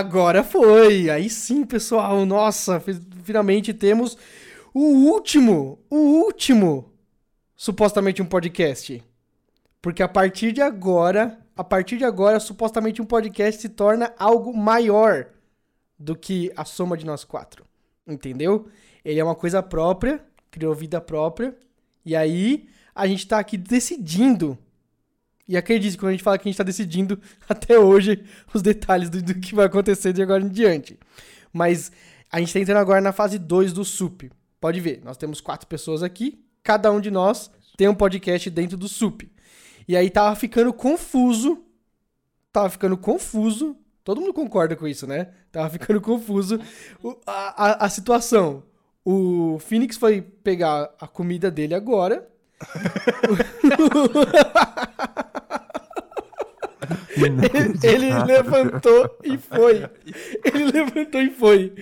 Agora foi! Aí sim, pessoal. Nossa, finalmente temos o último, o último, supostamente um podcast. Porque a partir de agora, a partir de agora, supostamente um podcast se torna algo maior do que a soma de nós quatro. Entendeu? Ele é uma coisa própria, criou vida própria. E aí, a gente tá aqui decidindo e acredite, quando a gente fala que a gente está decidindo até hoje os detalhes do, do, que vai acontecer de agora em diante. Mas a gente está entrando agora na fase 2 do SUP. Pode ver, nós temos quatro pessoas aqui, cada um de nós tem um podcast dentro do SUP. E aí tava ficando confuso, tava ficando confuso, todo mundo concorda com isso, né? Tava ficando confuso a, a, a situação. O Phoenix foi pegar a comida dele agora. ele, levantou e foi. Ele levantou e foi.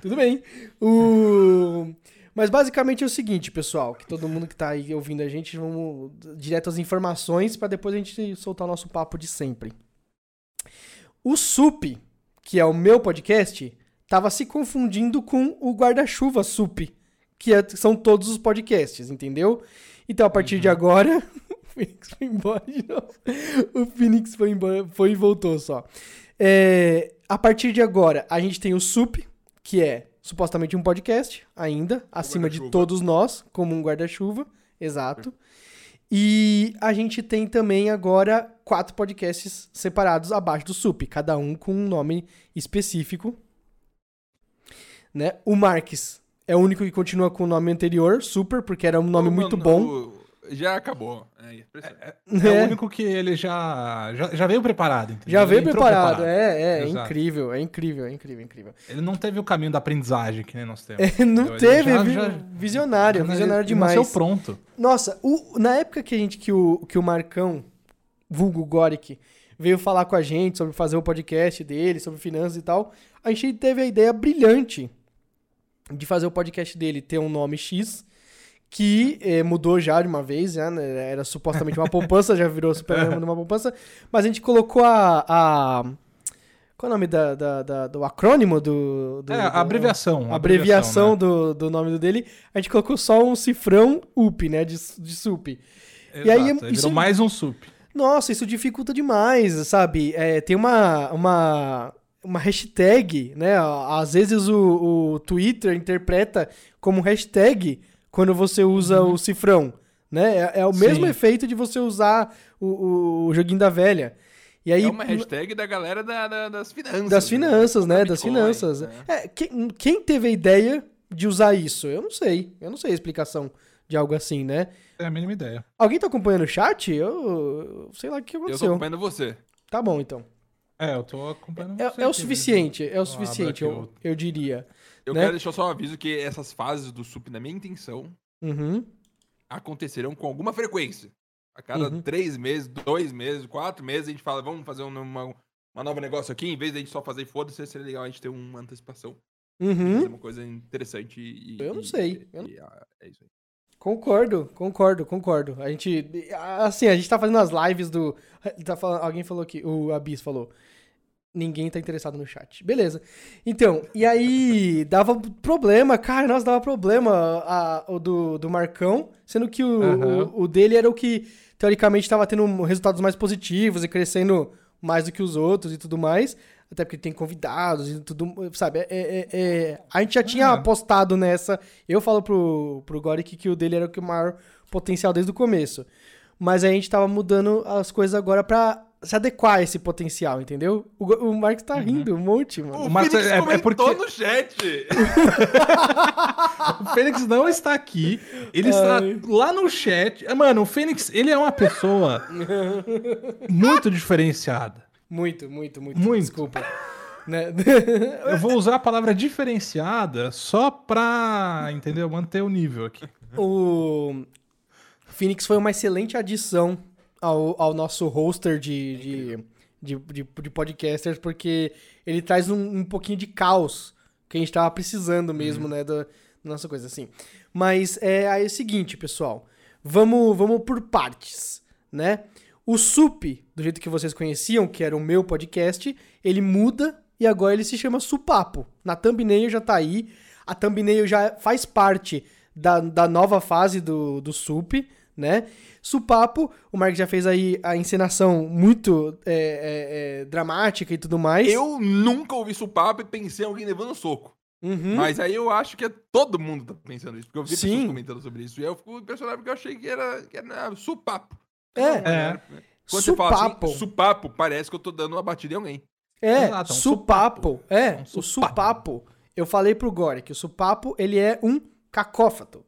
Tudo bem. O... Mas basicamente é o seguinte, pessoal, que todo mundo que tá aí ouvindo a gente, vamos direto às informações para depois a gente soltar o nosso papo de sempre. O SUP, que é o meu podcast, tava se confundindo com o guarda-chuva SUP, que é, são todos os podcasts, entendeu? Então, a partir uhum. de agora, Phoenix foi embora de novo. O Phoenix foi embora, foi e voltou só. É, a partir de agora, a gente tem o SUP, que é supostamente um podcast, ainda, acima de todos nós, como um guarda-chuva. Exato. E a gente tem também agora quatro podcasts separados abaixo do SUP, cada um com um nome específico. Né? O Marques é o único que continua com o nome anterior, Super, porque era um nome muito bom já acabou. É, é, é, é, o único que ele já, já, já veio preparado. Entendeu? Já veio preparado, preparado, é, é, é incrível, é incrível, é incrível, é incrível. Ele não teve o caminho da aprendizagem que nem nós temos. É, não teve, já, já, visionário, já, visionário ele demais. Nasceu pronto. Nossa, o, na época que a gente, que o, que o Marcão, vulgo Goric, veio falar com a gente sobre fazer o podcast dele, sobre finanças e tal, a gente teve a ideia brilhante de fazer o podcast dele ter um nome X que eh, mudou já de uma vez, né? Era supostamente uma poupança, já virou super uma poupança, mas a gente colocou a. a qual é o nome da, da, da do acrônimo do. do é, a abreviação. A abreviação, né? do, do nome dele. A gente colocou só um cifrão UP, né? De, de SUP. Exato, e aí. Isso, virou mais um SUP. Nossa, isso dificulta demais, sabe? É, tem uma, uma, uma hashtag, né? Às vezes o, o Twitter interpreta como hashtag quando você usa uhum. o cifrão, né? É, é o mesmo Sim. efeito de você usar o, o, joguinho da velha. E aí, é uma hashtag da galera da, da, das finanças. Das finanças, né? Das finanças. Né? É, quem, quem teve a ideia de usar isso? Eu não sei. Eu não sei a explicação de algo assim, né? É a mínima ideia. Alguém tá acompanhando o chat? Eu, eu sei lá o que aconteceu. Eu tô acompanhando você. Tá bom, então. É, eu tô acompanhando é, você. É o suficiente, é o suficiente, eu, eu diria. Eu né? quero deixar só um aviso que essas fases do SUP, na minha intenção, uhum. acontecerão com alguma frequência. A cada uhum. três meses, dois meses, quatro meses, a gente fala, vamos fazer uma, uma nova negócio aqui, em vez de a gente só fazer foda-se, seria legal a gente ter uma antecipação. Uhum. Fazer uma coisa interessante e. Eu não sei. E, eu e, ah, é isso aí. Concordo, concordo, concordo. A gente. Assim, a gente tá fazendo as lives do. Tá falando, alguém falou aqui, o Abis falou. Ninguém tá interessado no chat. Beleza. Então, e aí dava problema, cara, nossa, dava problema a, o do, do Marcão, sendo que o, uhum. o, o, dele era o que, teoricamente, estava tendo resultados mais positivos e crescendo mais do que os outros e tudo mais. Até porque tem convidados e tudo, sabe? É, é, é, a gente já tinha uhum. apostado nessa. Eu falo pro, pro Goric que o dele era o que o maior potencial desde o começo. Mas a gente tava mudando as coisas agora pra se adequar a esse potencial, entendeu? O, o Marcos tá uhum. rindo um monte, mano. O, o Marcos é, é porque no chat. o Fênix não está aqui, ele Ai. está lá no chat. É, mano, o Fênix, ele é uma pessoa muito diferenciada. Muito, muito, muito. Muito. Desculpa. Né? Eu vou usar a palavra diferenciada só pra, entendeu? Manter o nível aqui. O Phoenix foi uma excelente adição ao, ao nosso roster de, de, de, de, de podcasters, porque ele traz um, um pouquinho de caos que a gente tava precisando mesmo, uhum. né, da, da, nossa coisa assim. Mas é, aí é o seguinte, pessoal, vamos, vamos por partes, né? O SUP, do jeito que vocês conheciam, que era o meu podcast, ele muda e agora ele se chama Supapo. Na thumbnail já tá aí. A thumbnail já faz parte da, da nova fase do, do Sup, né? Supapo, o Mark já fez aí a encenação muito é, é, é, dramática e tudo mais. Eu nunca ouvi supapo e pensei em alguém levando soco. Uhum. Mas aí eu acho que é todo mundo tá pensando isso. Porque eu vi Sim. pessoas comentando sobre isso. E eu fico impressionado porque eu achei que era, que era supapo. É. Não era. Quando você fala Supapo. assim, supapo, parece que eu tô dando uma batida em alguém. É, Exato, é um supapo. É, Um o supapo. supapo. Eu falei pro Gore que o supapo, ele é um cacófato,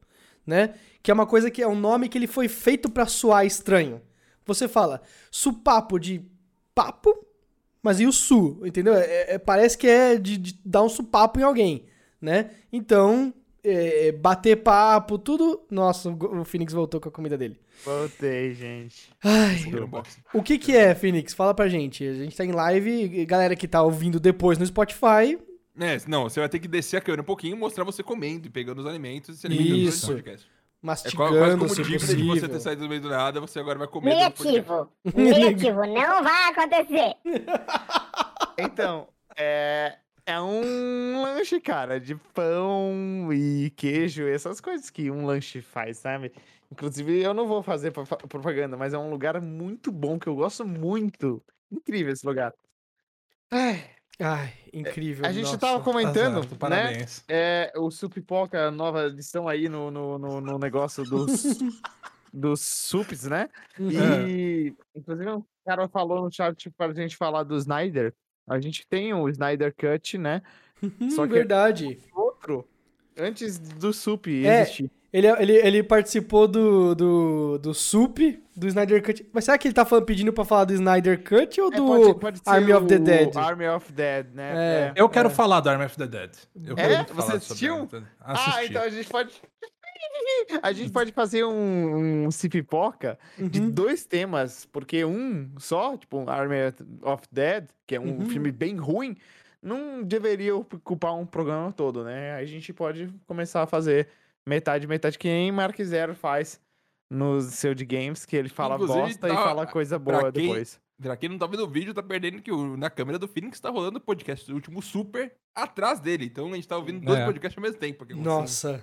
né? Que é uma coisa que é um nome que ele foi feito pra soar estranho. Você fala supapo de papo, mas e o su, entendeu? É- é- parece que é de, de dar um supapo em alguém, né? Então, é, bater papo, tudo... Nossa, o o Phoenix voltou com a comida dele. Voltei, gente. Ai, o que que é, Phoenix? Fala pra gente. A gente tá em live, e galera que tá ouvindo depois no Spotify, É, não, você vai ter que descer a câmera um pouquinho e mostrar você comendo e pegando os alimentos e se alimentando durante o Isso. podcast. É quase mastigando, como se dívida de você ter saído do meio do nada, você agora vai comer. Negativo. Negativo. Não vai acontecer. Então, é, é um lanche, cara, de pão e queijo, essas coisas que um lanche faz, sabe? Inclusive, eu não vou fazer propa- propaganda, mas é um lugar muito bom que eu gosto muito. Incrível esse lugar. Ai, Ai, incrível. a gente nossa. tava comentando, Exato, né? parabéns. É, o Supipoca, nova edição aí no, no, no, no negócio dos, dos sups, né? E, inclusive, um cara falou no chat pra gente falar do Snyder. A gente tem o Snyder Cut, né? Só que- verdade. Outro, antes do sup É. existir. Ele, ele, ele participou do, do, do SUP, do Snyder Cut. Mas será que ele tá falando, pedindo pra falar do Snyder Cut ou É, do pode- pode ser Army of the Dead? Army of Dead, né? É. Eu quero falar do Arm of the Dead. Eu É? Você sobre assistiu? The. Ah, então a gente pode. A gente pode fazer um, um cipipoca de Uhum. dois temas, porque um só, tipo, um Army of Dead, que é um Uhum. filme bem ruim, não deveria ocupar um programa todo, né? Aí a gente pode começar a fazer metade, metade, que nem Mark Zero faz no seu de games, que ele fala Inclusive, bosta e tá- fala coisa pra boa quem- depois. Pra quem não tá vendo o vídeo, tá perdendo que o- na câmera do Phoenix tá rolando o podcast, o último super atrás dele. Então a gente tá ouvindo dois É. podcasts ao mesmo tempo. aqui, com Nossa,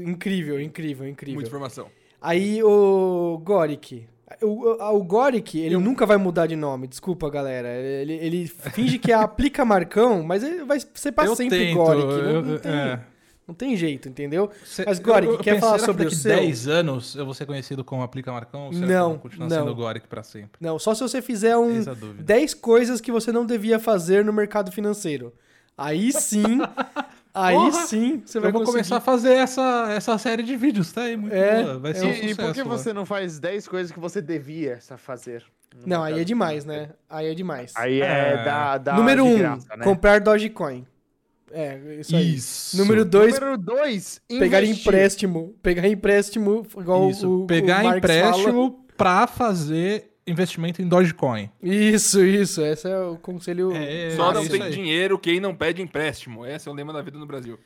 incrível, incrível, incrível. Muita informação. Aí o Goric. O, o, o Goric, ele nunca vai mudar de nome, desculpa, galera. Ele, ele finge que é aplica Marcão, mas ele vai ser pra Eu sempre tento, Goric. Não, eu- não tem, é. Não tem jeito, entendeu? Cê- Mas, eu- eu quer pensei, falar que sobre o daqui seu? 10 anos eu vou ser conhecido como Aplica Marcão? Ou será que eu Não, vou continuar não. sendo Goric pra sempre? Não, só se você fizer um Eis a dúvida. 10 coisas que você não devia fazer no mercado financeiro. Aí sim, aí Porra! sim você vai Eu vou conseguir. começar a fazer essa, essa série de vídeos, tá aí? Muito É, boa. Vai é ser um E, sucesso. e por que lá. você não faz 10 coisas que você devia fazer? Não, aí é demais, né? Aí é demais. Aí é, É. da, da Número de 1, um, né? comprar Dogecoin. É, isso aí. Isso. Número 2, Número 2, pegar empréstimo. Pegar empréstimo, igual Isso. o, o Pegar Marx empréstimo pra fazer investimento em Dogecoin. fala. Isso, isso. Esse é o conselho. É, Só não tem aí. dinheiro quem não pede empréstimo. Esse é o lema da vida no Brasil.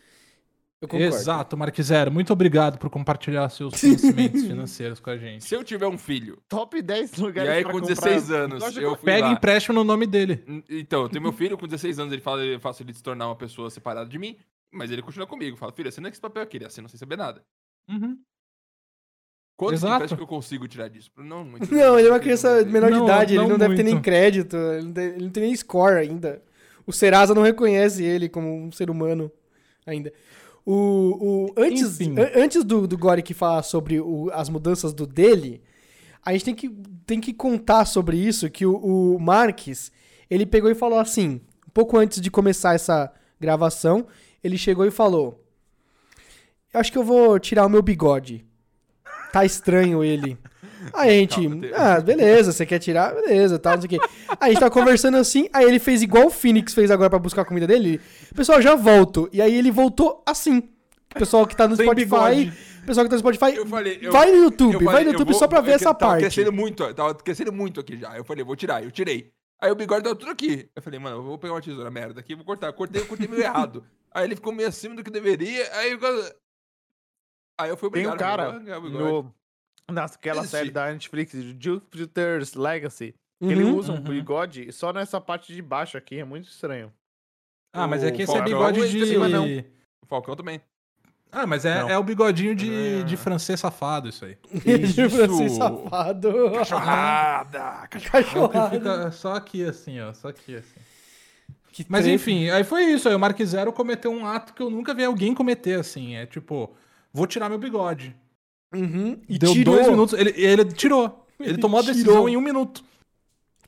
Eu concordo. Exato, Mark Zero. Muito obrigado por compartilhar seus conhecimentos financeiros com a gente. Se eu tiver um filho, Top 10 e lugares aí pra com comprar 16 anos eu fui Pega lá... empréstimo no nome dele. Então, eu tenho meu filho com 16 anos, ele fala, eu faço ele se tornar uma pessoa separada de mim, mas ele continua comigo. Fala, filho, assina esse papel aqui, ele assina sem saber nada. Uhum. Quanto Exato. de empréstimo que eu consigo tirar disso? Não, muito. Não, ele é uma criança de menor de Não, idade, ele não não deve ter nem crédito, ele não tem, ele não tem nem score ainda. O Serasa não reconhece ele como um ser humano ainda. O, o, antes antes do, do Goric falar sobre o- as mudanças do dele, a gente tem que, tem que contar sobre isso, que o, o Marques, ele pegou e falou assim, um pouco antes de começar essa gravação, ele chegou e falou, eu acho que eu vou tirar o meu bigode. Tá estranho ele. Aí a gente, Calma, tem- ah, beleza, você quer tirar? Beleza, tal, não sei o quê. Aí a gente tá conversando assim, aí ele fez igual o Phoenix fez agora pra buscar a comida dele. Pessoal, já volto. E aí ele voltou assim. O pessoal que tá no Sem Spotify, bigode. o pessoal que tá no Spotify, Eu falei, eu- vai no YouTube, eu vai falei, no YouTube vou- só pra ver é essa Tava parte. crescendo muito, tava crescendo muito aqui já. Eu falei, vou tirar, eu tirei. Aí o bigode tava tudo aqui. Eu falei, mano, eu vou pegar uma tesoura merda aqui, vou cortar. Eu cortei, eu cortei meio errado. Aí ele ficou meio acima do que deveria, aí eu... Aí eu fui Tem obrigado. um cara a arrancar o bigode. no, naquela Existe. série da Netflix, Jupiter's Legacy, que ele Uhum. usa um Uhum. bigode só nessa parte de baixo aqui, é muito estranho. Ah, mas é que esse é bigode de. não. O Falcão também. Ah, mas é, Não. é o bigodinho de, É. de francês safado, isso aí. Ele Isso. assim, safado. Cachorrada! É Cachorrado. fica só aqui, assim, ó. Só aqui, assim. Que Mas enfim, aí foi isso. Aí o Mark Zero cometeu um ato que eu nunca vi alguém cometer, assim. É tipo, vou tirar meu bigode. Uhum. E Deu tirou. dois minutos. Ele, ele tirou. Ele, Ele tomou a decisão tirou. em um minuto.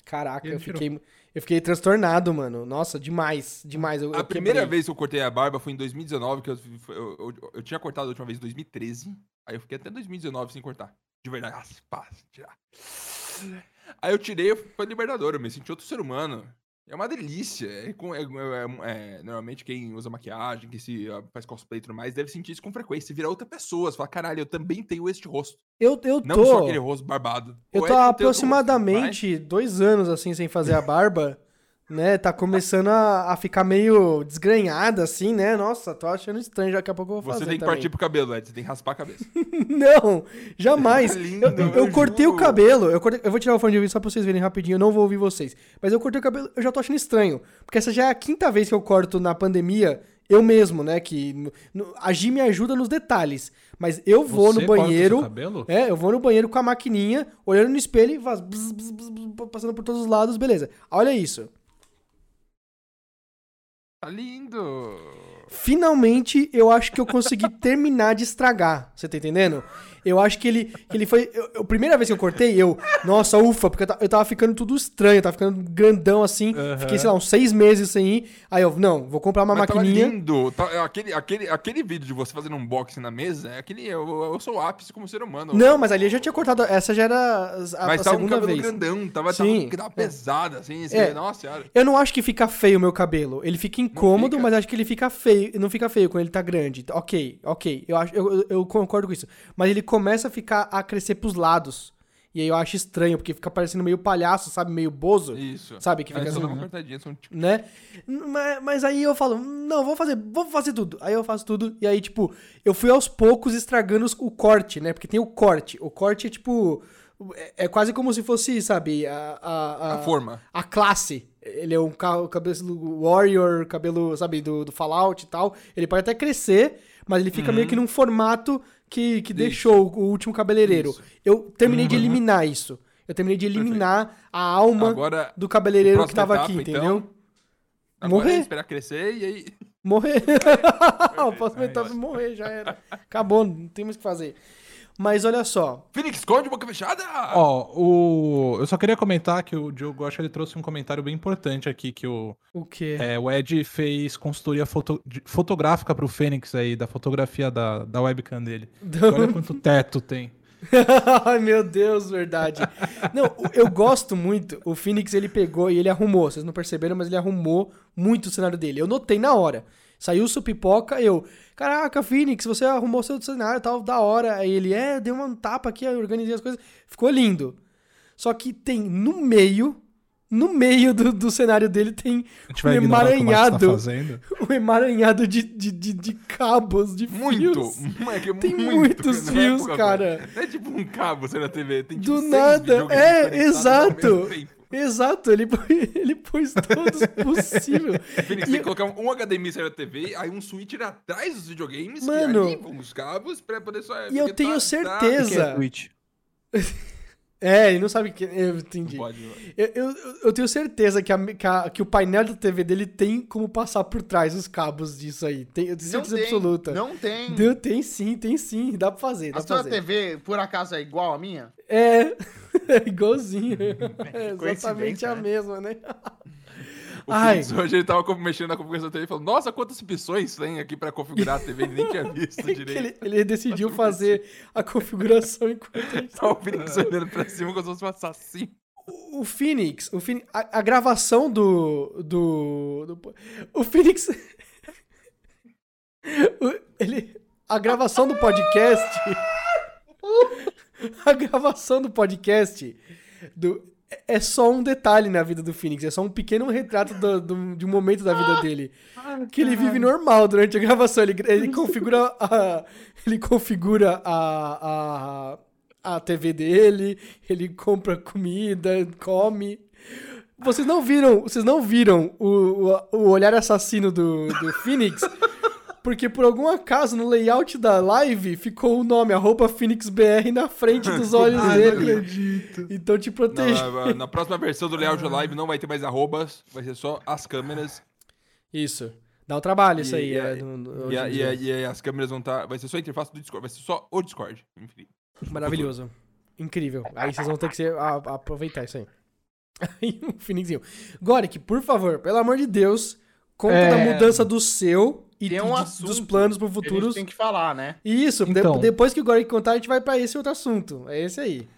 Caraca, eu tirou. fiquei, eu fiquei transtornado, mano. Nossa, demais, demais. Eu, A eu primeira quebrei. vez que eu cortei a barba foi em 2019, que eu, eu, eu- eu tinha cortado a última vez em 2013. Aí eu fiquei até 2019 sem cortar. De verdade. Ah, pá, tirar. Aí eu tirei, pra Libertador, eu me senti outro ser humano. É uma delícia. É com- é- é- é- normalmente quem usa maquiagem, que se ah, faz cosplay e tudo mais, deve sentir isso com frequência. Você vira outra pessoa. Você fala, caralho, eu também tenho este rosto. Eu, eu Não tô. só aquele rosto barbado. Eu tô não tem outro rosto, aproximadamente dois anos assim sem fazer a barba, né? Tá começando a, a ficar meio desgrenhada assim, né? Nossa, tô achando estranho, daqui a pouco eu vou fazer Você tem que também. partir pro cabelo, Ed. Você tem que raspar a cabeça. Não, jamais. É lindo, eu, eu- eu cortei o cabelo, eu, cortei- eu vou tirar o fone de ouvido só pra vocês verem rapidinho, eu não vou ouvir vocês. Mas eu cortei o cabelo, eu já tô achando estranho. Porque essa já é a quinta vez que eu corto na pandemia, eu mesmo, né? Que no- no- a Gi me ajuda nos detalhes. Mas eu vou Você no corta o seu banheiro. cabelo? É, eu vou no banheiro com a maquininha, olhando no espelho e faz bzz, bzz, bzz, passando por todos os lados, beleza. Olha isso. Tá lindo. Finalmente, eu acho que eu consegui terminar de estragar. Você tá entendendo? Eu acho que ele, que ele foi. Eu, eu- a primeira vez que eu cortei, eu. Nossa, ufa, porque eu, ta- eu tava ficando tudo estranho, eu tava ficando grandão assim. Fiquei, sei lá, uns seis meses sem ir. Aí eu, não, vou comprar uma Mas tava maquininha. lindo. Tá- aquele, aquele, aquele vídeo de você fazendo um unboxing na mesa, é aquele, eu, eu sou o ápice como ser humano. Não, mas ali eu já tinha cortado. Essa já era a, a mas tava um segunda cabelo vez. grandão, tava, Sim, tava, tava é. pesado, assim, assim É. nossa senhora. Eu não acho que fica feio o meu cabelo. Ele fica incômodo, fica. mas acho que ele fica feio. Não fica feio quando ele tá grande. Ok, ok. Eu, acho, eu, eu- eu concordo com isso. Mas ele começa a ficar a crescer pros lados. E aí eu acho estranho, porque fica parecendo meio palhaço, sabe? Meio bozo. Isso. Sabe, que fica assim, uma cortadinha, só um tipo, Né? Mas, mas aí eu falo, não, vou fazer, vou fazer tudo. Aí eu faço tudo. E aí, tipo, eu fui aos poucos estragando o corte, né? Porque tem o corte. O corte é tipo. É, é quase como se fosse, sabe, a, a, a forma. a classe. Ele é um ca- cabelo warrior, cabelo, sabe, do, do Fallout e tal. Ele pode até crescer, mas ele fica meio que num formato que, que deixou o último cabeleireiro. Isso. Eu terminei de eliminar isso. Eu terminei de eliminar a alma Agora, do cabeleireiro que próxima tava etapa, aqui, então, entendeu? agora Morrer. é esperar crescer e aí... Morrer. o próximo Aí, etapa é morrer, já era. Acabou, não tem mais o que fazer. Mas olha só. Phoenix, esconde, boca fechada! Ó, o... eu só queria comentar que o Diogo Gosta ele trouxe um comentário bem importante aqui, que o, O quê? é, o Ed fez consultoria foto... de- fotográfica pro Fênix aí, da fotografia da, da webcam dele. Olha quanto teto tem. Ai, meu Deus, verdade. Não, eu gosto muito. O Phoenix, ele pegou e ele arrumou. Vocês não perceberam, mas ele arrumou muito o cenário dele. Eu notei na hora. Saiu o pipoca, eu... Caraca, Phoenix, você arrumou seu cenário e tal, da hora. Aí ele, é, deu um tapa aqui, eu organizei as coisas. Ficou lindo. Só que tem no meio... No meio do, do cenário dele tem um vai ignorar o tá emaranhado. um emaranhado de, de, de, de cabos, de Muito! fios. Moleque, Tem muito, muitos é fios, pouca cara. é tipo um cabo você na TV, tem tipo Do nada, é, exato. Exato, ele, ele pôs todos possível. Phoenix, E tem que colocar um HDMI da TV, aí um switcher atrás dos videogames, Mano. que ali os cabos pra poder só... E eu tenho tá- certeza. tá- Twitch. É, ele não sabe que. Eu entendi. Não pode, não. Eu, eu, eu tenho certeza que, a, que, a- que o painel da TV dele tem como passar por trás os cabos disso aí. Tem, eu tenho Não certeza tem, absoluta. não tem. Deu- tem sim, tem sim. Dá pra fazer, dá A pra sua fazer. TV, por acaso, é igual à minha? É, é igualzinho. É exatamente a né? mesma, né? O Ai. Hoje ele tava mexendo na configuração da TV e falou, nossa, quantas opções tem aqui pra configurar a TV, ele nem tinha visto direito. ele, ele decidiu fazer a configuração enquanto a gente Tá o Phoenix olhando pra cima como se fosse um assassino. O Phoenix, o Phoenix a, a gravação do, do, do- O Phoenix. o- ele, a gravação do podcast. a gravação do podcast do, é só um detalhe na vida do Phoenix. É só um pequeno retrato do, do- de um momento da vida dele. Que ele vive normal durante a gravação. Ele, ele configura a. Ele configura a, a, a TV dele, ele compra comida, come. vocês não viram, vocês não viram o, o, o olhar assassino do, do Phoenix? Porque por algum acaso no layout da live ficou o nome, arroba Phoenix BR na frente dos olhos não dele. acredito. Então te protege. Na, na- próxima versão do Layout Live não vai ter mais arrobas, vai ser só as câmeras. Isso. Dá um trabalho isso E- aí. e é, a- no- no- E, a- e as câmeras vão estar. Vai ser só a interface do Discord, vai ser só o Discord. Enfim. Maravilhoso. Incrível. Aí vocês vão ter que ser- a- a- aproveitar isso aí. Aí o Phoenixinho. Goric, por favor, pelo amor de Deus, conta É. da mudança do seu e Tem um de- assunto dos planos pro que a gente futuro. tem que falar, né? Isso, de- Então. depois que o Goric contar, a gente vai pra esse outro assunto. É esse aí.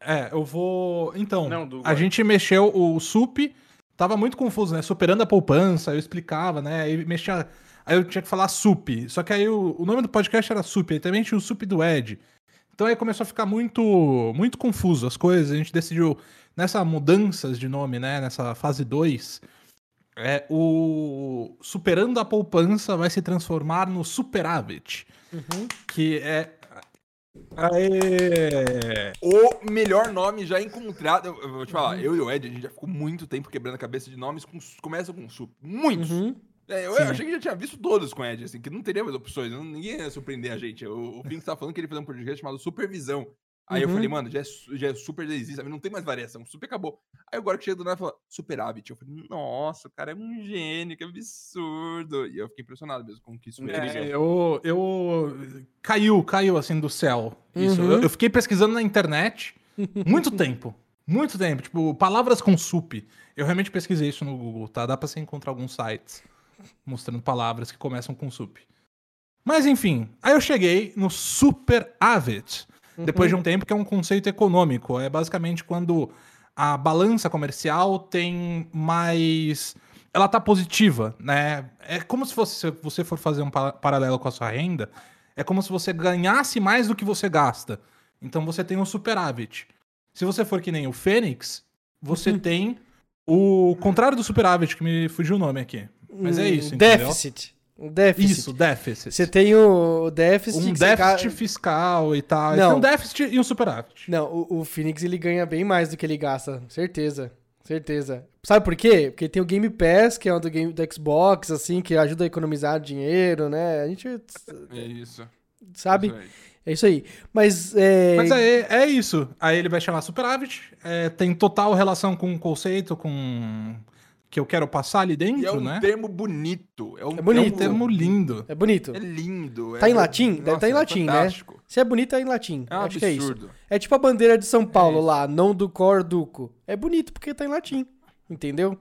É, eu vou. Então, Não, do a gente mexeu o SUP, tava muito confuso, né? Superando a poupança, eu explicava, né? Aí mexia. Aí eu tinha que falar SUP. Só que aí o, o nome do podcast era SUP, aí também tinha o SUP do Ed. Então aí começou a ficar muito muito confuso as coisas. A gente decidiu, nessa mudanças de nome, né? Nessa fase 2, é, o Superando a Poupança vai se transformar no Superávit. Que é. Aê! O melhor nome já encontrado. Eu, eu vou te falar, eu e o Ed, a gente já ficou muito tempo quebrando a cabeça de nomes com. Começa com sup. Muitos. Uhum. É, eu, eu achei que já tinha visto todos com o Ed, assim, que não teria mais opções. não- ninguém ia surpreender a gente. O, o Pink tava falando que ele ia fazer um podcast chamado Supervisão. Aí eu Uhum. falei, mano, já é, já é super desista, não tem mais variação, super acabou. Aí agora que chega do nada e fala, superávit. Eu falei, nossa, o cara é um gênio, que absurdo. E eu fiquei impressionado mesmo com que isso É, eu, eu. Caiu, caiu assim do céu. Isso. Uhum. Eu, eu fiquei pesquisando na internet muito tempo. Muito tempo. Tipo, palavras com sup. Eu realmente pesquisei isso no Google, tá? Dá pra você encontrar alguns sites mostrando palavras que começam com sup. Mas enfim, aí eu cheguei no superávit. Depois de um tempo, que é um conceito econômico. É basicamente quando a balança comercial tem mais. Ela tá positiva, né? É como se fosse, se você for fazer um pa- paralelo com a sua renda, é como se você ganhasse mais do que você gasta. Então você tem um superávit. Se você for que nem o Fênix, você tem o contrário do superávit, que me fugiu o nome aqui. Mas é isso, Um entendeu? Déficit. Um déficit. Isso, déficit. Você tem o déficit. um déficit ga- fiscal e tal. Não. Tem um déficit e um superávit. Não, o, o Phoenix ele ganha bem mais do que ele gasta. Certeza. Certeza. Sabe por quê? Porque tem o Game Pass, que é o do, game, do Xbox, assim, que ajuda a economizar dinheiro, né? A gente É isso. sabe. isso aí. É isso aí. Mas é. Mas é, é isso. Aí ele vai chamar superávit. é, tem total relação com o conceito, com que eu quero passar ali E é dentro, um né? termo bonito. É, um É bonito. É um termo lindo. É bonito. É lindo. Tá é- em latim? Deve Nossa, tá em é latim, né? fantástico. Se é bonito, é em latim. É um Acho que é isso. absurdo. É tipo a bandeira de São Paulo lá, não do cor duco. É bonito porque tá em latim. Entendeu?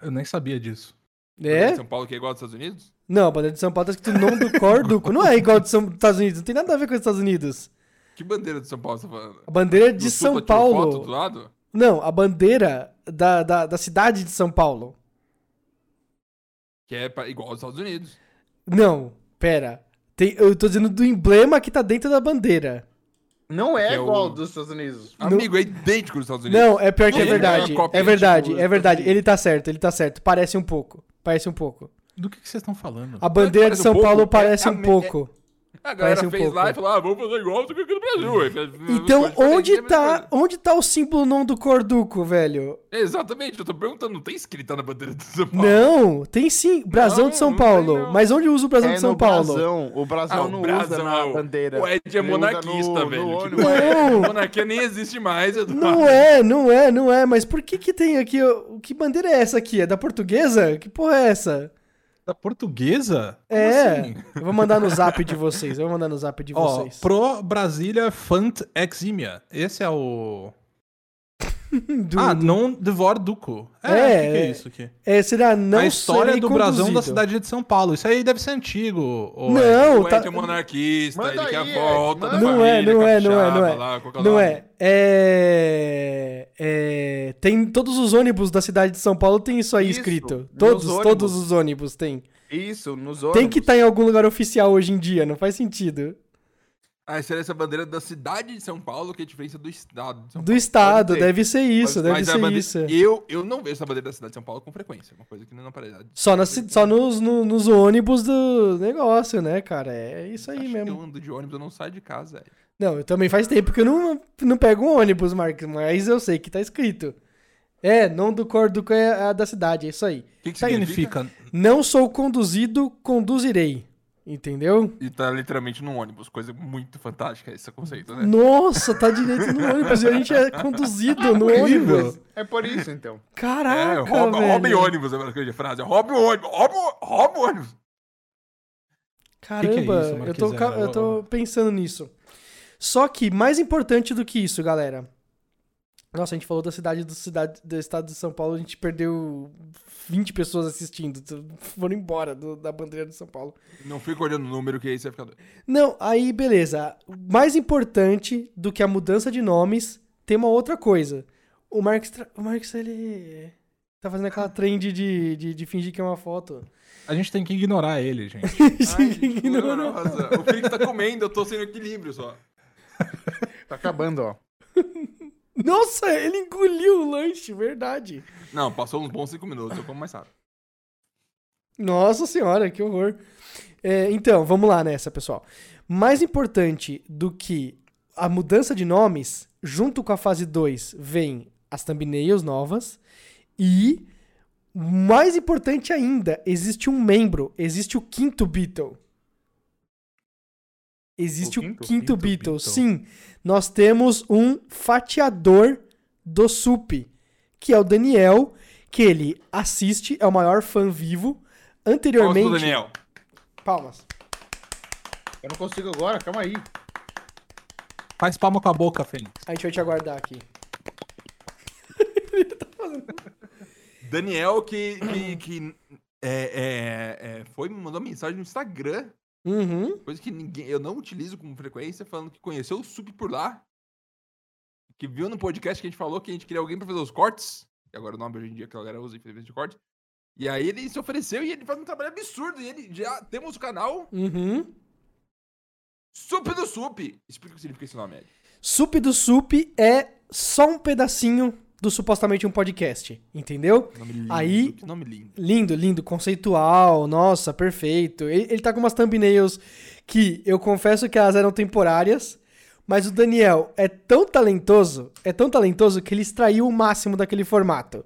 Eu nem sabia disso. É? São Paulo que é igual aos Estados Unidos? Não, a bandeira de São Paulo tá escrito não do cor duco. Não é igual São Estados Unidos. Não tem nada a ver com os Estados Unidos. Que bandeira de São Paulo você tá falando? A bandeira de Do São tirou foto do Paulo. lado? Não, a bandeira da, da, da cidade de São Paulo. Que é pra- igual aos Estados Unidos. Não, pera. Tem, eu tô dizendo do emblema que tá dentro da bandeira. Não é é igual o- dos Estados Unidos. Amigo, é idêntico aos Estados Unidos. Não, é pior que é é verdade. cópia, É verdade, tipo, é verdade. Ele tá certo, ele tá certo. Parece um pouco. Parece um pouco. Do que, que vocês estão falando? A bandeira de um São pouco, Paulo é- parece é um pouco. A galera Parece um fez pouco. lá e falou, ah, vamos fazer igual do que aqui no Brasil. Então, onde é tá, onde tá o símbolo não do Corduco, velho? Exatamente, eu tô perguntando, não tem escrita na bandeira de São Paulo? Não, tem sim, brasão Não, de São tem, Paulo. não. Mas onde usa o brasão É de São no Paulo? brasão. O brasão Ah, não brasão, usa na bandeira. O Ed é Ele monarquista, no- velho. no ônibus. Não. Monarquia nem existe mais, Eduardo. Não é, não é, não é. Mas por que que tem aqui... Que bandeira é essa aqui? É da portuguesa? Que porra é essa? Da portuguesa? Como é, assim? eu vou mandar no zap de vocês. Eu vou mandar no zap de Ó, vocês. Pro Brasília Fant Eximia. Esse é o. Do- ah, não devor duco. É, É, o que, que é é. isso aqui? é, será não a história do brasão da cidade de São Paulo. Isso aí deve ser antigo. Não, O tá... Ed é monarquista, Manda ele quer aí, a volta da. Não é, família não é, não é, não é. lá, que é o Não é. É, é. Tem todos os ônibus da cidade de São Paulo tem isso aí Isso, escrito. Todos, ônibus. todos os ônibus tem. Isso, nos ônibus. Tem que estar em algum lugar oficial hoje em dia, não faz sentido. Ah, seria essa bandeira da cidade de São Paulo, que é a diferença do estado de São Do Paulo. estado, ser. deve ser isso, deve Mas ser bandeira- isso. Eu, eu não vejo essa bandeira da cidade de São Paulo com frequência. Uma coisa que não aparece. Só, na só nos, no- nos ônibus do negócio, né, cara? É isso aí Acho que mesmo. Eu ando de ônibus, eu não saio de casa. Ed. Não, eu também faz tempo que eu não, não pego um ônibus, Marcos, mas eu sei que tá escrito. É, não do cor do é a da cidade, é isso aí. O que, que O que significa? Não sou conduzido, conduzirei. Entendeu? E tá literalmente num ônibus. Coisa muito fantástica esse conceito, né? Nossa, tá direito no ônibus. E a gente é conduzido no ônibus. É por isso, então. Caraca, É, rouba, velho. rouba ônibus, é a frase. Rouba o ônibus, rouba, o- rouba o ônibus. Caramba, Que que é isso, eu, tô, ca- eu tô pensando nisso. Só que, mais importante do que isso, galera. Nossa, a gente falou da cidade do, cidade, do estado de São Paulo, a gente perdeu 20 pessoas assistindo. Foram embora do- da bandeira de São Paulo. Não fica olhando o número que aí você vai ficar doido. Não, aí beleza. Mais importante do que a mudança de nomes, tem uma outra coisa. O Marcos, tra- o Marcos ele tá fazendo aquela trend de, de, de fingir que é uma foto. A gente tem que ignorar ele, gente. Ai, gente, Ignorou. nossa, o Felipe tá comendo, eu tô sem equilíbrio só. Tá acabando, ó. Nossa, ele engoliu o lanche, verdade. Não, passou uns bons cinco minutos, eu como mais rápido. Nossa senhora, que horror. É, então, vamos lá nessa, pessoal. Mais importante do que a mudança de nomes, junto com a fase 2, vem as thumbnails novas e, mais importante ainda, existe um membro, existe o quinto Beatle. Existe O o quinto? quinto, Quinto Beatle. Beatle. Sim, nós temos um fatiador do SUP, que é o Daniel, que ele assiste, é o maior fã vivo. Palmas Anteriormente. Daniel. Palmas. Eu não consigo agora, calma aí. Faz palma com a boca, Fênix. A gente vai te aguardar aqui. Daniel que, que, que é, é, é, foi, me mandou mensagem no Instagram, Uhum. coisa que ninguém, eu não utilizo com frequência, falando que conheceu o Sup por lá, que viu no podcast que a gente falou que a gente queria alguém pra fazer os cortes, que agora o nome hoje em dia que a galera usa infelizmente de corte, e aí ele se ofereceu e ele faz um trabalho absurdo, e ele já temos o canal Uhum. Sup do Sup. Explica o que significa esse nome, Ed. Sup do Sup é só um pedacinho do supostamente um podcast, entendeu? Nome lindo, Aí- que nome lindo. Lindo, lindo, conceitual, nossa, perfeito. Ele, ele tá com umas thumbnails que eu confesso que elas eram temporárias, mas o Daniel é tão talentoso, é tão talentoso que ele extraiu o máximo daquele formato.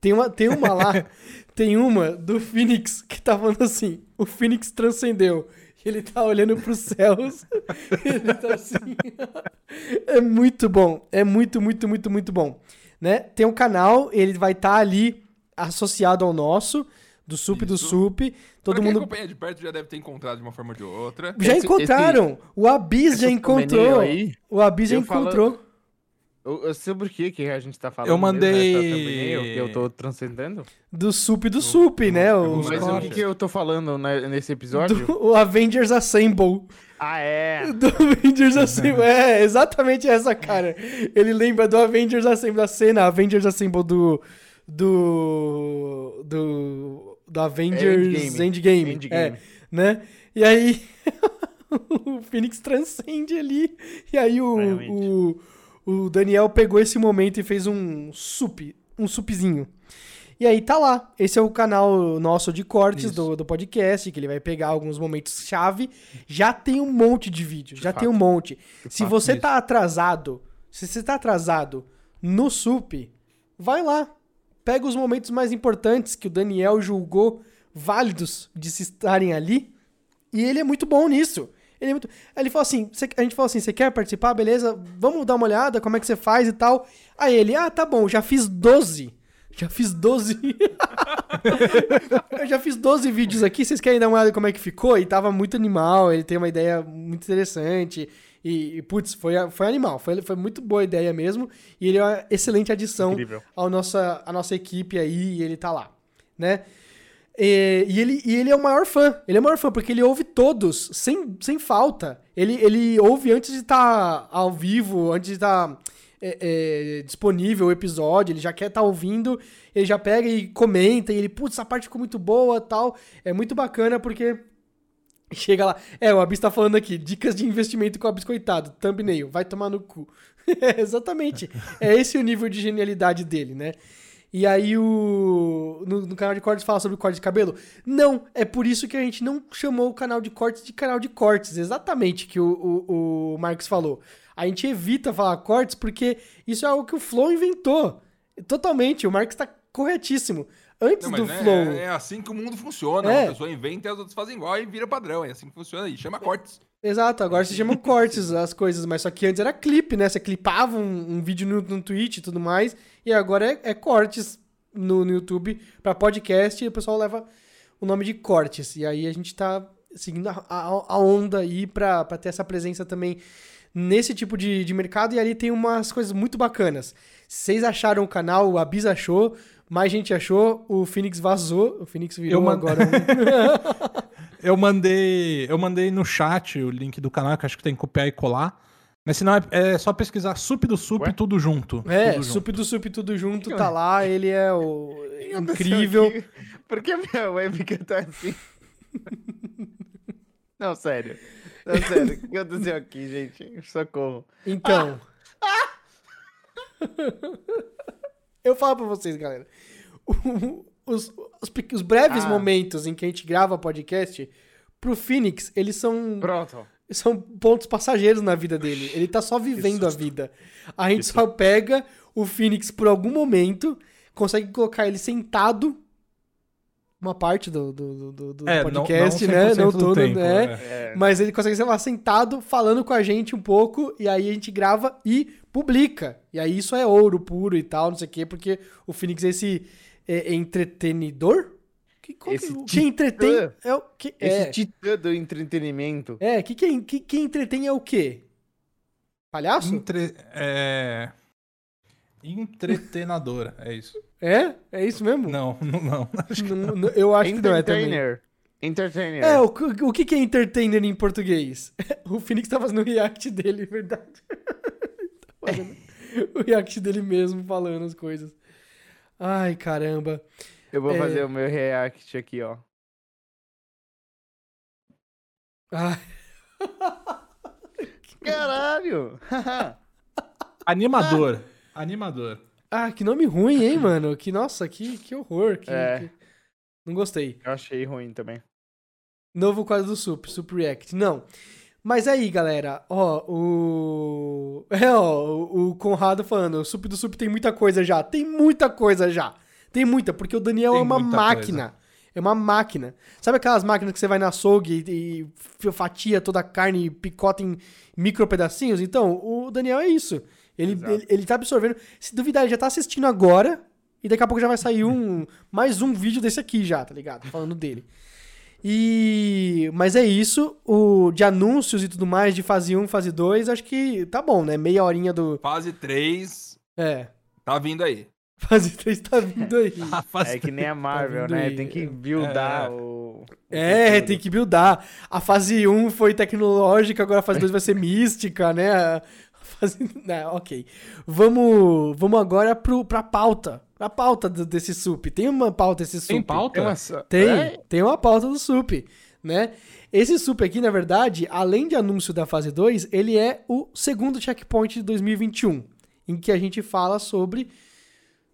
Tem uma, tem uma lá, tem uma do Phoenix que tá falando assim: o Phoenix transcendeu. Ele tá olhando pros céus. ele tá assim. é muito bom. É muito, muito, muito, muito bom. Né? Tem um canal, ele vai estar ali associado ao nosso, do Sup do Isso. Sup. Todo Pra quem mundo acompanha de perto já deve ter encontrado de uma forma ou de outra. já Esse- encontraram. O Abis esse já encontrou. aí, o Abis já eu falo- encontrou. Eu, eu sei por que, que a gente tá falando. Eu mesmo nessa mandei- thumbnail que eu tô transcendendo. Do Sup do Sup, né? O, Os Mas o que, que eu tô falando né, nesse episódio? do- o Avengers Assemble. Ah, é. Do Avengers Assemble. É, exatamente essa, cara. Ele lembra do Avengers Assemble, da cena Avengers Assemble do. Do. Do. Do Avengers Endgame. Endgame. Endgame. É, né? E aí. o Phoenix transcende ali. E aí o, o, o Daniel pegou esse momento e fez um sup. Um supzinho. E aí tá lá. Esse é o canal nosso de cortes Isso. do, do podcast, que ele vai pegar alguns momentos chave. Já tem um monte de vídeo, já tem um monte. Se fato, você isso. tá atrasado, se você tá atrasado no SUP, vai lá. Pega os momentos mais importantes que o Daniel julgou válidos de se estarem ali. E ele é muito bom nisso. Ele, é muito... Aí ele falou assim: "Cê- a gente falou assim: você quer participar? Beleza, vamos dar uma olhada, como é que você faz e tal. Aí ele, ah, tá bom, já fiz 12. Já fiz 12. eu já fiz 12 vídeos aqui, vocês querem dar uma olhada como é que ficou? E tava muito animal, ele tem uma ideia muito interessante. E, e, putz, foi, foi animal, foi, foi muito boa ideia mesmo. E ele é uma excelente adição Incrível. à nossa, à nossa equipe aí, e ele tá lá, né? E, e ele, e ele é o maior fã. Ele é o maior fã, porque ele ouve todos, sem, sem falta. Ele, ele ouve antes de estar ao vivo, antes de estar é, é, disponível o episódio. Ele já quer estar ouvindo, ele já pega e comenta. E ele, putz, essa parte ficou muito boa tal. É muito bacana porque. Chega lá. É, o Abis tá falando aqui. Dicas de investimento com o Abis, coitado. Thumbnail. Vai tomar no cu. É, exatamente. É esse o nível de genialidade dele, né? E aí o. No, no canal de cortes fala sobre corte de cabelo? Não, é por isso que a gente não chamou o canal de cortes de canal de cortes. Exatamente que o, o, o Marcos falou. A gente evita falar cortes porque isso é algo que o Flow inventou. Totalmente, o Marx tá corretíssimo. Antes Não, do né, flow. é, é assim que o mundo funciona. É. A pessoa inventa e as outras fazem igual e vira padrão. É assim que funciona aí. Chama cortes. Exato, agora se chamam cortes as coisas, mas só que antes era clipe, né? Você clipava um, um vídeo no, no Twitch e tudo mais, e agora é, é cortes no, no YouTube pra podcast e o pessoal leva o nome de cortes. E aí a gente tá seguindo a, a, a onda aí pra, pra ter essa presença também nesse tipo de, de mercado, e ali tem umas coisas muito bacanas. Vocês acharam o canal, a Bis achou, mais gente achou, o Phoenix vazou, o Phoenix virou Eu mand- agora um... Eu mandei, eu mandei no chat o link do canal, que acho que tem que copiar e colar. Mas senão é, é só pesquisar sup do sup Ué? tudo junto. É, tudo junto. sup do sup tudo junto, tá lá, ele é o incrível. Por que a minha webcam tá assim? Não, sério. Não, sério. O que aconteceu aqui, gente? Socorro. Então. Eu falo pra vocês, galera. o- Os, os, os breves Ah. momentos em que a gente grava podcast, pro Phoenix, eles são, Pronto. são pontos passageiros na vida dele. Ele tá só vivendo a vida. A gente só pega o Phoenix por algum momento, consegue colocar ele sentado. Uma parte do, do, do, do É, não- podcast, não né? 100% Não do todo, tempo, né? é. É, Mas ele consegue ser lá sentado, falando com a gente um pouco, e aí a gente grava e publica. E aí isso é ouro puro e tal, não sei o quê, porque o Phoenix é esse é, é entretenidor? Que, Esse que, quem entretém titã. é o que Esse é. titã do entretenimento. É, que quem, que, quem entretém é o quê? Palhaço? Entre- é... Entretenadora, é isso. É? É isso mesmo? Não, não, não. Não, não, eu acho que não é também. Entertainer. Entertainer. É, o, que- o que que é entertainer em português? O Phoenix tá fazendo o react dele, é verdade. Tá fazendo o react dele mesmo, falando as coisas. Ai, caramba. Eu vou é. fazer o meu react aqui, ó. Ai, Caralho! Animador. Animador. ah, que nome ruim, hein, mano? Que, nossa, que, que horror. que- É. que- Não gostei. Eu achei ruim também. Novo quadro do Sup, Sup React. Não. Mas aí, galera, ó, o. É, ó, o Conrado falando, o Sup do Sup tem muita coisa já. Tem muita coisa já. Tem muita, porque o Daniel Tem é uma máquina. É uma máquina. Sabe aquelas máquinas que você vai na açougue e, e fatia toda a carne e picota em micro pedacinhos? Então, o Daniel é isso. Ele, Exato. ele, ele tá absorvendo. Se duvidar, ele já tá assistindo agora. E daqui a pouco já vai sair um mais um vídeo desse aqui já, tá ligado? Falando dele. E. Mas é isso. O de anúncios e tudo mais, de fase 1, fase 2, acho que tá bom, né? Meia horinha do. Fase 3 É. tá vindo aí. Fase 3 tá vindo aí. É que nem a Marvel, vindo né? aí. Tem que buildar É. o. o É, tem que buildar. A fase 1 foi tecnológica, agora a fase 2 vai ser mística, né? Fase... Não, ok. Vamos, vamos agora pro, pra pauta. A pauta do- desse sup. Tem uma pauta esse sup? Tem pauta? Tem uma só- Tem, É? tem uma pauta do sup, né? Esse sup aqui, na verdade, além de anúncio da fase 2, ele é o segundo checkpoint de 2021, em que a gente fala sobre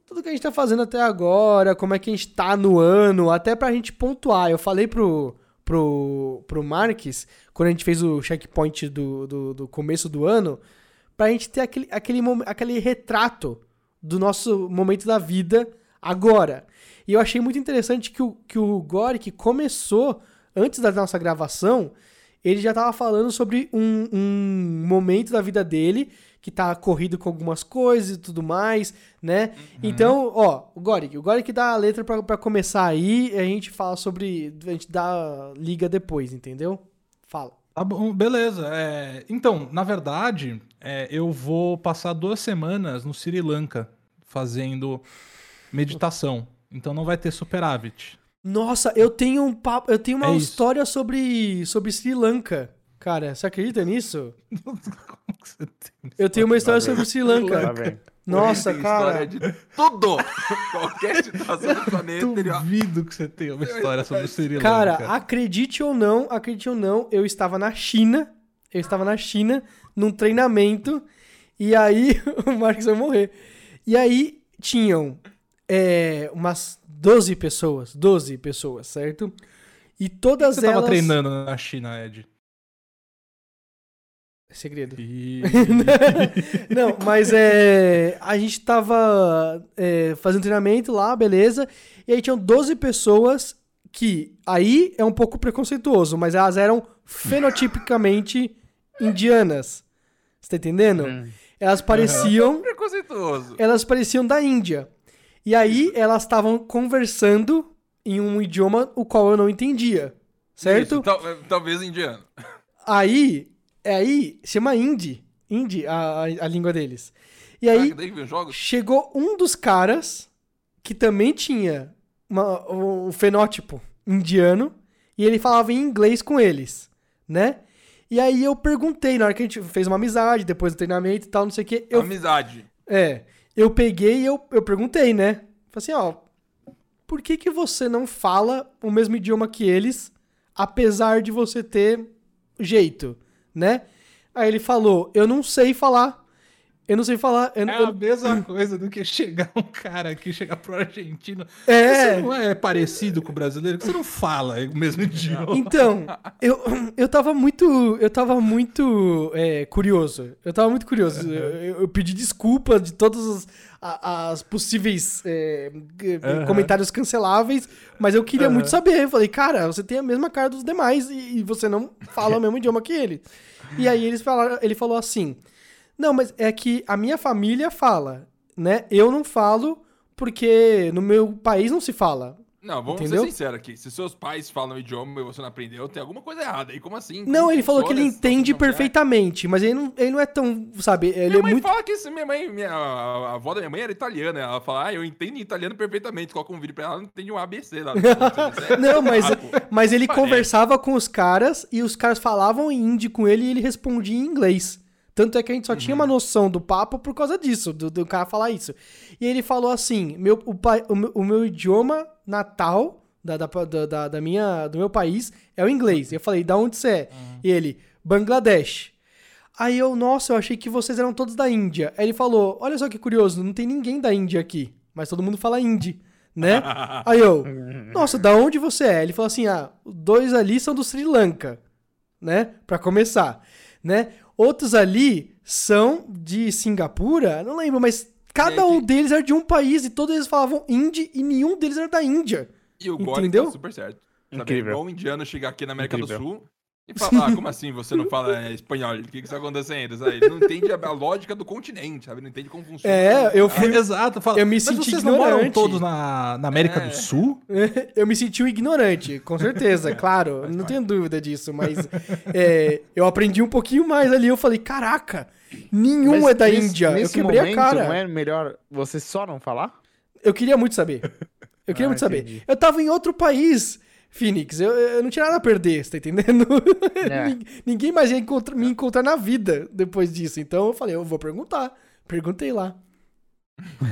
tudo que a gente tá fazendo até agora, como é que a gente tá no ano, até pra gente pontuar. Eu falei pro, pro, pro Marques, quando a gente fez o checkpoint do, do, do começo do ano, pra gente ter aquele, aquele, aquele retrato do nosso momento da vida agora. E eu achei muito interessante que o, que o Goric começou, antes da nossa gravação, ele já tava falando sobre um, um momento da vida dele que tá corrido com algumas coisas e tudo mais, né? Então, ó, o Goric, o Goric dá a letra pra, pra começar aí, e a gente fala sobre. A gente dá liga depois, entendeu? Fala. Tá bom, beleza. É, então, na verdade, é, eu vou passar duas semanas no Sri Lanka fazendo meditação. Então não vai ter superávit. Nossa, eu tenho um papo, eu tenho uma É história sobre, sobre Sri Lanka. Cara, você acredita nisso? Como que você tem Eu tenho uma história Lá vem. sobre Sri Lanka. Nossa, cara. história de tudo! Qualquer situação do planeta. Duvido que você tenha uma história sobre o Sri Lanka. Cara, acredite ou não, acredite ou não, eu estava na China. Eu estava na China num treinamento. E aí o Marcos vai morrer. E aí tinham é, umas 12 pessoas. 12 pessoas, certo? E todas você elas. tava treinando na China, Ed? É segredo. E... Não, mas é. A gente tava é, fazendo treinamento lá, beleza. E aí tinham 12 pessoas que. Aí é um pouco preconceituoso, mas elas eram fenotipicamente indianas. Você tá entendendo? Hum. Elas pareciam. Preconceituoso. Elas pareciam da Índia. E aí elas estavam conversando em um idioma o qual eu não entendia. Certo? Isso, tal- é, talvez indiano. Aí. É aí, chama Hindi. Hindi, a, a, língua deles. E aí. Caraca? Chegou um dos caras que também tinha uma- um fenótipo indiano e ele falava em inglês com eles, né? E aí eu perguntei, na hora que a gente fez uma amizade, depois do treinamento e tal, não sei o que, eu, Amizade. é, eu peguei e eu, eu perguntei, né? Falei assim, ó, por que que você não fala o mesmo idioma que eles, apesar de você ter jeito, né? Aí ele falou, eu não sei falar, eu não sei falar, eu, É eu- a mesma coisa do que chegar um cara aqui, chegar pro argentino. É. Você não é parecido com o brasileiro, você não fala o mesmo idioma. Então, eu, eu tava muito. Eu tava muito é, curioso. Eu tava muito curioso. Eu, eu pedi desculpa de todas as, as possíveis é, Aham. comentários canceláveis, mas eu queria Aham. muito saber. Eu falei, cara, você tem a mesma cara dos demais e, e você não fala o mesmo idioma que ele. E aí eles falaram, ele falou assim: Não, mas é que a minha família fala, né? Eu não falo porque no meu país não se fala. Não, vamos Entendeu? ser sinceros aqui. Se seus pais falam o idioma e você não aprendeu, tem alguma coisa errada. E como assim? Não, ele falou que ele entende perfeitamente, mas ele não, ele não é tão, sabe, ele Minha é mãe muito... fala que isso, minha mãe, minha, a avó da minha mãe era italiana. Ela fala, ah, eu entendo italiano perfeitamente. Coloca um vídeo pra ela, ela não entende um ABC lá. Não, mas, mas ele Parece. conversava com os caras e os caras falavam em hindi com ele e ele respondia em inglês. Tanto é que a gente só tinha Uhum. uma noção do papo por causa disso, do, do cara falar isso. E ele falou assim: meu, o, o, meu, o meu idioma natal da, da, da, da- da minha, do meu país é o inglês. E eu falei: da onde você é? Uhum. E ele: Bangladesh. Aí eu, nossa, eu achei que vocês eram todos da Índia. Aí ele falou: olha só que curioso, não tem ninguém da Índia aqui, mas todo mundo fala hindi, né? Aí eu, nossa, da onde você é? Ele falou assim: ah, dois ali são do Sri Lanka, né? Pra começar, né? Outros ali são de Singapura, não lembro, mas cada É um que- deles era de um país e todos eles falavam hindi e nenhum deles era da Índia. E o Gore Entendeu? tá super certo. Sabe, Incrível. É igual um indiano chegar aqui na América Incrível. do Sul e falar, ah, como assim você não fala é, espanhol? O que que está acontecendo? Sabe? Ele não entende a, a lógica do continente, sabe? Ele não entende como funciona. É, eu É, fui- exato. Fala, eu me mas senti vocês não moram ignorante." todos na, na América É. do Sul? Eu me senti um ignorante, com certeza, claro, não tenho dúvida disso, mas é, eu aprendi um pouquinho mais ali. Eu falei, caraca, nenhum Mas é da nesse- Índia. Eu nesse quebrei momento, a cara. Não é melhor você só não falar? Eu queria muito saber. Eu queria Ah, muito saber. entendi. Eu tava em outro país, Phoenix. Eu, eu não tinha nada a perder, você tá entendendo? É. Nin- Ninguém mais ia encontrar- me encontrar na vida depois disso. Então eu falei, eu vou perguntar. Perguntei lá.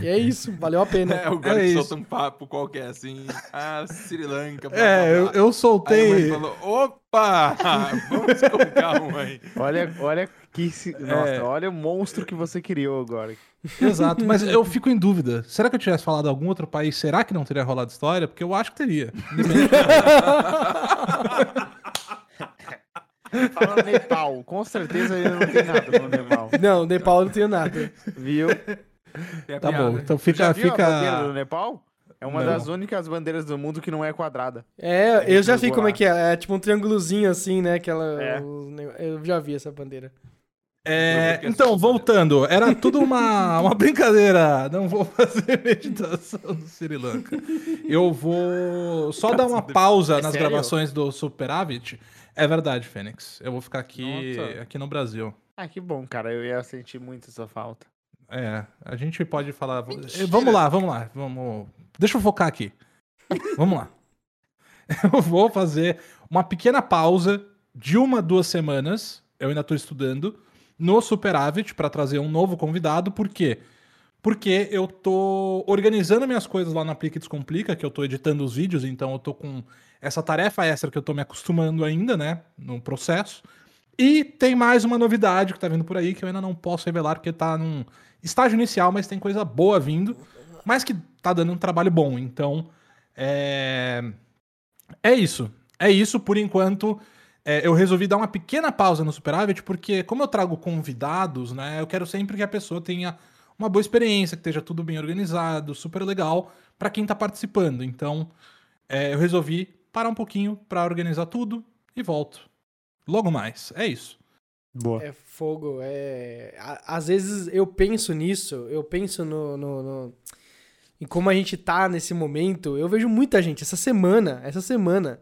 E é isso, valeu a pena. É, o cara É que solta um papo qualquer assim. Ah, Sri Lanka. blá, É, blá, eu, blá. eu Aí mãe soltei. falou: opa! Vamos com calma aí. Olha, olha que. se- Nossa, É. olha o monstro que você criou agora. Exato, mas eu fico em dúvida. Será que eu tivesse falado algum outro país, será que não teria rolado história? Porque eu acho que teria. Fala Nepal, com certeza ele não tem nada no Nepal. Não, Nepal eu não tenho nada. Viu? Tá piada. bom, então fica. viu a bandeira do fica... Nepal? É uma Não. das únicas bandeiras do mundo que não é quadrada. É, eu já vi jogou como é que é. É tipo um triângulozinho assim, né? Aquela. É. Eu já vi essa bandeira. É, então, voltando, era tudo uma, uma brincadeira. Não vou fazer meditação no Sri Lanka. Eu vou só dar uma pausa É nas sério? gravações do Superávit. É verdade, Fênix. Eu vou ficar aqui, Nossa. aqui no Brasil. Ah, que bom, cara. Eu ia sentir muito essa falta. É, a gente pode falar. Mentira. Vamos lá, vamos lá. Vamos... Deixa eu focar aqui. Vamos lá. Eu vou fazer uma pequena pausa de uma, duas semanas. Eu ainda estou estudando no Superávit para trazer um novo convidado. Por quê? Porque eu tô organizando minhas coisas lá no Aplica Descomplica, que eu tô editando os vídeos, então eu tô com essa tarefa extra que eu tô me acostumando ainda, né, no processo. E tem mais uma novidade que tá vindo por aí que eu ainda não posso revelar porque tá num estágio inicial, mas tem coisa boa vindo, mas que tá dando um trabalho bom. Então, é é isso. É isso por enquanto. É, eu resolvi dar uma pequena pausa no Superávit, porque como eu trago convidados, né, eu quero sempre que a pessoa tenha uma boa experiência, que esteja tudo bem organizado, super legal para quem tá participando. Então, é, eu resolvi parar um pouquinho para organizar tudo e volto. Logo mais. É isso. Boa. É fogo, é. Às vezes eu penso nisso, eu penso no, no, no- em como a gente tá nesse momento. Eu vejo muita gente, essa semana, essa semana,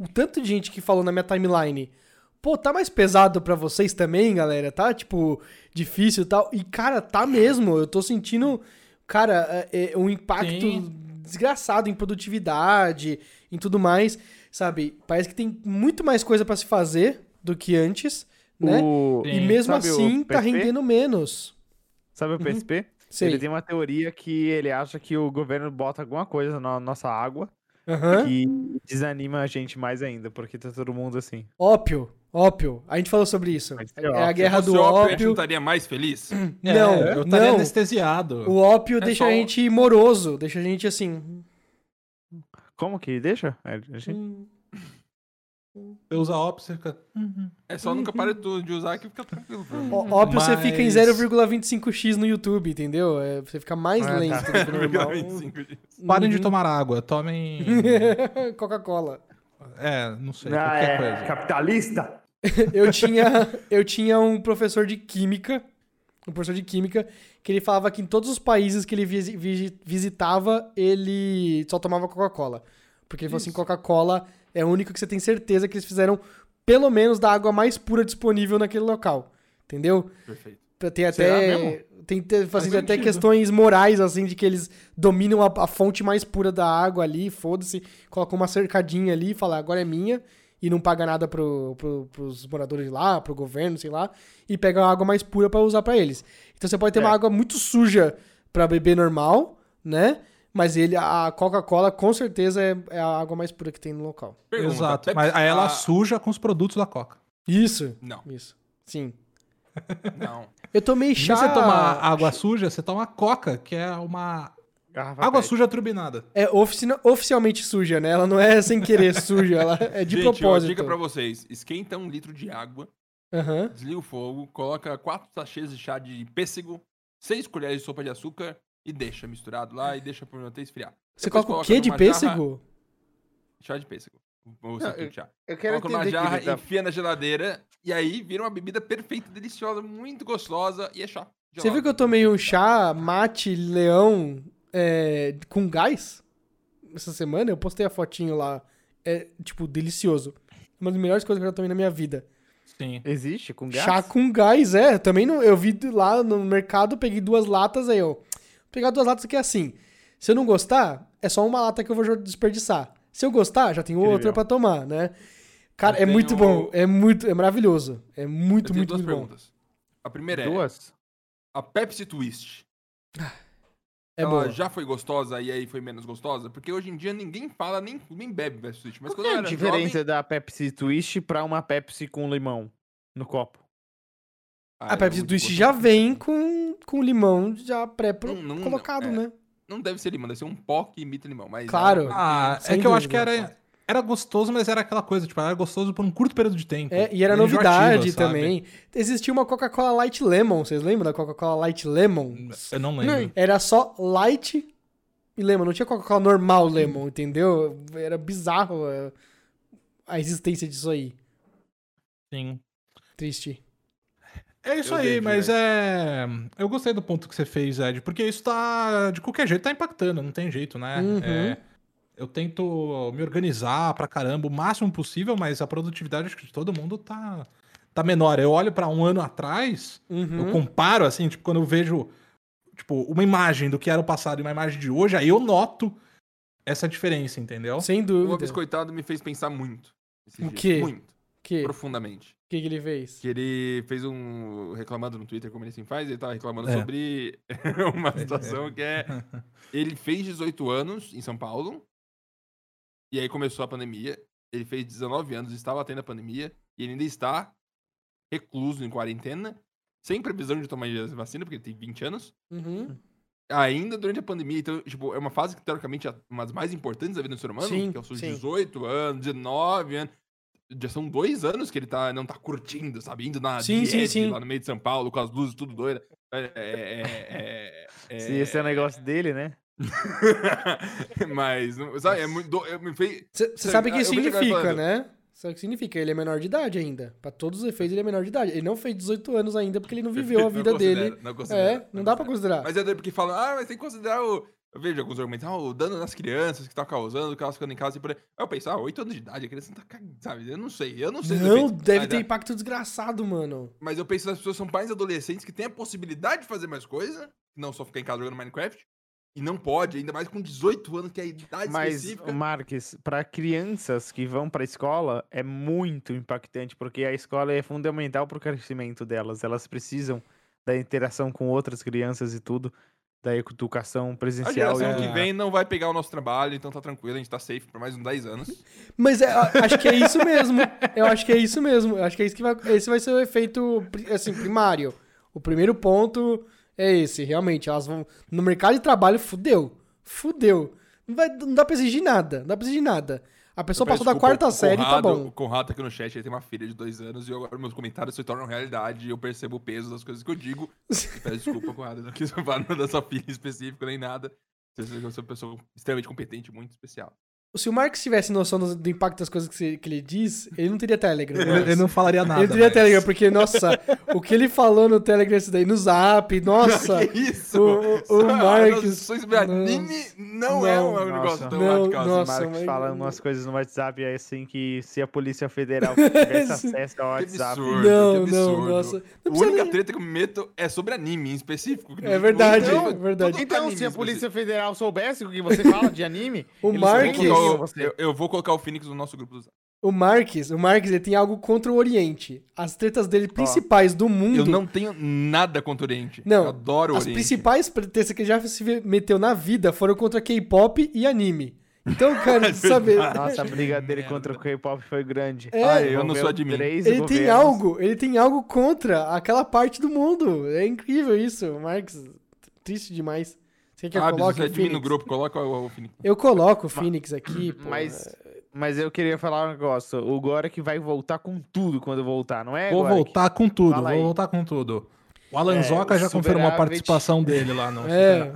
o tanto de gente que falou na minha timeline. Pô, tá mais pesado pra vocês também, galera? Tá, tipo, difícil e tal. E, cara, tá mesmo. Eu tô sentindo, cara, é, é, um impacto Sim. desgraçado em produtividade, em tudo mais, sabe? Parece que tem muito mais coisa pra se fazer do que antes, né? O- E Sim. mesmo Sabe assim, tá rendendo menos. Sabe o Uhum. PSP? Sei. Ele tem uma teoria que ele acha que o governo bota alguma coisa na nossa água Aham. que desanima a gente mais ainda, porque tá todo mundo assim. Ópio. Ópio. A gente falou sobre isso. É a ópio. guerra Se do fosse ópio, a gente não ópio. estaria mais feliz? É, Não, eu estaria não. anestesiado. O ópio É deixa só a gente moroso, deixa a gente assim. Como que deixa? É, a gente- hum, Você usa ópio, você fica. É só nunca para de de usar que fica tranquilo. Ópio você fica em Mas- 0,25x no YouTube, entendeu? É, você fica mais Ah, tá. lento do que normal. 25 dias. Parem de Uhum. tomar água, tomem. Coca-Cola. É, não sei, Ah, qualquer é, coisa. capitalista? Eu tinha, eu tinha um professor de química, um professor de química, que ele falava que em todos os países que ele visi- visi- visitava, ele só tomava Coca-Cola. Porque ele falou assim, Coca-Cola é o único que você tem certeza que eles fizeram pelo menos da água mais pura disponível naquele local. Entendeu? Perfeito. Tem até, tem te- fazendo até questões morais, assim, de que eles dominam a, a fonte mais pura da água ali, foda-se, colocam uma cercadinha ali e falam, agora é minha, e não paga nada pro, pro, pros moradores de lá, pro governo, sei lá, e pega a água mais pura pra usar pra eles. Então você pode ter É. uma água muito suja pra beber normal, né? Mas ele, a Coca-Cola com certeza é, é a água mais pura que tem no local. Pergunta, Exato. Pepsi- Mas aí ela a- suja com os produtos da Coca. Isso. Não, Isso. Sim. não. Eu tomei chá. de você tomar água suja, você toma Coca, que é uma Garrafa água PET. suja turbinada. É ofici- oficialmente suja, né? Ela não é sem querer suja, ela é de Gente, propósito. dica pra vocês. Esquenta um litro de água, Aham. desliga o fogo, coloca quatro sachês de chá de pêssego, seis colheres de sopa de açúcar e deixa misturado lá e deixa por até esfriar. Você Depois coloca o quê de numa jarra- pêssego? Chá de pêssego. Ou Não, de chá. Eu quero Coloca numa jarra, que tá... enfia na geladeira e aí vira uma bebida perfeita, deliciosa, muito gostosa e é chá. Você viu que eu tomei um chá mate leão é, com gás essa semana? Eu postei a fotinho lá. É, tipo, delicioso. Uma das melhores coisas que eu já tomei na minha vida. Sim. Existe com gás? Chá com gás, é. Também não, eu vi lá no mercado, peguei duas latas, aí eu. Pegar duas latas que é assim. Se eu não gostar, é só uma lata que eu vou desperdiçar. Se eu gostar, já tenho Incrível. outra pra tomar, né? Cara, Eu é muito tenho- bom. É muito, é maravilhoso. É muito, Eu tenho muito, duas muito bom. perguntas. A primeira é, Duas? a Pepsi Twist, É ela boa. já foi gostosa e aí foi menos gostosa? Porque hoje em dia ninguém fala, nem, nem bebe Pepsi Twist. Mas Qual quando é a era diferença jovem... da Pepsi Twist pra uma Pepsi com limão no copo? Ah, A Pepsi muito Twist já vem com, com limão já pré-colocado, Não, não, não, é. né? Não deve ser limão, deve ser um pó que imita limão. Mas Claro. ela- Ah, é que eu acho que dúvida. era, era gostoso, mas era aquela coisa, tipo, era gostoso por um curto período de tempo. É, e era novidade enjoativa, sabe? também. Existia uma Coca-Cola Light Lemon, vocês lembram da Coca-Cola Light Lemon? Eu não lembro. Era só Light e Lemon, não tinha Coca-Cola normal Lemon, entendeu? Era bizarro a, a existência disso aí. Sim. Triste. É isso Eu aí, dei mas direto. é. Eu gostei do ponto que você fez, Ed, porque isso tá. De qualquer jeito tá impactando, não tem jeito, né? Uhum. É, Eu tento me organizar pra caramba o máximo possível, mas a produtividade acho que de todo mundo tá, tá menor. Eu olho pra um ano atrás, eu Uhum. comparo, assim, tipo, quando eu vejo tipo, uma imagem do que era o passado e uma imagem de hoje, aí eu noto essa diferença, entendeu? Sem O dúvida. biscoitado me fez pensar muito. O quê? Muito. Que, Profundamente. Que que ele fez? Que ele fez um. reclamando no Twitter, como ele sempre faz, ele tava reclamando É. sobre uma situação que é. Ele fez 18 anos em São Paulo. E aí começou a pandemia. Ele fez 19 anos, estava tendo a pandemia. E ele ainda está recluso em quarentena. Sem previsão de tomar a vacina, porque ele tem 20 anos. Uhum. Ainda durante a pandemia. Então, tipo, é uma fase que, teoricamente, é uma das mais importantes da vida do ser humano. Sim, que é os seus sim. 18 anos, 19 anos. Já são dois anos que ele tá, não tá curtindo, sabe? Indo na Sim, sim, sim. lá no meio de São Paulo, com as luzes tudo doidas. É, é, é, é, Se esse é o negócio dele, né? Mas, não- sabe, é muito. Você Sabe, sabe o que significa, né? Sabe o que significa? Ele é menor de idade ainda. Pra todos os efeitos, ele é menor de idade. Ele não fez 18 anos ainda porque ele não viveu a Não vida dele. Não considero, É, não dá pra considerar. Mas é porque falam, ah, mas tem que considerar o. Eu vejo alguns argumentos, ah, o dano nas crianças que tá causando, que elas ficando em casa e por aí. Aí eu penso, ah, 8 anos de idade, a criança não tá cagando, sabe? Eu não sei, eu não sei. Não, deve mas, ter é- impacto desgraçado, mano. Mas eu penso que as pessoas são pais adolescentes que têm a possibilidade de fazer mais coisa, não só ficar em casa jogando Minecraft, e não pode, ainda mais com 18 anos, que é a idade Mas, específica. Marques, para crianças que vão para a escola, é muito impactante, porque a escola é fundamental para o crescimento delas. Elas precisam da interação com outras crianças e tudo, da educação A presencial. geração e que vem não vai pegar o nosso trabalho, então tá tranquilo, a gente tá safe por mais uns 10 anos. Mas é, a- acho que é isso mesmo. Eu acho que é isso mesmo. Eu acho que é isso que vai. Esse vai ser o efeito assim, primário. O primeiro ponto é esse, realmente. Elas vão. No mercado de trabalho, fudeu. Fudeu. Não, vai, não dá pra exigir nada. Não dá pra exigir nada. A pessoa passou da quarta o série, tá Conrado- bom. O Conrado tá aqui no chat, ele tem uma filha de dois anos e agora meus comentários se tornam realidade e eu percebo o peso das coisas que eu digo. Peço desculpa, Conrado, não quis falar da sua filha em específico nem nada. Você sou uma pessoa extremamente competente, muito especial. Se o Marcos tivesse noção do, do impacto das coisas que, você- que ele diz, ele não teria Telegram. Ele, ele não falaria nada. Ele teria mas- Telegram, porque, nossa, o que ele falou no Telegram, isso daí, no Zap, nossa. que isso? o- o Só- Marcos- As noções de anime não, é um Não, negócio nossa. tão Não, radical. assim. nossa. Marcos mas- fala umas coisas no WhatsApp é assim que se a Polícia Federal tivesse acesso ao Que WhatsApp. absurdo, Não, que não, nossa. Não A única nem- treta que eu me meto é sobre anime em específico. É verdade, Então, é verdade. Então, se a Polícia Federal soubesse o que você fala de anime, O Marques- Eu vou, prenderiam colocar o, você. eu, eu vou colocar o Phoenix no nosso grupo do Zap. O Marques, o Marques, ele tem algo contra o Oriente. As tretas dele principais do mundo. Eu não tenho nada contra o Oriente. Não, Eu adoro o As Oriente. principais tretas que ele já se meteu na vida foram contra K-pop e anime. Então, cara, sabe? Nossa, a briga dele contra o K-pop foi grande. É. Ah, eu não sou admin. três Ele tem governos. algo, ele tem algo contra aquela parte do mundo. É incrível isso, Marques. Triste demais. Você quer Ah, coloque você no grupo, coloca o, o Phoenix. Eu coloco o Phoenix aqui, pô. Mas, mas eu queria falar um negócio. O Gorek vai voltar com tudo quando voltar, não é, Vou Gorek? voltar com tudo, Fala vou aí. voltar com tudo. O Alan É, Zoca o já confirmou a participação dele lá no É.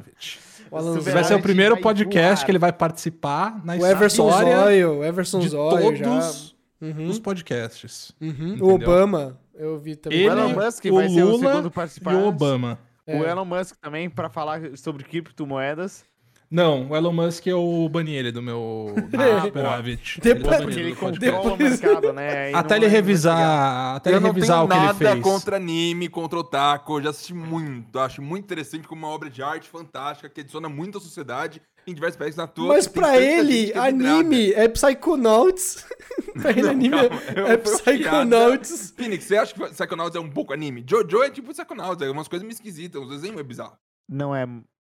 Vai ser o primeiro podcast voar. que ele vai participar na O Everson história Zóio, o Everson de Zóio já. todos Uhum, os podcasts. uhum. O Obama, eu vi também. Ele, O Elon Musk o vai ser o Lula segundo e participante. o Obama. É. O Elon Musk também, pra falar sobre criptomoedas. Não, o Elon Musk eu bani ele do meu do Ah, meu Superávit. Depois- Ele Porque ele controla o Depois- mercado, né? e Até não ele é revisar, até ele eu não revisar tenho o que ele nada fez. contra anime, contra otaku. Eu já assisti muito. Acho muito interessante como uma obra de arte fantástica que adiciona muito à sociedade em diversos países na tua. Mas pra ele, é anime é Psychonauts. pra ele, anime é- calma, é, piada. Psychonauts. Phoenix, você acha que Psychonauts é um pouco anime? Jojo é tipo Psychonauts, é umas coisas meio esquisitas, uns desenhos é bizarro. Não é,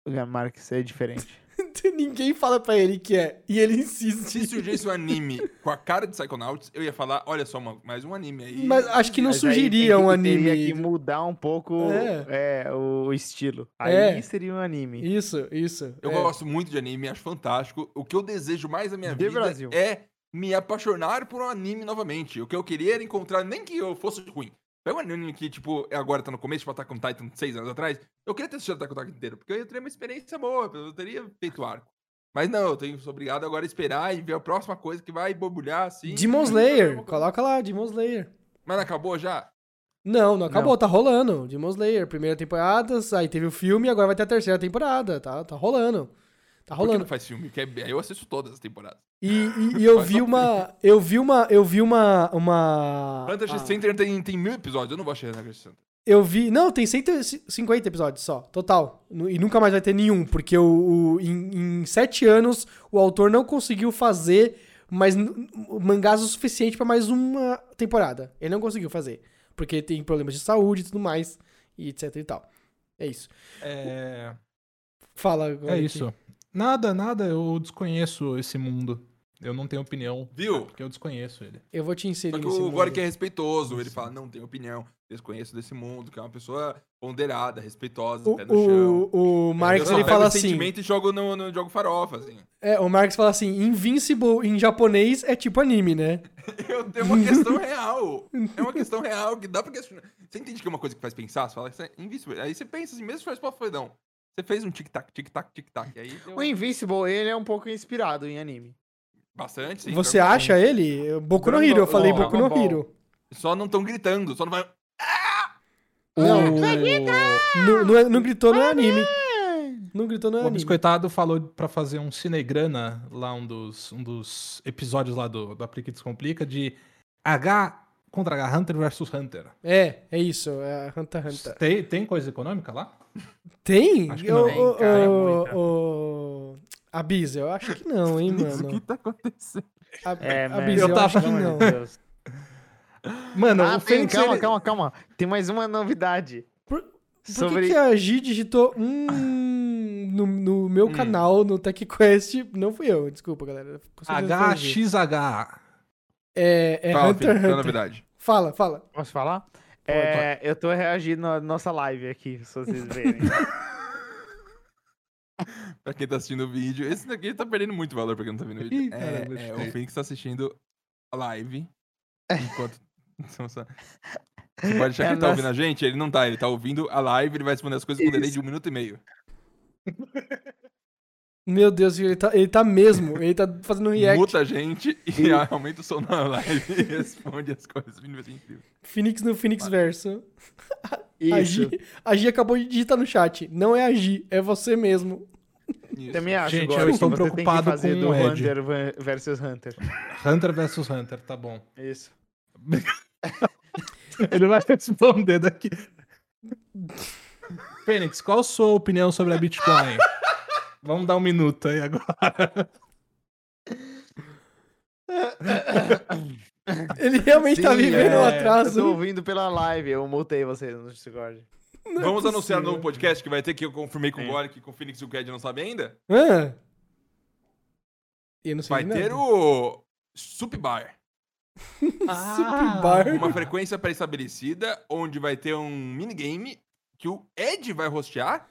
é Marx, é diferente. Ninguém fala pra ele que é. E ele insiste. Se surgisse um anime com a cara de Psychonauts, eu ia falar, olha só, uma- mais um anime aí. Mas acho que não Mas surgiria um que- Teria anime. que mudar um pouco É. é, o estilo. Aí É. seria um anime. Isso, isso. Eu é. gosto muito de anime, acho fantástico. O que eu desejo mais na minha De vida Brasil. é me apaixonar por um anime novamente. O que eu queria era encontrar, nem que eu fosse ruim. Pega um anime que, tipo, agora tá no começo, tipo Attack on Titan, seis anos atrás. Eu queria ter assistido Attack on Titan inteiro, porque eu teria uma experiência boa, eu teria feito arco. Mas não, eu tenho, sou obrigado agora a esperar e ver a próxima coisa que vai borbulhar, assim. Demon Slayer. Coloca lá, Demon Slayer. Mas não acabou já? Não, não acabou, tá rolando. Demon Slayer, primeira temporada, aí teve o filme, agora vai ter a terceira temporada. Tá, tá rolando. Tá Por que rolando. não faz filme? Que é- eu assisto todas as temporadas. E, e- e eu vi uma. Eu vi uma. Eu vi uma. uma Hunter x ah, Center tem, tem mil episódios, eu não vou achar Hunter x Center. Eu vi. Não, tem 150 episódios só, total. E nunca mais vai ter nenhum, porque o, o- em, em sete anos o autor não conseguiu fazer mais mangás o suficiente pra mais uma temporada. Ele não conseguiu fazer. Porque tem problemas de saúde e tudo mais, e etc e tal. É isso. É, Fala agora. é aqui. isso. Nada, nada, eu desconheço esse mundo. Eu não tenho opinião, Viu? porque eu desconheço ele. Eu vou te inserir Só que o. Gorik é respeitoso, ele fala, não tenho opinião, desconheço desse mundo, que é uma pessoa ponderada, respeitosa, O, pé no chão. o, o Marx, ele pego fala o assim... sentimento e jogo no, no jogo farofa, assim. É, o Marx fala assim, Invincible em japonês é tipo anime, né? Eu tenho uma questão real. É uma questão real que dá pra questionar. Você entende que é uma coisa que faz pensar? Você fala que isso é invisível. Aí você pensa assim, mesmo se faz pra fodão. Você fez um tic-tac, tic-tac, tic-tac. Aí deu O Invincible, ele é um pouco inspirado em anime. bastante, sim. Você acha ele? Boku no Hero, eu falei ó, Boku no Ball. Hero. Só não estão gritando, só não vai... Não, não, não, é- não gritou no anime. Não gritou no O anime. Biscoitado falou pra fazer um Cinegrana, lá um dos, um dos episódios lá do, do Aplique Descomplica, de H contra H, Hunter versus Hunter. É, é isso, é Hunter x Hunter. Tem, tem coisa econômica lá? Tem? Acho que não. cara, é ô, Abis, eu acho que não, hein, O que mano. tá acontecendo? A- É, Abis, eu eu, tava- acho que não. Mano, Ah, o tem, Fênix, calma, ele- calma, calma. Tem mais uma novidade. Por- Por sobre... que, que a Gi digitou hum no, no meu Hum. canal, no TechQuest? Não fui eu, desculpa, galera. A. HXH. É, é Fala, Hunter filho, é a Hunter. novidade? Fala, fala. Posso falar? É, eu tô reagindo à nossa live aqui, se vocês verem. Pra quem tá assistindo o vídeo, esse daqui tá perdendo muito valor pra quem não tá vendo o vídeo. Ih, É, caramba, é, o Fênix tá assistindo a live enquanto... Você pode achar É que ele tá nossa- ouvindo a gente? Ele não tá, ele tá ouvindo a live, ele vai responder as coisas com delay de um minuto e meio. Meu Deus, ele tá, ele tá mesmo. Ele tá fazendo react. Muta a gente e aumenta o som na live e responde as coisas. Phoenix no Phoenix Verso. A Isso. Gi, a Gi acabou de digitar no chat. Não é a Gi, é você mesmo. Isso. Também acho, Gente, Gork, eu estou preocupado fazer com do o Ed. Hunter versus Hunter. Hunter versus Hunter, tá bom. Isso. Ele vai responder daqui. Fênix, qual a sua opinião sobre a Bitcoin? Vamos dar um minuto aí agora. Ele realmente tá Sim, vivendo é. um Eu atraso. tô ouvindo pela live, eu multei vocês no Discord. Não é Vamos anunciar um novo podcast que vai ter que eu confirmei com o É. Golic, com o Phoenix e o Ked não sabe ainda. Hã? Eu não sei Vai de nada. ter o Sup Bar. Super Bar. Uma frequência pré-estabelecida, onde vai ter um minigame que o Ed vai rostear.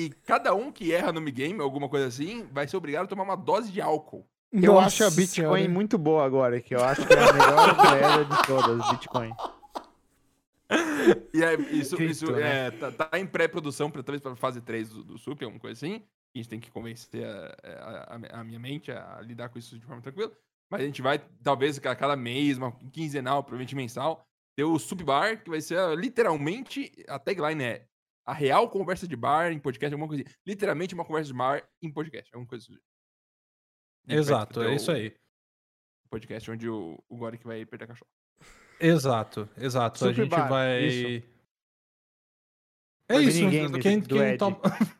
E cada um que erra no minigame, alguma coisa assim, vai ser obrigado a tomar uma dose de álcool. Eu Nossa acho a Bitcoin Senhora. muito boa agora, que eu acho que é a melhor moeda de todas, Bitcoin. E é, isso, Cripto, isso né? é, tá, tá em pré-produção, pra, talvez pra fase 3 do, do Sup, alguma coisa assim. A gente tem que convencer a, a- a- a minha mente a lidar com isso de forma tranquila. Mas a gente vai, talvez, a cada mês, uma quinzenal, provavelmente mensal, ter o Sup Bar, que vai ser literalmente, a tagline é a real conversa de bar em podcast, alguma coisa assim. Literalmente uma conversa de bar em podcast, alguma coisa assim. A Exato, é isso aí. Podcast onde o, o Goric vai perder a cachorro. Exato, exato. a Super gente bar, vai. isso. É Mas isso. ninguém Quem, do quem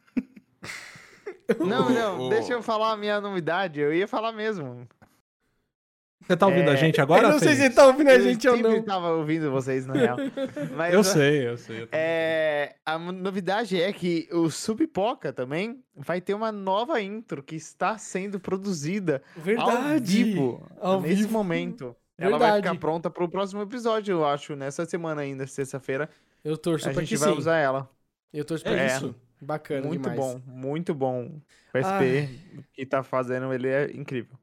Não, não, deixa eu falar a minha novidade, eu ia falar mesmo. Você tá ouvindo a É, gente agora? eu não sei se ele tá ouvindo a eu gente ou sempre não. tava ouvindo vocês, na real. Mas, Eu sei, eu sei. eu. É, a novidade é que o Subpoca também vai ter uma nova intro que está sendo produzida ao Verdade. vivo Ao nesse vivo. momento. Ela vai ficar pronta pro próximo episódio, eu acho, nessa semana ainda, sexta-feira. Eu torço A pra gente que vai sim. usar ela. Eu torço pra É que isso. sim. Bacana muito demais. bom, muito bom. O SP que tá fazendo, ele é incrível.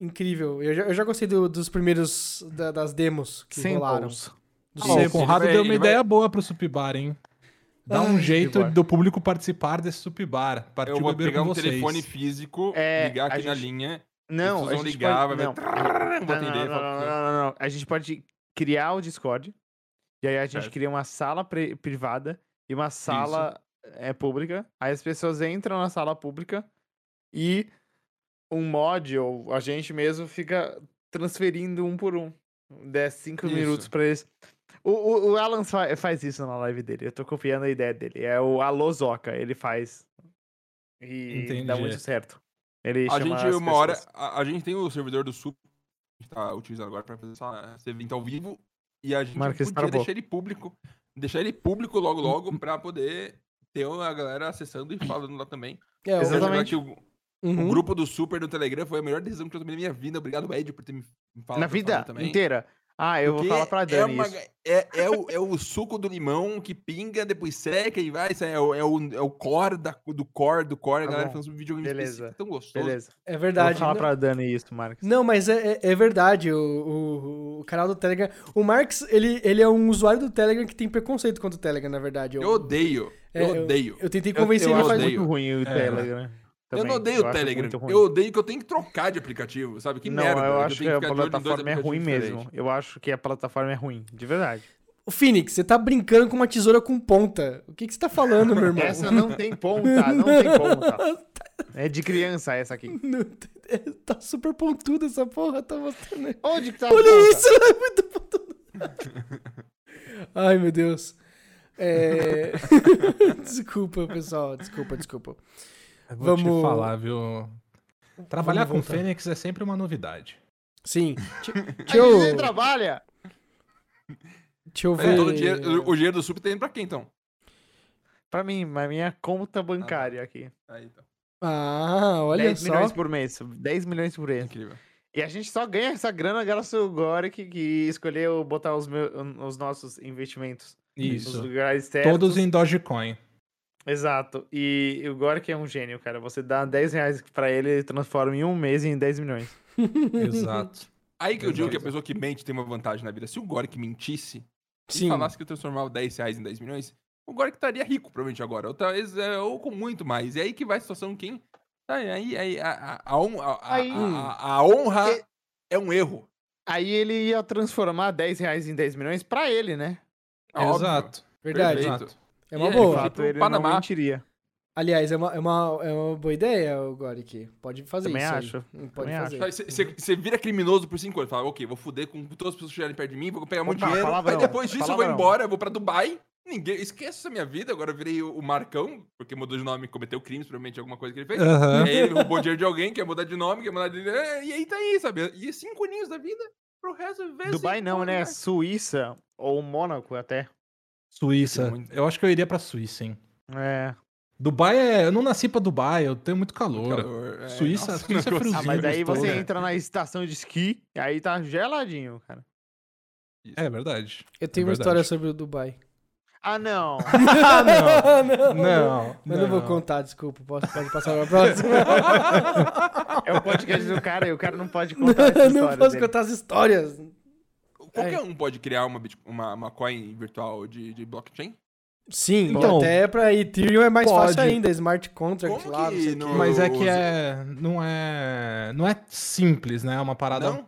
Incrível. Eu já, eu já gostei do- dos primeiros da- das demos que rolaram. Samples. Do Ah, o. Conrado ele vai- deu uma ele vai- ideia boa pro Supbar, hein? Dá um Ai, jeito do público participar desse Supbar. Partiu Eu vou beber pegar um vocês. telefone físico, É, ligar aqui na gente- linha. Não, Vocês a vão gente ligar, pode... vai não. ver. Não, Vou não, atender. não, não, não, não, não. A gente pode criar o Discord. E aí a gente Certo. cria uma sala pri- privada e uma sala é, pública. Aí as pessoas entram na sala pública e um mod ou a gente mesmo fica transferindo um por um. 10, 5 Isso. minutos pra eles. O, o, o Alan fa- faz isso na live dele. Eu tô copiando a ideia dele. É o Alô Zoca, ele faz. E dá Entendi. muito certo. Ele A chama gente, uma hora, a, a gente tem o servidor do Sup, que a gente tá utilizando agora pra fazer essa, esse evento ao vivo, e a gente Marques podia deixar ele público, deixar ele público logo logo pra poder ter a galera acessando e falando lá também. É, Exatamente. o- Uhum. O grupo do Super do Telegram foi a melhor decisão que eu tomei na minha vida. Obrigado, Ed, por ter me falado. Na vida inteira. Ah, eu vou Porque falar pra é, Dani uma isso. ga- é, é, o, é o suco do limão que pinga, depois seca e vai. isso É o, é o, é o core da, do core do core. Tá a galera bom. falando sobre videogame Beleza. específico, tão gostoso. Beleza. É Eu verdade. vou falar Não- pra Dani isso, Marcos. Não, mas é, é- é verdade. O, o, o canal do Telegram. O Marx, ele, ele é um usuário do Telegram que tem preconceito contra o Telegram, na verdade. Eu odeio. é, Eu odeio. Eu, tentei Eu, convencer eu ele acho faz. odeio. muito ruim o É. Telegram. Eu também. não odeio o acho Telegram. Eu odeio que eu tenho que trocar de aplicativo, sabe? Que não, merda. eu que acho que tenho a plataforma é ruim mesmo. diferentes. Eu acho que a plataforma é ruim, de verdade. O Phoenix, você tá brincando com uma tesoura com ponta. O que, que você tá falando, meu irmão? Essa não tem ponta, não tem ponta. É de criança essa aqui. Não é, tá super pontuda essa porra, tá mostrando. Onde que tá a Olha isso, ela é muito pontuda. Ai, meu Deus. É... desculpa, pessoal. Desculpa, desculpa. Vou Vamos- te falar, viu? Trabalhar Vamos com voltar. Fênix é sempre uma novidade. Sim. Deixa, eu, você trabalha. deixa eu É, ver. todo dinheiro- o, o dinheiro do Super tá indo pra quem, então? Pra mim, na minha conta bancária aqui. Aí, então. Ah, olha 10 só. milhões por mês. 10 milhões por mês. Incrível. E a gente só ganha essa grana graças ao Goric que escolheu botar os, meus, os nossos investimentos. Os Isso. lugares certos. Todos em Dogecoin. Exato. E o Goric é um gênio, cara. Você dá 10 reais pra ele, ele transforma em um mês em 10 milhões. Exato. Aí que eu digo que a pessoa que mente tem uma vantagem na vida. Se o Goric mentisse e Sim. falasse que eu transformava 10 reais em 10 milhões, o Goric estaria rico, provavelmente, agora. Ou, talvez, é, ou com muito mais. E aí que vai a situação quem... Aí, aí, aí a, a, a, hon- a- a- Aí- a- a honra E- é um erro. Aí ele ia transformar 10 reais em 10 milhões pra ele, né? É óbvio. Exato. Verdade. Perfeito. Exato. É uma E boa. De fato, ele Panamá. não mentiria. Aliás, é uma, é, uma, é uma boa ideia, o Goric. Pode fazer Também isso. aí. acho. Pode Também fazer. Você vira criminoso por 5 anos. Fala, ok, vou fuder com todas as pessoas que chegarem perto de mim, vou pegar muito dinheiro. palavrão, Aí depois disso eu vou embora, eu vou pra Dubai. Ninguém. Esquece essa minha vida. Agora eu virei o Marcão, porque mudou de nome, cometeu crimes, provavelmente alguma coisa que ele fez. Aham. E aí ele roubou dinheiro de alguém, quer mudar de nome, quer mudar de. É, E aí tá aí, sabe? E cinco aninhos da vida pro resto Dubai assim, não, né? Suíça ou Mônaco até. Suíça. Muito. Eu acho que eu iria pra Suíça, hein? É. Dubai é. Eu não nasci pra Dubai, eu tenho muito calor. Calor, é, Suíça- nossa, Suíça é não friozinho. Ah, mas aí você entra na estação de esqui e aí tá geladinho, cara. É verdade. Eu tenho É uma história sobre o Dubai. Ah, não. Ah, não. Não. Eu não vou contar, desculpa. Posso, pode passar pra próxima. É o podcast do cara e o cara não pode contar essa não história posso dele. contar as histórias. Qualquer um pode criar uma, uma, uma coin virtual de, de blockchain? Sim, Então, até pra Ethereum é mais pode. fácil ainda. Smart contract Como lá, não que sei o não-. Mas é que é. Não é. Não é simples, né? É uma parada. Não?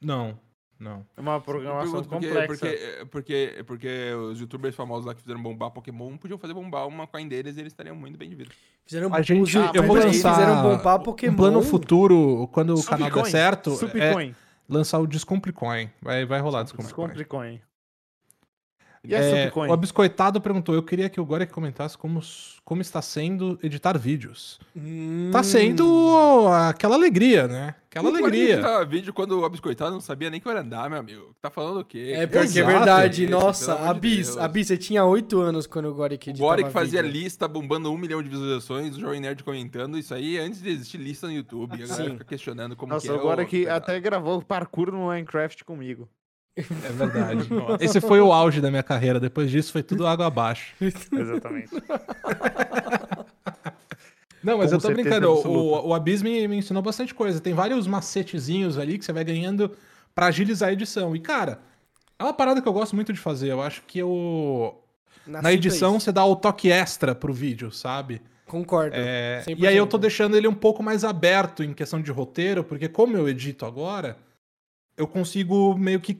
Não. Não. É uma programação Pergunto porque, complexa. porque, porque, porque os youtubers famosos lá que fizeram bombar Pokémon podiam fazer bombar uma coin deles e eles estariam muito bem de vida. Fizeram, A gente- eu vou que lançar fizeram bombar Pokémon. Um plano futuro, quando o canal der Subcoin. certo, é Subcoin. Lançar o Descomplicoin. Vai, vai rolar Descomplicoin. Descomplicoin. E É, Subcoin? o Abiscoitado perguntou: eu queria que o Gorek comentasse como, como está sendo editar vídeos. Hum. Tá sendo aquela alegria, né? Aquela O Guarani alegria. editava vídeo quando o Abiscoitado não sabia nem que eu ia andar, meu amigo. Tá falando o quê? É pior que é verdade. Isso, Nossa, amor de Abis. Abis, você tinha 8 anos quando o Goric O editava Goric fazia vídeo. lista bombando um milhão de visualizações, o Jovem Nerd comentando isso aí antes de existir lista no YouTube. A galera Sim. fica questionando como Nossa, que é agora o que pedaço. até gravou parkour no Minecraft comigo. É verdade. Esse foi o auge da minha carreira. Depois disso foi tudo água abaixo. Exatamente. Não, mas Com eu tô brincando. absoluta. O, o Abyss me, me ensinou bastante coisa. Tem vários macetezinhos ali que você vai ganhando pra agilizar a edição. E, cara, é uma parada que eu gosto muito de fazer. Eu acho que eu. Nasci Na pra edição você dá o toque extra pro vídeo, sabe? Concordo. É, 100%. e aí eu tô deixando ele um pouco mais aberto em questão de roteiro, porque como eu edito agora, eu consigo meio que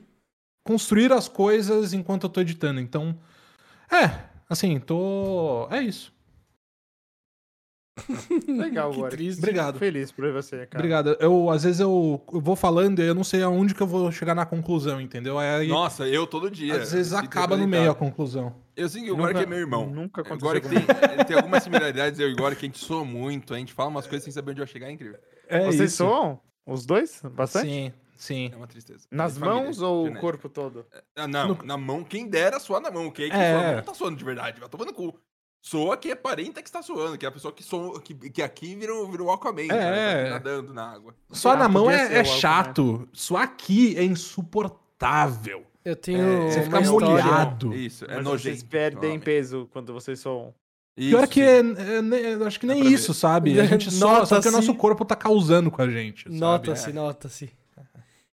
construir as coisas enquanto eu tô editando. Então, é, assim, tô. É isso. Legal, Que triste. Obrigado. Feliz por você, cara. Obrigado. Eu, às vezes eu, eu vou falando e eu não sei aonde que eu vou chegar na conclusão, entendeu? Aí, Nossa, eu todo dia. às vezes acaba no meio a conclusão. Eu sei que o é meu irmão. nunca aconteceu Agora que tem, ele tem algumas similaridades, eu e o que a gente soa muito, a gente fala umas coisas sem saber onde vai chegar, é incrível. É Vocês isso. soam? Os dois? Bastante? Sim, sim. É uma tristeza. Nas É família, mãos ou o genética. corpo todo? Ah, não, na mão, quem dera suar na mão, é que É. sua mão não tá suando de verdade, vai tomando cu. Soa que é parente que está suando, que é a pessoa que, soa, que, que aqui virou, virou Aquaman, É, cara, tá é. nadando na água. Só Ah, na mão podia é, é o Aquaman. chato. Só aqui é insuportável. Eu tenho você uma fica molhado. Isso, é Mas nojento. vocês perdem peso quando vocês soam. Pior Isso, que é, é, eu acho que nem isso, sabe? A gente só, só que o nosso corpo tá causando com a gente. Nota-se, nota-se.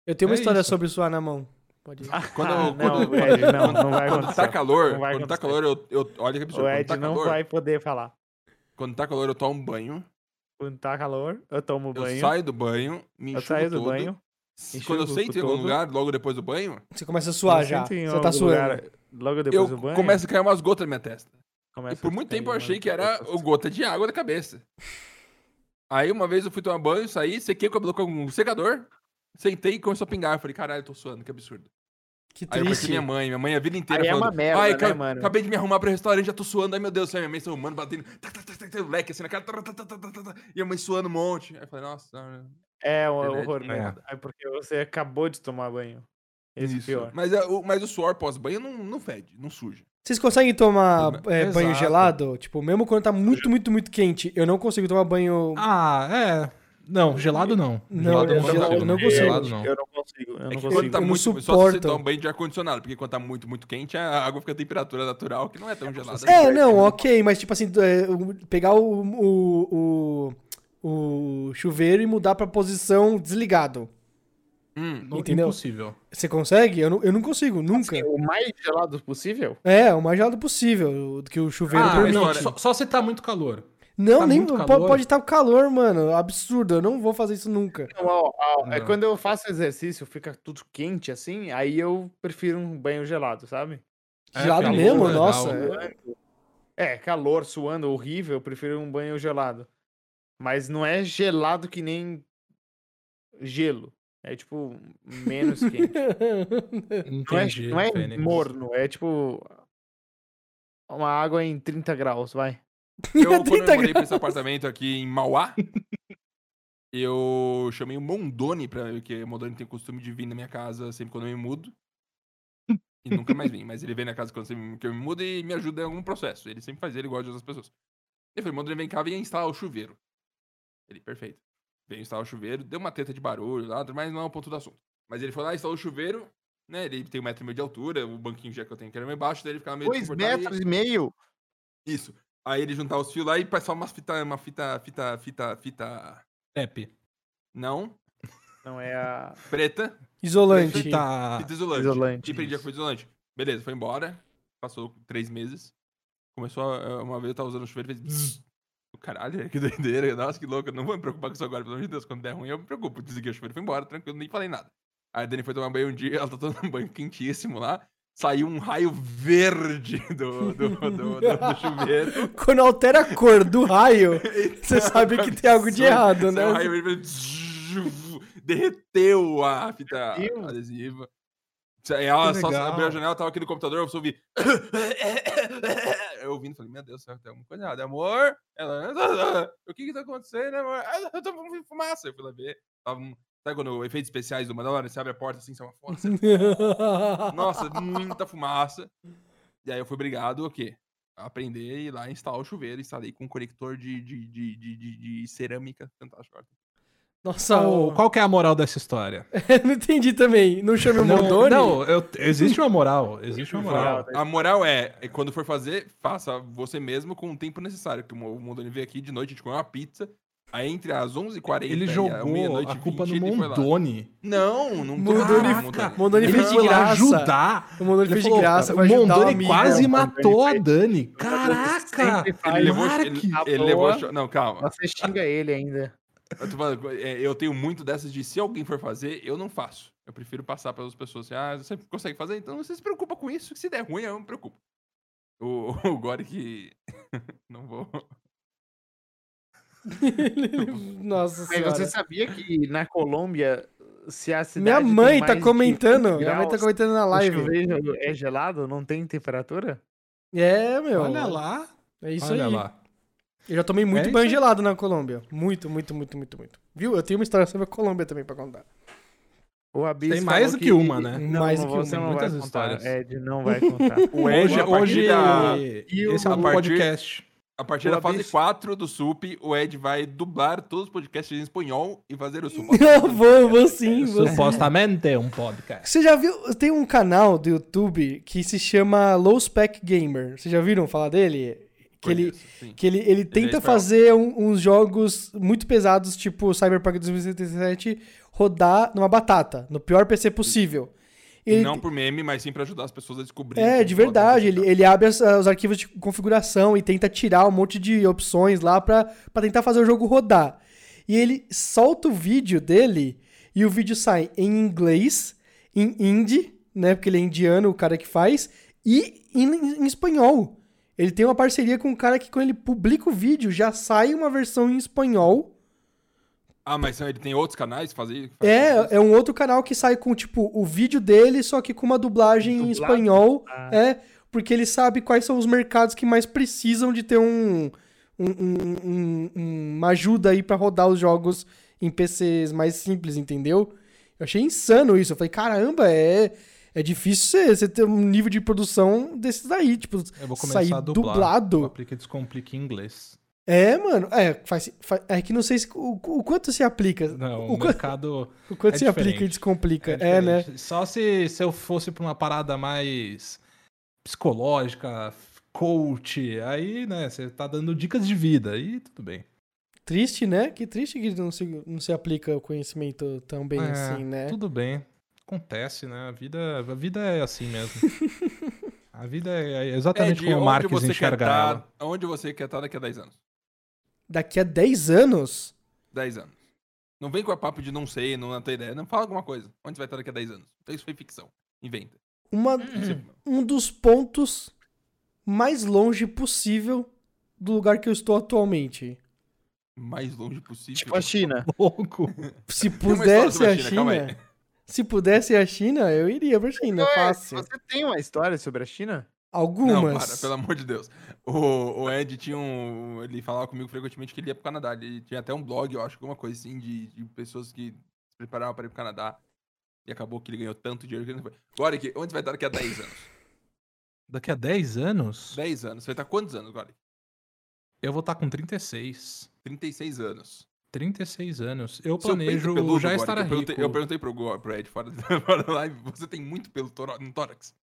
Eu tenho uma É história isso. sobre suar na mão. Pode ir. Quando, Ah, quando, não, quando- Ed, não, não vai quando acontecer. tá calor, Não vai quando tá acontecer. calor, eu, eu olha que absurdo. O Quando Ed tá não calor, vai poder falar. quando tá calor, eu tomo banho. Quando tá calor, eu tomo Eu banho. saio do banho, me eu enxugo saio do todo. banho. Quando eu sento em algum todo. lugar, logo depois do banho, Você começa a suar eu já. Você tá suando. lugar, logo depois eu do banho. começo a cair umas gotas na minha testa. começa E por muito tempo eu achei que era o gota de água da cabeça. Aí uma vez eu fui tomar banho, saí, sequei o cabelo com um secador, sentei e começou a pingar. Eu falei, caralho, eu tô suando, que absurdo. Que Aí eu pensei triste. minha mãe, minha mãe a vida inteira Aí é falando, uma merda, ai, né, mano?" acabei de me arrumar pro restaurante, já tô suando, ai meu Deus céu, minha mãe se arrumando, batendo, tac, tac, tac, tac, tac, leque assim na cara, tac, tac, tac, tac, tac, tac, e a mãe suando um monte. Aí eu falei, nossa, É um horror é. mesmo. É porque você acabou de tomar banho. Esse é isso. pior. Mas, é, o, mas o suor pós-banho não, não fede, não suja. Vocês conseguem tomar é, banho gelado? Tipo, mesmo quando tá muito, muito, muito quente, eu não consigo tomar banho. Ah, é. Não, gelado não. Não, gelado eu não, gelado consigo, eu não consigo. Gelado não. Eu não consigo. Eu É não que consigo. quando tá Eu não muito, só se você tomar um banho de ar-condicionado, porque quando tá muito, muito quente, a água fica a temperatura natural, que não é tão gelada. É, não, ok, mas tipo assim, é, pegar o, o, o, o chuveiro e mudar pra posição desligado. Hum, Não- Entendeu? Impossível. Você consegue? Eu não, eu não consigo, nunca. O mais gelado possível? É, o mais gelado possível do que o chuveiro Ah, permite. não, só, só se tá muito calor. Não, tá nem pode estar calor, mano. Absurdo. Eu não vou fazer isso nunca. Não, ó, ó, é Não. quando eu faço exercício, fica tudo quente assim, aí eu prefiro um banho gelado, sabe? É, Gelado calor, mesmo? legal. Nossa. É, calor, suando, horrível, eu prefiro um banho gelado. Mas não é gelado que nem gelo. É tipo menos quente. Não é, Entendi, não é Fênix. morno, é tipo uma água em 30 graus, vai. Eu, quando 30 eu morei pra esse apartamento aqui em Mauá, eu chamei o Mondoni, pra, porque o Mondoni tem o costume de vir na minha casa sempre quando eu me mudo. E nunca mais vem, mas ele vem na casa quando eu me mudo e me ajuda em algum processo. Ele sempre faz ele igual de outras pessoas. Eu falei, Mondoni, vem cá, vem instalar o chuveiro. Ele, perfeito. Veio instalar o chuveiro, deu uma teta de barulho lá, mas não é o ponto do assunto. Mas ele foi lá, instalou o chuveiro, né? Ele tem um metro e meio de altura, o banquinho já que eu tenho que era meio baixo, daí ele ficava meio Dois metros e meio? isso. Aí ele juntava os fios lá e passava umas fita, uma fita, fita, fita, fita. Pepe. Não, Não é a preta, Isolante. Tá. fita isolante. isolante. E prendia com fita isolante. Beleza, foi embora. Passou três meses. Começou a, uma vez eu tava usando o chuveiro e fez. bzzz. Caralho, que doideira. Nossa, que louco. Eu não vou me preocupar com isso agora, pelo amor de Deus. Quando der ruim, eu me preocupo. Desliguei o chuveiro e fui embora, tranquilo, nem falei nada. Aí a Dani foi tomar banho um dia, ela tá tomando banho quentíssimo lá. Saiu um raio verde do, do, do, do- do chuveiro. Quando altera a cor do raio, você sabe que tem algo de errado, né? Um raio verde, derreteu a fita Derreteu? adesiva. Ela Que só legal. abriu a janela, tava aqui no computador, eu só ouvi. Eu ouvindo, falei, meu Deus do céu, tem alguma coisa errada. Amor? Ela, o que que tá acontecendo, amor? "Ah, Eu tô com fumaça. Eu fui lá ver. Tava um- Sabe quando efeitos especiais do Mandalorian, você abre a porta assim, sai uma fumaça. Nossa, muita fumaça. E aí eu fui obrigado o quê? A aprender e ir lá instalar o chuveiro. Instalei com um conector de, de, de, de, de- de cerâmica. Fantástico. Nossa, Qual, o- qual que é a moral dessa história? não entendi também. Não chame o Mondoni? não, eu- existe uma moral. Existe uma moral. A moral é, é, quando for fazer, faça você mesmo com o tempo necessário. Que o Mondoni veio aqui de noite, a gente comeu uma pizza. Aí entre as 11h40 Ele e a jogou a e culpa 20, no. Mondoni. Não, não Mondoni- Mondoni. Mondoni Ele fez de graça. ajudar. O Mondoni Ele fez de graça, o vai ajudar o Mondoni quase matou a Mondoni Dani. Caraca! Ele levou, ele, à ele levou Não, calma. Você xinga ele ainda. Eu, tô falando, é, eu tenho muito dessas de se alguém for fazer, eu não faço. Eu prefiro passar pelas pessoas assim, ah, você consegue fazer? Então você se preocupa com isso. que Se der ruim, eu não me preocupo. O, o Gore que. não vou. Nossa Mas senhora. você sabia que na Colômbia, se a cidade Minha mãe tá comentando. 20 Minha mãe tá comentando na o live. chuveiro é gelado? Não tem temperatura? É, meu. Olha lá. É isso olha aí. lá. Eu já tomei muito É banho aí. gelado na Colômbia. Muito, muito, muito, muito, muito. Viu? Eu tenho uma história sobre a Colômbia também pra contar. O Abis Tem mais do que uma, né? Não, Mais do que você uma, não muitas vai histórias. contar. Ed não vai contar. O Ed, Hoje, a partir hoje da, esse é a um partir- podcast. A partir o da fase Abis- 4 do SUP, o Ed vai dublar todos os podcasts em espanhol e fazer o SUP. Não, vou, vou sim, vou sim. Supostamente é um podcast. Você já viu? Tem um canal do YouTube que se chama Low Spec Gamer. Vocês já viram falar dele? Que ele, Conheço, sim. que ele, ele tenta espanhol. fazer um- uns jogos muito pesados, tipo Cyberpunk 2077, rodar numa batata, no pior PC possível. Ele, Não por meme, mas sim pra ajudar as pessoas a descobrir. é, de verdade. Ele, ele abre as- os arquivos de configuração e tenta tirar um monte de opções lá pra tentar fazer o jogo rodar. E ele solta o vídeo dele e o vídeo sai em inglês, em hindi, né? Porque ele é indiano, o cara que faz, e em, em espanhol. Ele tem uma parceria com um cara que, quando ele publica o vídeo, já sai uma versão em espanhol. Ah, mas ele tem outros canais fazem isso? É, é um outro canal que sai com, tipo, o vídeo dele, só que com uma dublagem em espanhol. Ah. É, porque ele sabe quais são os mercados que mais precisam de ter um, um- um- um- um- uma ajuda aí pra rodar os jogos em PCs mais simples, entendeu? Eu achei insano isso. Eu falei, caramba, é, é difícil você, ter um nível de produção desses aí, tipo, Eu vou começar sair a dublar. dublado. O Aplica e Descomplica em inglês. É, mano, é, faz, fa- é que não sei se, o, o quanto se aplica. Não, o, o mercado o quanto é se aplica e descomplica. é, É, né? Só se, se eu fosse pra uma parada mais psicológica, coach, aí, né, você tá dando dicas de vida, aí tudo bem. Triste, né? Que triste que não se, não se aplica o conhecimento tão bem É, assim, né? Tudo bem. Acontece, né? A vida, a vida é assim mesmo. a vida é exatamente Ed, como o onde Marques você quer enxerga tá. Onde você quer estar daqui a 10 anos? Daqui a 10 anos, 10 anos. Não vem com a papo de não sei, não tenho ideia. Não fala alguma coisa. Onde você vai estar daqui a 10 anos? Então isso foi ficção. Inventa. uma, Você- um dos pontos mais longe possível do lugar que eu estou atualmente. mais longe possível. tipo a China. Louco. Se pudesse a China. China, se pudesse a China, eu iria pra China, Ué, fácil. Você tem uma história sobre a China? Não, Algumas. para, pelo amor de Deus. O, o Ed tinha um. Ele falava comigo frequentemente que ele ia pro Canadá. Ele tinha até um blog, eu acho, alguma coisa assim, de, de pessoas que se preparavam para ir pro Canadá. E acabou que ele ganhou tanto dinheiro que ele não foi. Aqui, onde você vai estar daqui a 10 anos? Daqui a 10 anos, 10 anos. Você vai estar quantos anos agora? eu vou estar com 36. 36 anos. 36 anos. Eu Seu planejo peludo, já Goric, estar eu rico. perguntei, eu perguntei pro, Go- pro Ed fora, da- fora da live, você tem muito pelo no tórax?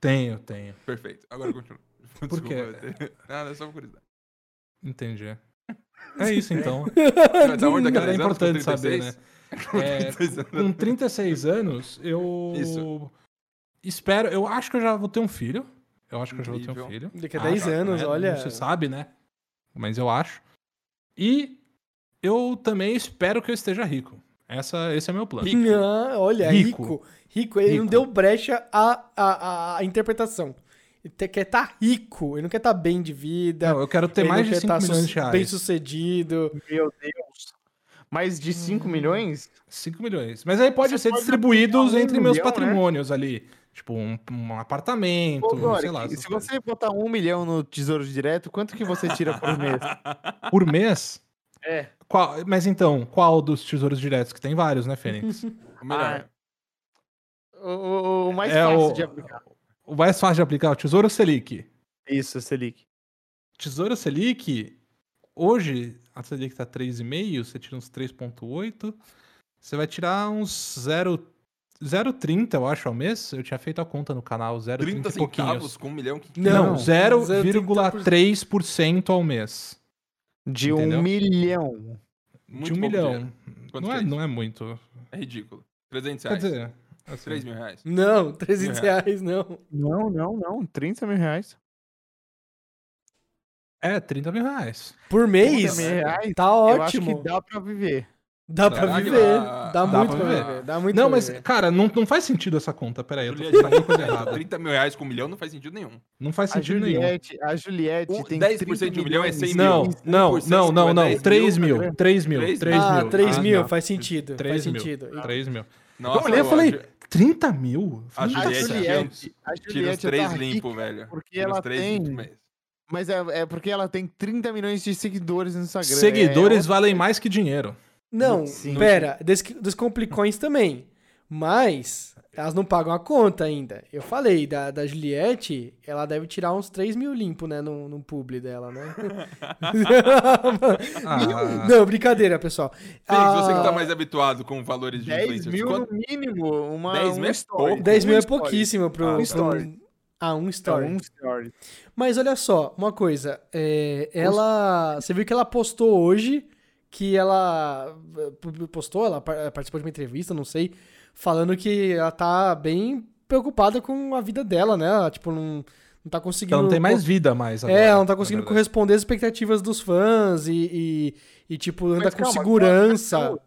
Tenho, tenho. Perfeito, agora continua. Por quê? Nada, é só por curiosidade. Entendi. É isso então. Você vai estar onde daqui a É 10 anos, com importante saber, 36? né? Com É, 36 anos. com 36 anos, eu Isso. espero. Eu acho que eu já vou ter um filho. Eu acho que eu já vou ter um filho. Daqui a Acho, 10 anos, né? olha. Não se sabe, né? Mas eu acho. E eu também espero que eu esteja rico. Essa, esse é meu plano. Ah, olha, Rico. rico. Rico, ele não Rico. deu brecha à, à, à interpretação. Ele te- quer estar rico, ele não quer estar bem de vida. Não, eu quero ter mais não de quer 5 tá milhões de reais. Bem sucedido. Meu Deus. Mais de 5 milhões? 5 milhões. Mas aí pode Você ser pode distribuídos um entre meus milhão, né? patrimônios ali. Tipo, um, um apartamento, Ô, sei lá. se coisas. você botar um milhão no Tesouro Direto, quanto que você tira por mês? Por mês? É. Qual- mas então, qual dos tesouros diretos? Que tem vários, né, Fênix? O melhor. O, o- mais É fácil o- de aplicar. O mais fácil de aplicar é o Tesouro Selic. Isso, Selic. Tesouro Selic, hoje a Selic tá 3,5, você tira uns 3,8. Você vai tirar uns 0, 0,30, eu acho, ao mês. Eu tinha feito a conta no canal, 0,30 30 e pouquinhos. centavos com um milhão. Não, Não, 0,3% ao mês. De Entendeu? um milhão. Muito de um milhão. Não é, é não é muito. É ridículo. 300 Quer reais. dizer, assim, 3 mil reais. Não, 300 Mil reais. reais, não. Não, não, não. 30 mil reais. é 30 mil reais. Por mês, 30 mil reais, tá Eu acho ótimo. que dá pra viver. Dá pra Caralho, viver. dá- Dá, dá muito pra pra viver. viver. Dá muito Não, pra mas, viver. cara, não, não faz sentido essa conta. Pera aí, eu tô fazendo alguma coisa errada. 30 mil reais com um milhão não faz sentido nenhum. Não faz A sentido nenhum. Juliette, a Juliette Um- tem 10% 30 de um milhão é 100 Não, mil. não, 1% não, não, é não. 10 3 mil, mil, né? 3 mil, 3 3 ah, mil. 3 Ah, mil, não. faz sentido. 3 faz mil. sentido. 3 mil. Nossa, eu olhei e falei, 30 mil? A A Juliette Juliette, a Tira os Juliette 3 tá limpo, velho. porque Tira os ela três tem-. Mas é, é porque ela tem 30 milhões de seguidores no Instagram. Seguidores É, valem mais que dinheiro. Não, Sim. pera, des- descomplicões também. Mas elas não pagam a conta ainda. Eu falei, da, da Juliette, ela deve tirar uns 3 mil limpo, né, no, no publi dela, né? Ah, não, brincadeira, pessoal. Feliz, você que tá Ah, mais habituado com valores de 10 influencers. mil Quanto- no mínimo, uma, 10 mil um é story. pouco. 10 mil Um é pouquíssimo pro... Ah, pro- story. Ah, um Então, story. um story. Mas olha só, uma coisa. é, ela. Você viu que ela postou hoje que ela. eh, Postou, ela par- participou de uma entrevista, não sei, falando que ela tá bem preocupada com a vida dela, né? Ela, tipo, não, não tá conseguindo. ela não tem mais vida mais agora. É, ela não tá conseguindo corresponder às expectativas dos fãs e, e, e, tipo, anda Mas com calma, segurança. quais são-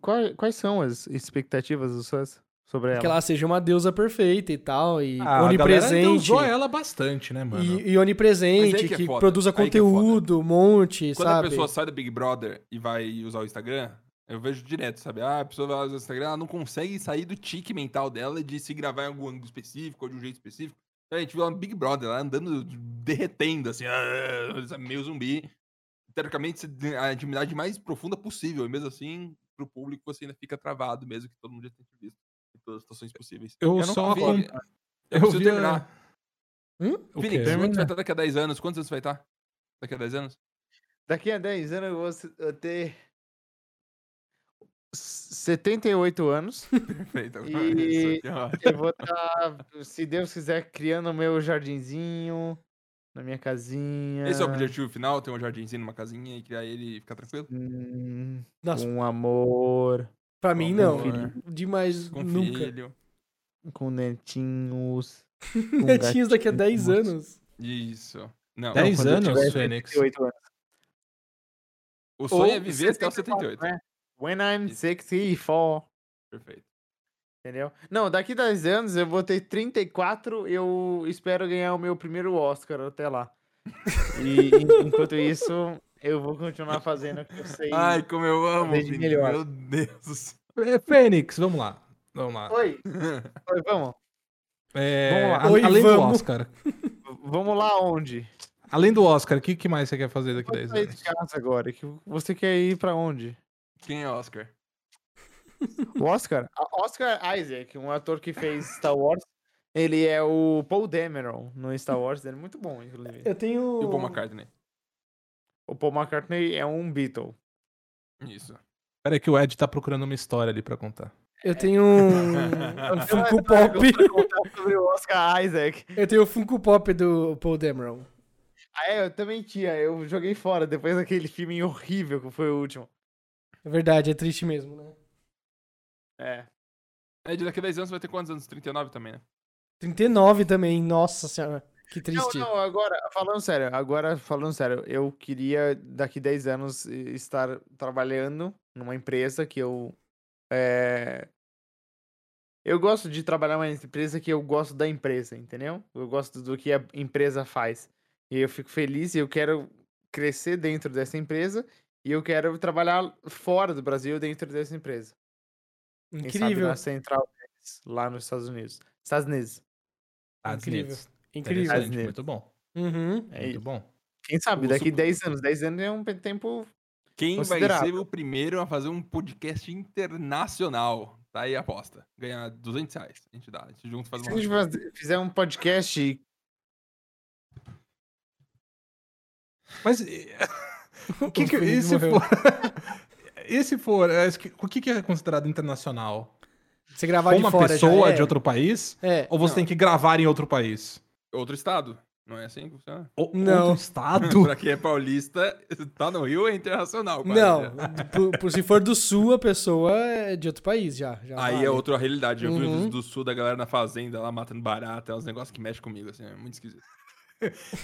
Quais, quais são as expectativas dos fãs sobre ela? Que ela seja uma deusa perfeita e tal, e Ah, a onipresente. usou ela bastante, né, mano? E, e onipresente, que é que, produza aí é conteúdo, um monte, Quando sabe? a pessoa sai do Big Brother e vai usar o Instagram, eu vejo direto, sabe? Ah, a pessoa vai usar o Instagram, ela não consegue sair do tique mental dela de se gravar em algum ângulo específico ou de um jeito específico. Então, a gente viu no Big Brother, ela andando, derretendo, assim, ah, meio zumbi. Teoricamente, a intimidade mais profunda possível, e mesmo assim, pro público, você ainda fica travado, mesmo que todo mundo já tenha visto em todas as situações possíveis. Eu, não só vi. Eu, Eu preciso terminar. Hum? O Phoenix, quê? quantos vai estar daqui a 10 anos? Quantos anos vai estar daqui a 10 anos? Daqui a 10 anos eu vou eu ter 78 anos. Perfeito. E-. Eu vou estar, se Deus quiser, criando o meu jardinzinho na minha casinha. Esse é o objetivo final, ter um jardinzinho numa casinha e criar ele e ficar tranquilo? Hum, Nossa, com amor, pra mim com não. filho. Demais, Com nunca. filho. com netinhos. Netinhos daqui a 10 gatinhos. anos. Isso. Não, 10 quando eu anos, Fênix? 78 anos. o sonho é Ou viver até os 74, 78. né? When I'm Isso. 64. Perfeito. Entendeu? Não, daqui 10 anos eu vou ter 34, eu espero ganhar o meu primeiro Oscar até lá. E en- enquanto isso, eu vou continuar fazendo o que eu sei. Ai, como eu amo, de melhor. Meu Deus do Fênix, vamos lá. Vamos lá. Oi, oi, vamos. É, Vamos lá. Oi, além do vamos. Oscar. V- Vamos lá onde? Além do Oscar, o que, que mais você quer fazer daqui a Vou 10 sair anos? de casa agora. que Você quer ir pra onde? Quem é Oscar? O Oscar? Oscar Isaac, um ator que fez Star Wars. Ele é o Paul Dameron no Star Wars. Ele é muito bom, inclusive. Eu tenho. E o Paul McCartney. O Paul McCartney é um Beatle. Isso. Pera aí que o Ed tá procurando uma história ali pra contar. Eu tenho um, um Funko Pop. sobre o Oscar Isaac. Eu tenho o Funko Pop do Paul Dameron. Ah, é, eu também tinha. Eu joguei fora depois daquele filme horrível que foi o último. É verdade, é triste mesmo, né? É. É, de daqui a 10 anos vai ter quantos anos? 39 também, né? 39 também, nossa senhora. Que Não, triste. não, agora, falando sério, agora, falando sério, eu queria daqui 10 anos estar trabalhando numa empresa que eu. É... Eu gosto de trabalhar numa empresa que eu gosto da empresa, entendeu? Eu gosto do que a empresa faz. E eu fico feliz e eu quero crescer dentro dessa empresa e eu quero trabalhar fora do Brasil dentro dessa empresa. Quem sabe Incrível. na central deles, lá nos Estados Unidos. Estados Unidos. Estados Incrível. Unidos. Incrível. Unidos. muito bom. Uhum. É Muito bom. Quem sabe, O daqui super- 10 anos. 10 anos é um tempo. Quem vai ser o primeiro a fazer um podcast internacional? Tá aí a aposta. Ganhar 200 reais. A gente dá. A gente junto faz Se a gente fizer um podcast. Mas e- o que, que e se morreu. for. e se for. é, O que, que é considerado internacional? Você gravar For de uma fora pessoa já é. de outro país? É. Ou você Não. tem que gravar em outro país? Outro estado. Não é assim que funciona? Ou, Não. Outro estado? pra quem é paulista, tá no Rio é internacional. quase, Não, por, por- se for do sul, a pessoa é de outro país já. já Aí vale. é outra realidade. Eu vi Uhum. os do sul da galera na fazenda lá matando barata. É uns negócios que mexem comigo, assim. É muito esquisito.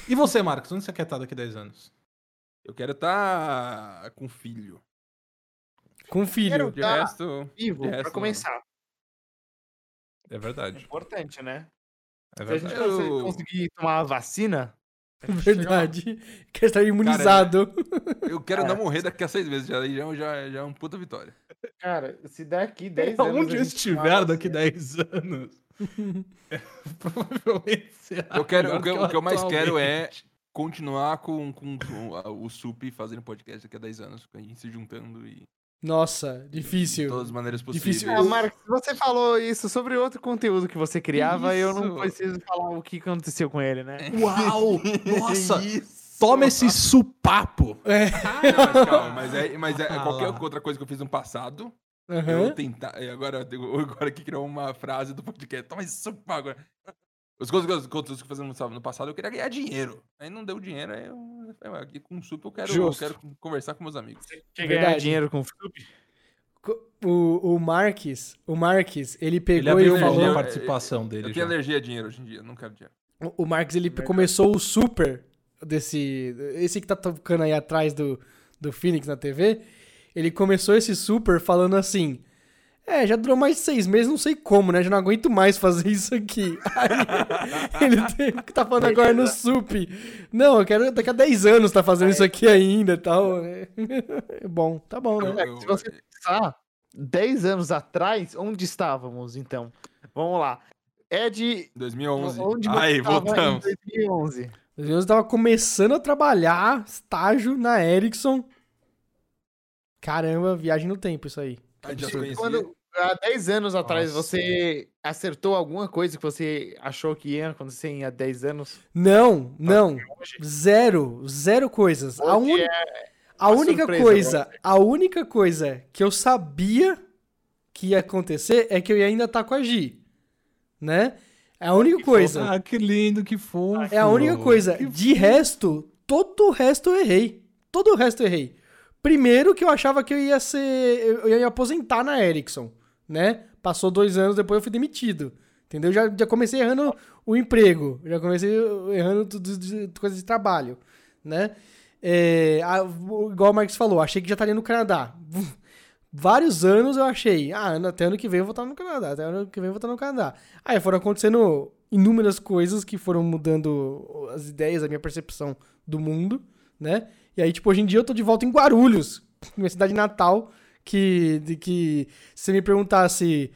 E você, Marcos? Onde você quer estar daqui a 10 anos? Eu quero estar com filho. Com filho. Quero- De Tá. resto. Vivo, de pra resto, começar. É verdade. Importante, né? É Se a gente verdade. Eu- conse- conseguir tomar a vacina. lá. Verdade. Quer estar imunizado. Eu quero É. não morrer daqui a seis meses. Já, já, já, já é uma puta vitória. Cara, se daqui 10 anos. Onde eu estiver daqui vacina- 10 anos. provavelmente será Eu quero, o, que, eu- o que eu mais quero é. Continuar com, com, com a- o SUP fazendo podcast daqui a 10 anos. Com a gente se juntando e Nossa, De difícil. todas as maneiras Difícil. possíveis. Ah, Marcos, você falou isso sobre outro conteúdo que você criava e eu não isso? preciso falar o que aconteceu com ele, né? Uau! Nossa! Isso. Toma esse supapo! É. Não, mas calma, mas é, mas é Ah qualquer lá. outra coisa que eu fiz no passado, Aham. eu tentar. é, Agora, eu- agora que criou uma frase do podcast. Toma isso, agora. As coisas que conteúdos fazia no, passado, eu queria ganhar dinheiro. Aí não deu dinheiro, aí eu. falei, "Ah, Aqui com o sup eu quero, eu quero conversar com meus amigos. Quer Verdade. ganhar dinheiro com o? Co- O, o Marques, o Marques, ele Ele pegou abriu e falou. da eu- participação dele Eu tenho já. alergia a dinheiro hoje em dia, não quero dinheiro. O o Marques, ele começou o super desse. Esse que tá tocando aí atrás do, do Phoenix na TV. Ele começou esse super falando assim. É, já durou mais de seis meses, não sei como, né? Já não aguento mais fazer isso aqui. Aí, ele tem, tá falando agora no sup. Não, eu quero daqui a 10 anos tá fazendo isso aqui ainda e tal. É bom, tá bom, né? Eu- Se você pensar, 10 anos atrás, onde estávamos, então? Vamos lá. Ed, 2011. onde Aí, voltamos. em 2011? Eu tava começando a trabalhar, estágio na Ericsson. Caramba, viagem no tempo isso aí. Já conhecia. quando- há 10 anos atrás, Nossa. você acertou alguma coisa que você achou que ia acontecer em há 10 anos? Não, não. Zero, zero coisas. A, Hoje un- é a única surpresa coisa, a única coisa que eu sabia que ia acontecer é que eu ia ainda estar com a Gi, né? É a única coisa. Ah, que lindo, que fofo. É a única coisa. De resto, todo o resto eu errei. Todo o resto eu errei. Primeiro que eu achava que eu ia ser. Eu ia me aposentar na Ericsson, né? Passou dois anos, depois eu fui demitido. Entendeu? Já, já comecei errando o emprego. Já comecei errando tudo de, de trabalho, né? É, a- igual o Marcos falou, achei que já estaria no Canadá. Vários anos eu achei, ah, até ano que vem eu vou estar no Canadá, até ano que vem eu vou estar no Canadá. Aí foram acontecendo inúmeras coisas que foram mudando as ideias, a minha percepção do mundo, né? E aí, tipo, hoje em dia eu tô de volta em Guarulhos, minha cidade natal, que, de que se você me perguntasse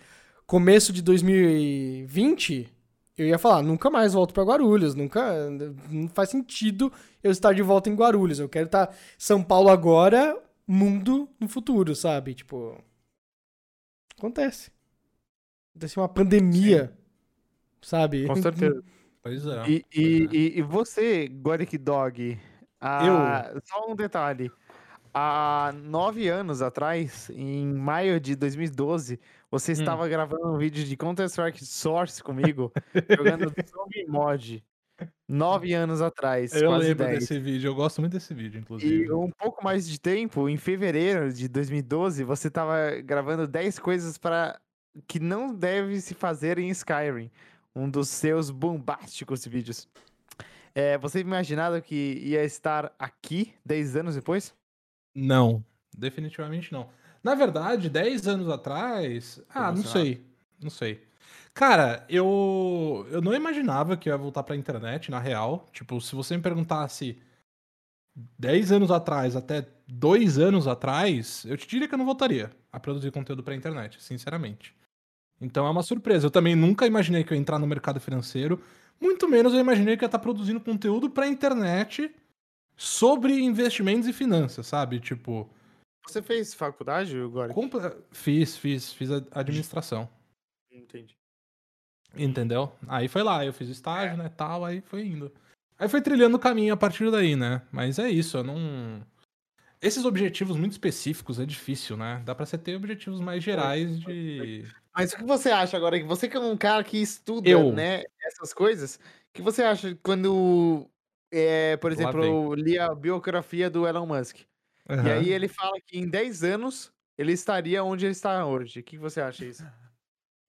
começo de 2020, eu ia falar, nunca mais volto pra Guarulhos, nunca, não faz sentido eu estar de volta em Guarulhos, eu quero estar São Paulo agora, mundo no futuro, sabe? Tipo, acontece. Acontece uma pandemia, sabe? Com certeza. Pois é. E, e, e, e você, Goric Dog, ah, só um detalhe. Há nove anos atrás, em maio de 2012, você estava gravando um vídeo de Counter-Strike Source comigo, jogando Zombie Mod. Nove anos atrás, Eu lembro 10. desse vídeo, eu gosto muito desse vídeo, inclusive. E um pouco mais de tempo, em fevereiro de 2012, você estava gravando 10 coisas para que não deve se fazer em Skyrim. Um dos seus bombásticos vídeos. É, você imaginava que ia estar aqui 10 anos depois? Não, definitivamente não. Na verdade, 10 anos atrás. Ah, não sei. Não sei. Cara, eu, eu não imaginava que eu ia voltar pra internet, na real. Tipo, se você me perguntasse 10 anos atrás até 2 anos atrás, eu te diria que eu não voltaria a produzir conteúdo pra internet, sinceramente. Então é uma surpresa. Eu também nunca imaginei que eu ia entrar no mercado financeiro, muito menos eu imaginei que eu ia estar produzindo conteúdo pra internet sobre investimentos e finanças, sabe? Tipo, Você fez faculdade, Goric? Comple- Fiz, fiz, fiz administração. Entendi. Entendeu? Aí foi lá, eu fiz estágio, né, tal, aí foi indo. Aí foi trilhando o caminho a partir daí, né? Mas é isso, eu não. Esses objetivos muito específicos é difícil, né? Dá pra você ter objetivos mais gerais de. Mas o que você acha agora? Que você que é um cara que estuda, Eu. né, essas coisas, o que você acha quando, é, por exemplo, eu li a biografia do Elon Musk? E Aham. aí ele fala que em 10 anos ele estaria onde ele está hoje. O que você acha disso?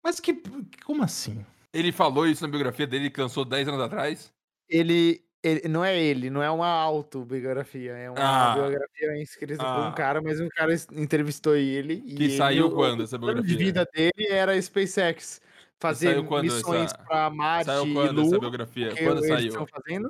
Mas que. Como assim? Ele falou isso na biografia dele que lançou 10 anos atrás. Ele, ele- não é ele, não é uma autobiografia, é uma Ah. biografia escrita por um Ah. cara, mas um cara entrevistou ele e Que ele- saiu o- quando essa o plano de biografia? vida dele era SpaceX, fazer missões essa- para Marte Saiu e quando essa Lua, biografia? Quando saiu?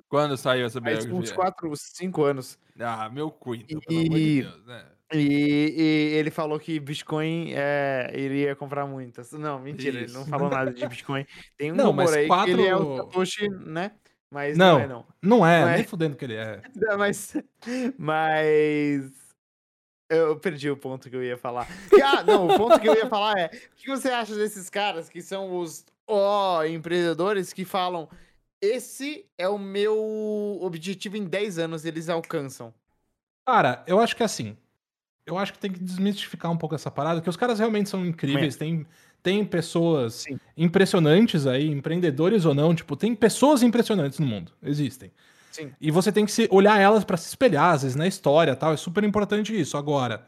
Quando saiu essa faz uns biografia? 4, 5 anos. Ah, meu cu, então, pelo amor de E- Deus, né? E, e ele falou que Bitcoin é, iria comprar muitas. Não, mentira, ele não Isso. falou nada de Bitcoin. Tem um Não, rumor mas aí que ele é o quatro- Satoshi, né? Mas Não. não, é não. Não é, é. nem fudendo que ele é. Mas, mas Eu perdi o ponto que eu ia falar. Ah, não, o ponto que eu ia falar é: o que você acha desses caras que são os ó, empreendedores que falam esse é o meu objetivo em 10 anos, eles alcançam? Cara, eu acho que assim. Eu acho que tem que desmistificar um pouco essa parada, que os caras realmente são incríveis. Tem, tem pessoas Sim. impressionantes aí, empreendedores ou não. Tipo, tem pessoas impressionantes no mundo. Existem. Sim. E você tem que se olhar elas pra se espelhar, às vezes, na história e tal. É super importante isso. Agora,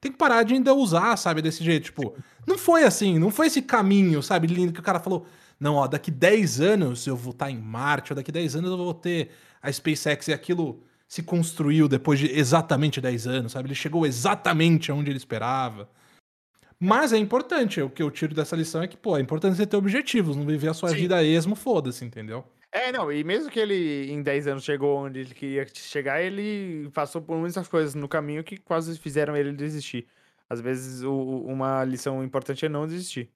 tem que parar de ainda usar, sabe, desse jeito. Tipo, não foi assim, não foi esse caminho, sabe, lindo, que o cara falou. Não, ó, daqui 10 anos eu vou estar em Marte, ou daqui 10 anos eu vou ter a SpaceX e aquilo se construiu depois de exatamente 10 anos, sabe? Ele chegou exatamente onde ele esperava. Mas é importante, o que eu tiro dessa lição é que, pô, é importante você ter objetivos, não viver a sua Sim. vida a esmo, foda-se, entendeu? É, não, e mesmo que ele em 10 anos chegou onde ele queria chegar, ele passou por muitas coisas no caminho que quase fizeram ele desistir. Às vezes, o- uma lição importante é não desistir.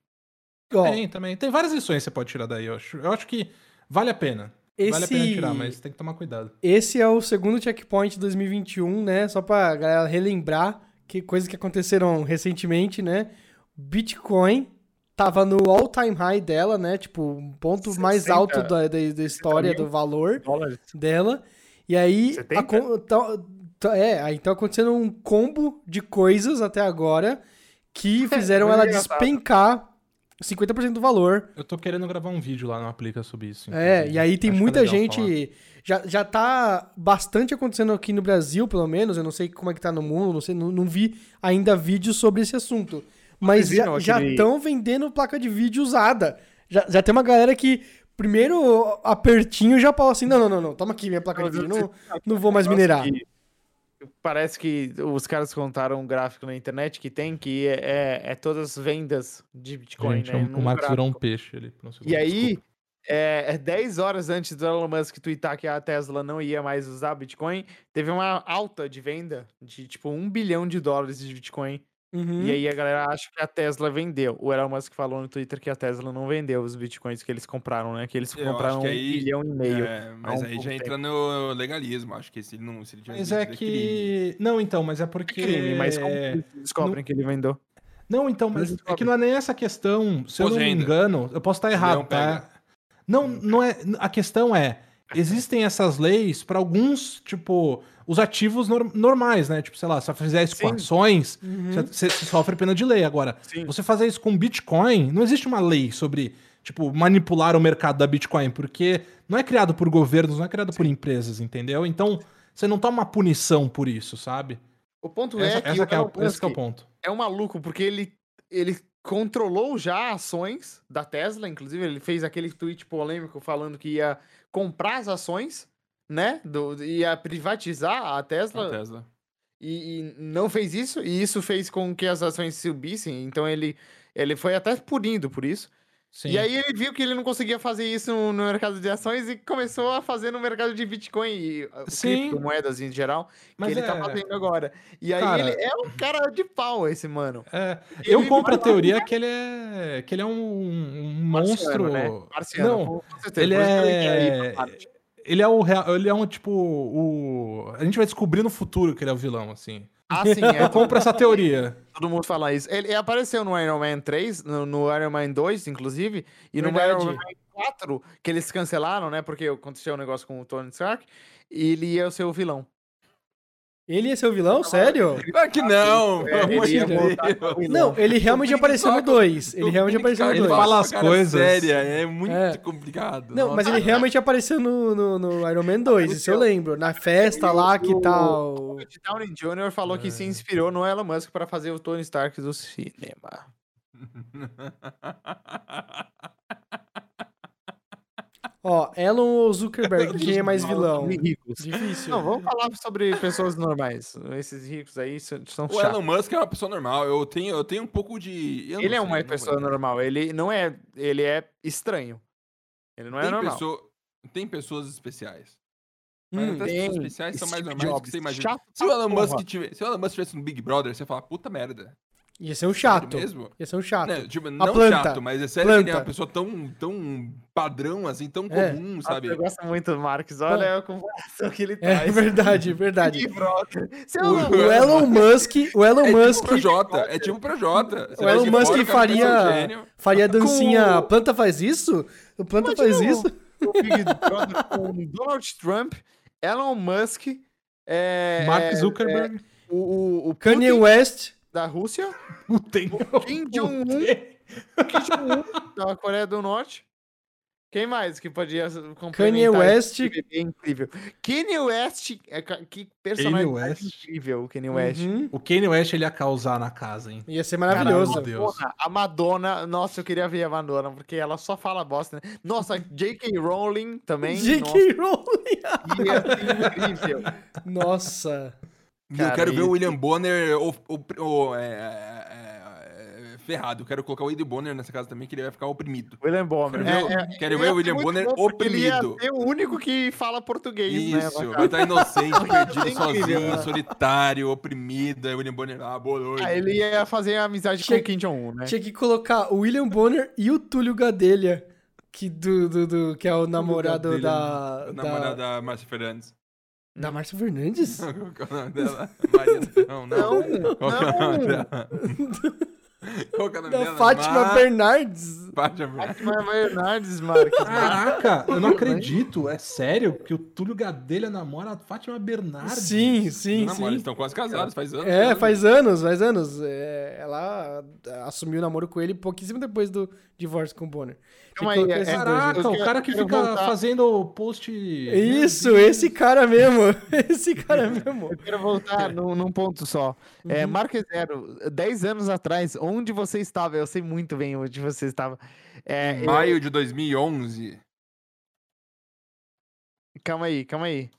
Ó, Tem também. Tem várias lições que você pode tirar daí, eu acho. Eu acho que vale a pena. Vale a pena esse, tirar, mas tem que tomar cuidado. esse é o segundo checkpoint de 2021, né? Só pra galera relembrar que coisas que aconteceram recentemente, né? Bitcoin tava no all-time high dela, né? Tipo, um ponto mais 60 alto da, da, da história do valor Dólares? dela. E aí, 70? acon- tá- tá- é, aí tá acontecendo um combo de coisas até agora que fizeram muito ela engraçado. despencar 50% do valor. Eu tô querendo gravar um vídeo lá no Aplica sobre isso. É, e aí tem é muita legal gente. falar. Já, já tá bastante acontecendo aqui no Brasil, pelo menos. Eu não sei como é que tá no mundo, não sei, não, não vi ainda vídeos sobre esse assunto. Mas já aquele- estão vendendo placa de vídeo usada. Já, já tem uma galera que, primeiro apertinho, já fala assim: não, não, não, não, toma aqui minha placa de vídeo, não, não vou mais minerar. Que Parece que os caras contaram um gráfico na internet que tem que é, é, é todas as vendas de Bitcoin, Gente, né? o- o Max virou um gráfico. peixe ali. um E aí, desculpa. é, é 10 horas antes do Elon Musk twittar que a Tesla não ia mais usar Bitcoin, teve uma alta de venda de tipo um bilhão de dólares de Bitcoin. Uhum. E aí a galera acha que a Tesla vendeu. O Elon Musk falou no Twitter que a Tesla não vendeu os Bitcoins que eles compraram, né? Que eles Eu compraram que um aí- bilhão e meio. É, mas um aí já tempo. entra no legalismo. Acho que se ele não. Se ele Mas é crime. que. Não, então, mas é É porque. crime, mas como que eles descobrem que ele vendeu? Não, então, mas é que não é nem essa questão. Se eu não me engano, eu posso estar errado, tá? Não, não é. A questão é. Existem essas leis para alguns, tipo, os ativos nor- normais, né? Tipo, sei lá, se você fizer isso com Sim. ações, Uhum. você, você sofre pena de lei. Agora, Sim. você fazer isso com Bitcoin, não existe uma lei sobre, tipo, manipular o mercado da Bitcoin, porque não é criado por governos, não é criado por empresas, entendeu? Então, você não toma uma punição por isso, sabe? O ponto Essa, é que essa que é, o, esse que é o ponto. é um maluco, porque ele, ele controlou já ações da Tesla, inclusive ele fez aquele tweet polêmico falando que ia comprar as ações, né? Do, ia privatizar a Tesla. A Tesla. e, e não fez isso, e isso fez com que as ações subissem, então ele, ele foi até punido por isso. Sim. E aí ele viu que ele não conseguia fazer isso no, mercado de ações e começou a fazer no mercado de Bitcoin e uh, Sim. criptomoedas em geral, Mas que ele tá é- fazendo agora. E aí Cara- ele é um cara de pau, esse mano. É, eu compro a teoria que ele é que ele é um, um monstro. Marciano, né? Marciano, Não, ele é Marte. Ele é o ele é um tipo o a gente vai descobrir no futuro que ele é o vilão assim. Ah, sim, é. Eu compro essa teoria. Todo mundo fala isso. Ele apareceu no Iron Man 3, no, no Iron Man 2, inclusive, e Verdade. no Iron Man 4, que eles cancelaram, né? Porque aconteceu um negócio com o Tony Stark, e ele ia ser o vilão. Ele ia ser o vilão? Sério? Claro que não! É, ele. Não, ele realmente apareceu no toca- 2. Ele realmente apareceu no cara, ele 2. fala as coisas. Séria, é muito É. complicado. Não, mas ele realmente apareceu no, no, no Iron Man 2, isso eu lembro. Na festa lá que o- tal. O Downey Jr. falou que se É. inspirou no Elon Musk para fazer o Tony Stark do cinema. Ó, Elon ou Zuckerberg, quem é mais vilão? Ricos. Difícil. Não, vamos falar sobre pessoas normais. Esses ricos aí são são O chatos. Elon Musk é uma pessoa normal. Eu tenho, eu tenho um pouco de. Ele é uma pessoa normal. Ele não é. Ele é estranho. Ele não é Tem, normal. pessoa- tem pessoas especiais. Mas Hum, até as tem pessoas especiais são mais Steve normais do que você imagina. Se o Elon. Musk tivesse, se o Elon Musk estivesse no Big Brother, você fala, puta merda. Ia ser um chato. mesmo? Ia ser um chato. Não, tipo, não planta. chato, mas é sério que ele é uma pessoa tão, tão padrão, assim, tão É. comum, sabe? eu gosto muito do Marcos. Olha a comparação que ele É traz. verdade, verdade. Seu O- O Elon Musk, o Elon É Musk tipo Projota, é tipo Projota. Você O Elon Musk fora, faria- um gênio. faria a dancinha. Com- planta faz isso? O planta Imagina faz o- isso? o Big Brother com Donald Trump, Elon Musk, é, Mark é, Zuckerberg. o, o, o Kanye Putin West. Da Rússia, Putin. Kim Jong-un, Kim Jong-un da Coreia do Norte. Quem mais que podia complementar Kanye West. BBB incrível? Kanye West, é, que personagem West. incrível, o Kanye West. Uhum. O Kanye West ele ia causar na casa, hein? Ia ser maravilhoso. meu Deus. A Madonna, nossa, eu queria ver a Madonna, porque ela só fala bosta, né? Nossa, J.K. Rowling também. J.K. Rowling. Ia ser incrível. Nossa. E Cara, eu quero ver isso- o William Bonner o, o- o- é, é, é, ferrado. Eu quero colocar o William Bonner nessa casa também, que ele vai ficar oprimido. William Bonner. Quero ver o- quero ver o ia William Bonner bom, porque Ele oprimido. ser o único que fala português, né? Isso, na vai estar inocente, perdido, sozinho, né? solitário, oprimido. Aí o William Bonner, ah, boa noite. Ah, ele ia fazer amizade Tinha- com o Kim Jong-un, né? Tinha que colocar o William Bonner e o Túlio Gadelha. Que, do, do, do- que é o namorado dele, da. Da, namorada da Márcia Fernandes. Da Márcia Fernandes? Qual que é o nome dela? Maria Não, não. Não, Qual que é o nome dela? Qual que é o nome Da dela? Fátima Mar- Bernardes. Fátima Bernardes. Marcos. Caraca, eu não acredito. É sério que o Túlio Gadelha namora a Fátima Bernardes? Sim, sim, Não, amor, eles sim. estão quase casados, faz anos. É, faz anos, faz anos. É, ela assumiu o namoro com ele pouquíssimo depois do divórcio com o Bonner. Calma aí, é- dois Caraca, juntos. o cara que fica voltar- fazendo post. Isso, esse cara mesmo. Esse cara mesmo. Eu quero voltar num, num ponto só. É, Uhum. Marques Zero, 10 anos atrás, onde você estava? Eu sei muito bem onde você estava. É, eu- Maio de 2011. calma aí, calma aí.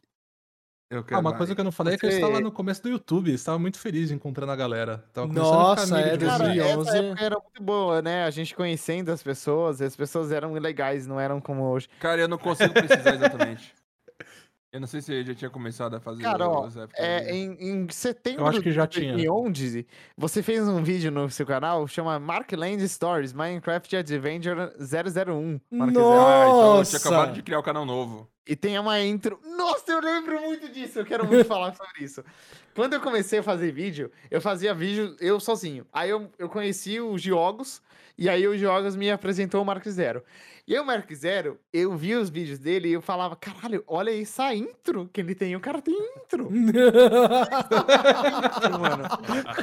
Eu Ah, uma mais. coisa que eu não falei é que eu estava no começo do YouTube, estava muito feliz encontrando a galera. Tava Nossa, é, de. Cara, 2011. essa época era muito boa, né? A gente conhecendo as pessoas, as pessoas eram legais, não eram como hoje. Cara, eu não consigo precisar exatamente. Eu não sei se eu já tinha começado a fazer Cara, ó, É, em, em setembro Eu acho que já de tinha. 2011, você fez um vídeo no seu canal, chama Markland Stories, Minecraft Adventure 001. Marques Zero. Ah, então Nossa. acabado de criar o canal novo. E tem uma intro. Nossa, eu lembro muito disso. Eu quero muito falar sobre isso. Quando eu comecei a fazer vídeo, eu fazia vídeo eu sozinho. Aí eu, eu conheci o Giogos, e aí o Giogos me apresentou o Mark Zero. E aí o Mark Zero, eu vi os vídeos dele e eu falava, caralho, olha essa intro que ele tem. O cara tem intro. mano.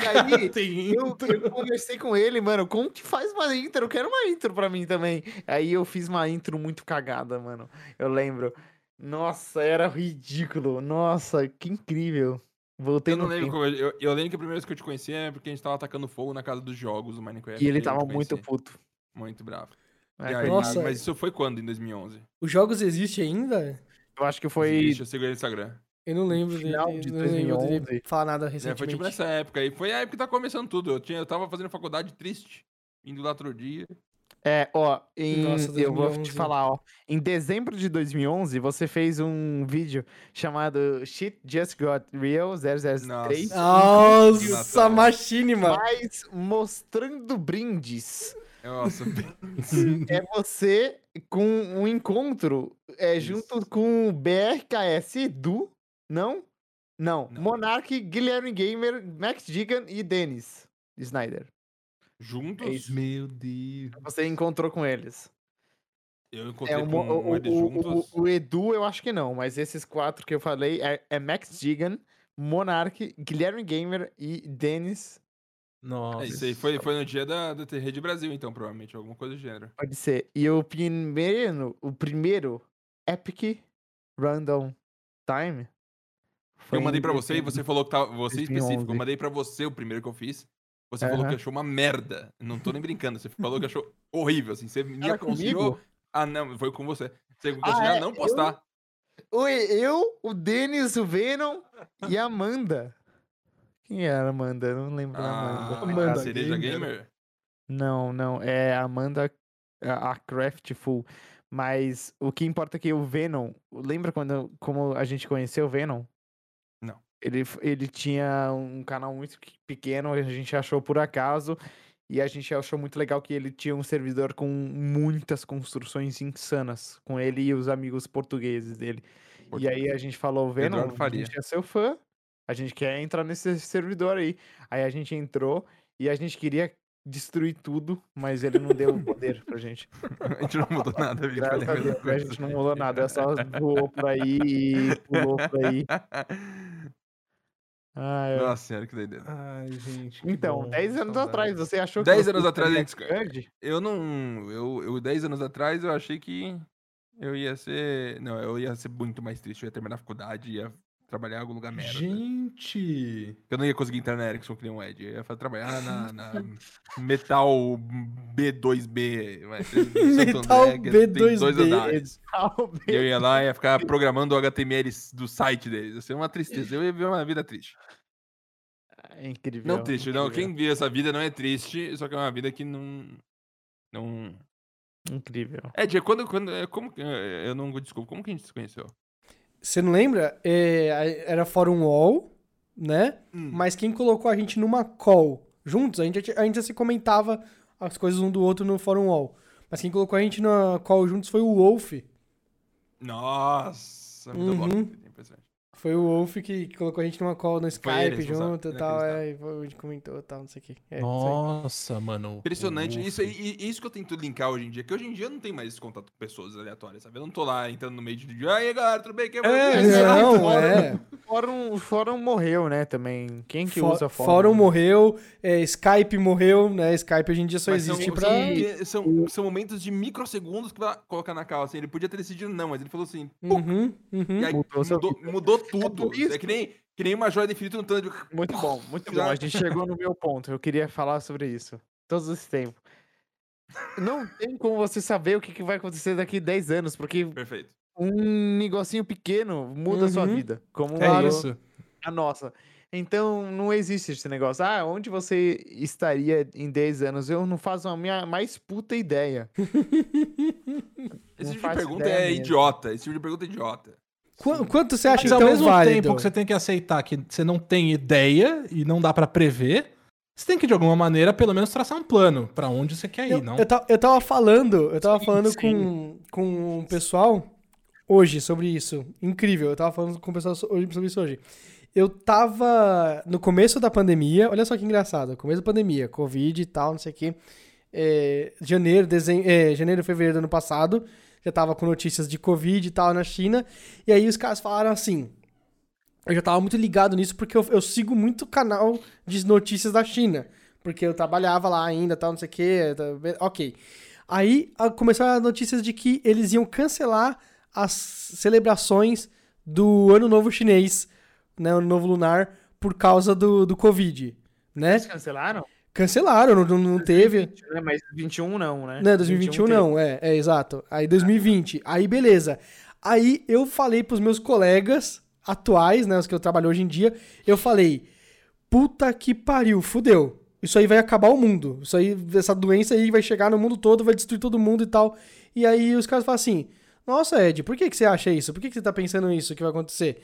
E aí, Tem eu, eu conversei com ele, mano, como que faz uma intro? Eu quero uma intro pra mim também. Aí eu fiz uma intro muito cagada, mano. Eu lembro. Nossa, era ridículo. Nossa, que incrível. Voltei Eu não no lembro eu, eu, eu lembro que a primeira vez que eu te conheci é porque a gente tava atacando fogo na casa dos jogos do Minecraft. E ele tava muito puto. Muito bravo. É, aí, Nossa. Mas isso foi quando? Em 2011? Os jogos existem ainda? Eu acho que foi Existe, eu sigo ele no Instagram. Eu não lembro dele. Final de não lembro dele 2011. falar nada É, foi recentemente. tipo nessa época aí. Foi a época que tá começando tudo. Eu, tinha, eu tava fazendo faculdade triste. Indo lá outro dia. É, ó, em, Nossa, eu vou te 2011. falar, ó. Em dezembro de 2011, você fez um vídeo chamado Shit Just Got Real 003. Nossa. Nossa, mano. Mas mostrando brindes. Nossa, é você com um encontro é, Isso. junto com o BRKS Edu, não? Não, Não. Monark, Guilherme Gamer, Max Digan e Dennis Snyder. juntos? É. Meu Deus. Você encontrou com eles. Eu encontrei É, o, com um o, eles o- juntos. o- o Edu eu acho que não, mas esses quatro que eu falei é, é Max Digan, Monark, Guilherme Gamer e Dennis. Nossa. É, isso aí foi, foi no dia da, da Rede Brasil, então, provavelmente. Alguma coisa do gênero. Pode ser. E o primeiro, o primeiro Epic Random Time. foi eu mandei pra você e você falou que tava. Você específico. 2011. Eu mandei pra você o primeiro que eu fiz. Você falou Aham. que achou uma merda. Não tô nem brincando. Você falou que achou horrível, assim. Você me Era aconselhou. comigo? Ah, não, foi com você. Você Ah, aconselhou a é? não Eu- postar. Oi, eu, o Denis, o Venom e a Amanda. Quem era a Amanda? Eu Não lembro da Amanda. Ah, Amanda a cereja Gamer. gamer? Não, não. É a Amanda, a a Craftful. Mas o que importa é que o Venom. Lembra quando como a gente conheceu o Venom? Não. Ele, ele tinha um canal muito que- pequeno, a gente achou por acaso. E a gente achou muito legal que ele tinha um servidor com muitas construções insanas. Com ele e os amigos portugueses dele. E aí a gente falou, Eduardo a gente é seu fã, a gente quer entrar nesse servidor aí. Aí a gente entrou e a gente queria destruir tudo, mas ele não deu o poder pra gente. A gente não mudou nada, a gente Graças a Deus, a gente não mudou nada, é só voou por aí e pulou por aí. Ai. Nossa senhora, que doideira. Ai, gente. Então, bom, 10 anos saudade. atrás, você achou que 10 você anos atrás, gente, grande? Eu não. Eu, eu, 10 anos atrás, eu achei que eu ia ser. Não, eu ia ser muito mais triste. Eu ia terminar a faculdade, ia trabalhar em algum lugar merda. Gente. Eu não ia conseguir entrar na Ericsson que nem um Ed. Eu ia trabalhar na, na Metal B2B. vai ser em Santo Metal André, que tem dois B2B. andares. E eu ia lá e ia ficar programando o HTML do site deles. Ia ser uma tristeza. Eu ia viver uma vida triste. É incrível. Não triste, não. incrível, Quem vive essa vida não é triste, só que é uma vida que não. Não. Incrível. Ed, quando. quando é, como é, Eu não desculpa, como que a gente se conheceu? Você não lembra? É, era Fórum Wall, né? Hum. Mas quem colocou a gente numa call juntos, a gente, a gente já se comentava as coisas um do outro no Fórum Wall. Mas quem colocou a gente na call juntos foi o Wolf. Nossa, muito bom. Uhum. Impressionante. Foi o Wolf que, colocou a gente numa call no Skype junto e é tal. É, e foi- a gente comentou e tal, não sei o que. É. Nossa, mano. Impressionante. Isso, e- isso que eu tento linkar hoje em dia, que hoje em dia eu não tenho mais esse contato com pessoas aleatórias, sabe? Eu não tô lá entrando no meio de. Aí, galera, tudo bem? Quem É, você?" Não, fórum. é. O fórum, fórum morreu, né, também. Quem que Fó- usa fórum? Fórum morreu, é, Skype morreu, né? Skype hoje em dia só Mas existe são, pra. são, são, são momentos de microsegundos que vai colocar na calça. Assim, ele podia ter decidido não, mas ele falou assim. Uhum, uhum. E aí Mudou mudou, mudou. Tudo. por isso. É que nem, que nem uma joia do infinito no tanto de. Muito bom, muito bom. A gente chegou no meu ponto. Eu queria falar sobre isso. Todo esse tempo. Não tem como você saber o que que vai acontecer daqui 10 anos, porque Perfeito. um negocinho pequeno muda a sua Uhum. vida. Como É a, isso. a nossa. Então, não existe esse negócio. Ah, onde você estaria em 10 anos? Eu não faço a minha mais puta ideia. Esse tipo de pergunta é mesmo. idiota. Esse tipo de pergunta é idiota. Qu- Quanto você acha Mas ao então mesmo válido? tempo que você tem que aceitar que você não tem ideia e não dá pra prever, você tem que, de alguma maneira, pelo menos traçar um plano pra onde você quer ir, Eu, não? eu, eu tava falando, eu tava Sim, falando sim. com, com o pessoal hoje sobre isso. Incrível, eu tava falando com o pessoal sobre isso hoje. Eu tava no começo da pandemia, olha só que engraçado, começo da pandemia, Covid e tal, não sei o quê. É, janeiro, dezembro, é, janeiro, fevereiro do ano passado, já tava com notícias de Covid e tal na China. E aí os caras falaram assim. Eu já tava muito ligado nisso porque eu, eu sigo muito canal de notícias da China. Porque eu trabalhava lá ainda, tal, não sei o quê. tá, Ok. Aí a- começaram as notícias de que eles iam cancelar as celebrações do Ano Novo Chinês, né? Ano Novo Lunar, por causa do, do Covid, né? Eles cancelaram? Cancelaram, não, não- não teve. Né, Mas 21 não, né? Não, 2021 teve. não, é, é exato. Aí 2020. Aí beleza. Aí eu falei pros meus colegas atuais, né, os que eu trabalho hoje em dia, eu falei: "Puta que pariu, fudeu. Isso aí vai acabar o mundo. Isso aí essa doença aí vai chegar no mundo todo, vai destruir todo mundo e tal". E aí os caras falam assim: "Nossa, Ed, por que que você acha isso? Por que que você tá pensando isso que vai acontecer?"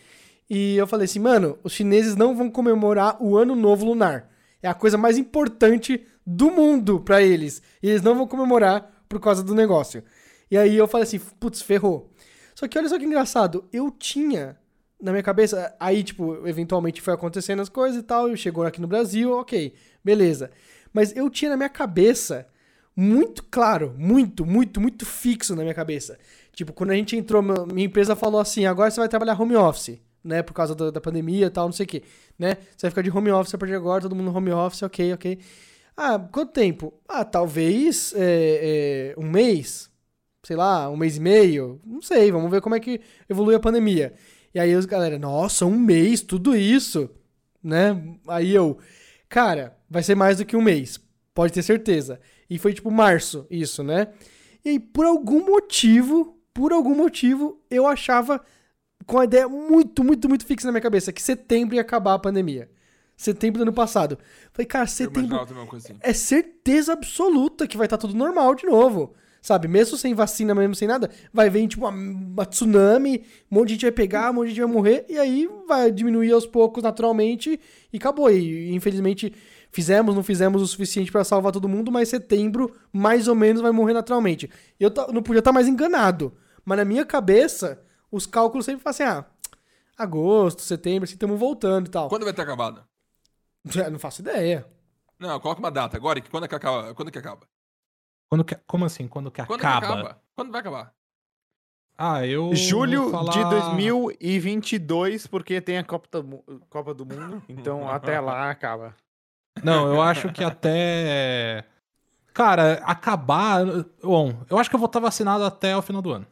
E eu falei assim: "Mano, os chineses não vão comemorar o Ano Novo Lunar. É a coisa mais importante do mundo pra eles. E eles não vão comemorar por causa do negócio. E aí eu falei assim, putz, ferrou. Só que olha só que engraçado, eu tinha na minha cabeça, aí tipo, eventualmente foi acontecendo as coisas e tal, e chegou aqui no Brasil, ok, beleza. Mas eu tinha na minha cabeça, muito claro, muito, muito, muito fixo na minha cabeça. Tipo, quando a gente entrou, minha empresa falou assim, agora você vai trabalhar home office, né, por causa da, da pandemia e tal, não sei o que, né? Você vai ficar de home office a partir de agora, todo mundo home office, ok, ok. Ah, quanto tempo? Ah, talvez é, é, um mês, sei lá, um mês e meio, não sei, vamos ver como é que evolui a pandemia. E aí os galera, nossa, um mês, tudo isso, né? Aí eu, cara, vai ser mais do que um mês, pode ter certeza. E foi tipo março, isso, né? E aí, por algum motivo, por algum motivo, eu achava com a ideia muito, muito, muito fixa na minha cabeça que setembro ia acabar a pandemia. Setembro do ano passado. Falei, cara, setembro assim. é certeza absoluta que vai estar tudo normal de novo. sabe? Mesmo sem vacina, mesmo sem nada, vai vir, tipo, uma, uma tsunami, um monte de gente vai pegar, um monte de gente vai morrer, e aí vai diminuir aos poucos naturalmente e acabou. E infelizmente fizemos, não fizemos o suficiente pra salvar todo mundo, mas setembro, mais ou menos, vai morrer naturalmente. Eu não podia estar mais enganado, mas na minha cabeça, os cálculos sempre falam assim, ah, agosto, setembro, assim, estamos voltando e tal. Quando vai ter acabado? Não faço ideia. Não, coloca uma data agora, que quando é que acaba? Quando é que acaba? Quando que- como assim? Quando que Quando acaba? acaba? Quando vai acabar? Ah, eu. Julho falar... de 2022, porque tem a Copa do, Copa do Mundo. Então até lá acaba. Não, eu acho que até. Cara, acabar. Bom, eu acho que eu vou estar vacinado até o final do ano.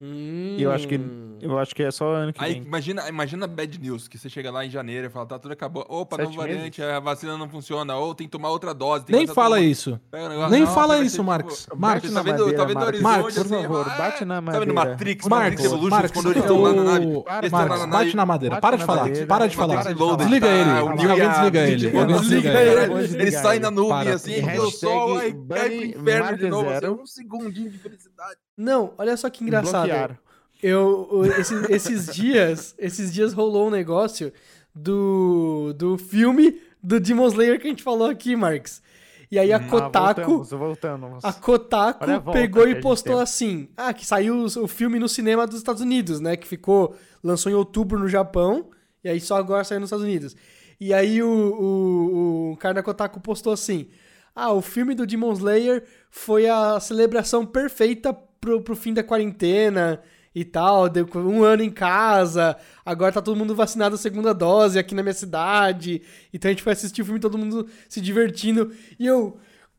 E eu acho que eu acho que é só ano que Aí vem. imagina, imagina bad news, que você chega lá em janeiro e fala, tá tudo acabou. Opa, Sete nova variante, a vacina não funciona, ou tem que tomar outra dose. Nem fala isso. Negócio, Nem nossa, fala isso, Marcos. tipo, Marcos, tá vendo, madeira, tá vendo o Marcos. horizonte Marcos, por assim, favor, ah, bate na Tá vendo madeira. Matrix, Marcos, Matrix Evolutions, Marcos, quando eles estão lá na nave? o- Para, Eles estão lá Marcos, na bate na madeira. Para de falar. madeira. Para de falar. Desliga ele. O Alguém desliga ele. Alguém desliga ele. ele. Sai na nuvem assim, o sol, aí cai pro inferno de novo. Assim, Zero. um segundinho de felicidade. Não, olha só que engraçado. Bloquearam. Eu, esses, esses dias, esses dias rolou um negócio do, do filme do Demon Slayer que a gente falou aqui, Marx. E aí a Ah, Kotaku, voltamos, voltamos. a Kotaku Olha a pegou e postou assim: "Ah, que saiu o o filme no cinema dos Estados Unidos, né, que ficou lançou em outubro no Japão e aí só agora saiu nos Estados Unidos". E aí o, o, o cara da Kotaku postou assim: "Ah, o filme do Demon Slayer foi a celebração perfeita pro, pro fim da quarentena e tal, deu um ano em casa, agora tá todo mundo vacinado a segunda dose aqui na minha cidade, então a gente foi assistir o filme todo mundo se divertindo, e eu,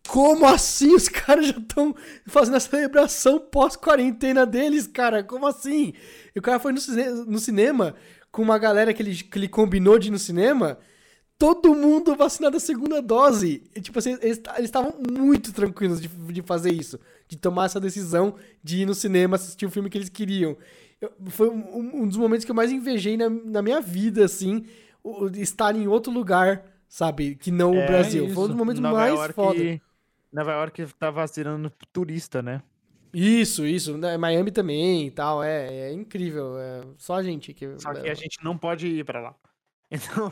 como assim os caras já estão fazendo a celebração pós-quarentena deles, cara, como assim? E o cara foi no, cine- no cinema com uma galera que ele, que ele combinou de ir no cinema, todo mundo vacinado a segunda dose. E, tipo assim, eles estavam muito tranquilos de, de fazer isso. De tomar essa decisão de ir no cinema assistir o filme que eles queriam. Eu- foi um, um dos momentos que eu mais invejei na, na minha vida, assim, o, o estar em outro lugar, sabe? Que não o É Brasil. Foi um isso. dos momentos Nova mais York, foda. Nova York tá vacinando turista, né? Isso, isso. né, Miami também e tal. É, é incrível. É só a gente que. Só que a gente não pode ir pra lá. Então,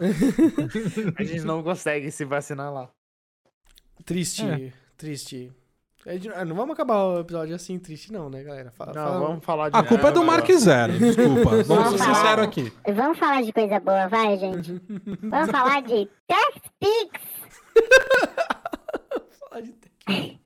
a gente não consegue se vacinar lá. Triste, É. triste. Ah, Não vamos acabar o episódio assim triste, não, né, galera? Fala, Não, fala- vamos falar de A culpa é do Mark Zero, desculpa. Vamos ser sinceros aqui. Vamos falar de coisa boa, vai, gente. Vamos falar de TechPix. Fala de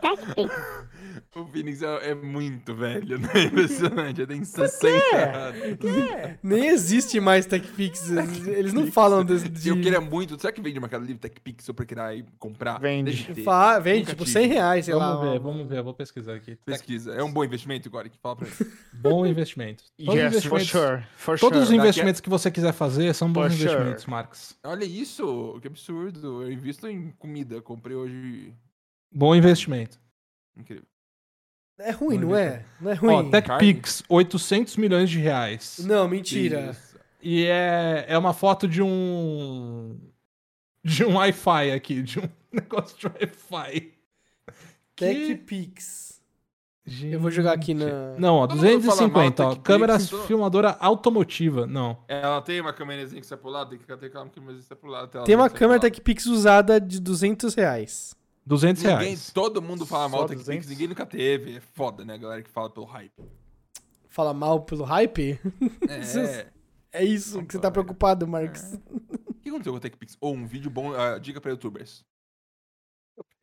tech. TechPix. O Phoenix é, é muito velho, né? Impressionante. Ele tem 60 anos. Nem existe mais TechPix. Eles eles não falam de. de... Eu queria muito. Será que vende Mercado Livre TechPix se eu procurar e comprar? Vende. Fa- Vende, Nunca tipo, tive. 100 reais, sei lá. Vamos ver, vamos ver. Eu vou pesquisar aqui. Pesquisa. É um bom investimento, Agora que Fala pra mim. Bom investimento. Todos os Yes, for investimentos, sure. For todos os sure. investimentos que você quiser fazer são bons For sure. investimentos, Marcos. Olha isso, que absurdo. Eu invisto em comida. Comprei hoje. Bom investimento. Incrível. É ruim, Bom não é? Não é ruim. Ó, TechPix, 800 milhões de reais. Não, mentira. Isso. E é, é uma foto de um. De um Wi-Fi aqui, de um negócio de Wi-Fi. TechPix. Eu vou jogar aqui na. Não, ó, Todo mundo fala mal 250, ó. Câmera filmadora automotiva. Não. Ela tem uma câmerazinha que sai pro lado, tem que ter aquela câmerazinha que sai pro lado. Tem uma câmera. TechPix usada de 200 reais. 200 Ninguém, reais. todo mundo fala mal do TechPix, 200? ninguém nunca teve. É foda, né, a galera que fala pelo hype. Fala mal pelo hype? É. É isso que você tá preocupado, Marcos. O que aconteceu com o TechPix? Ou um vídeo bom, ah, dica pra youtubers.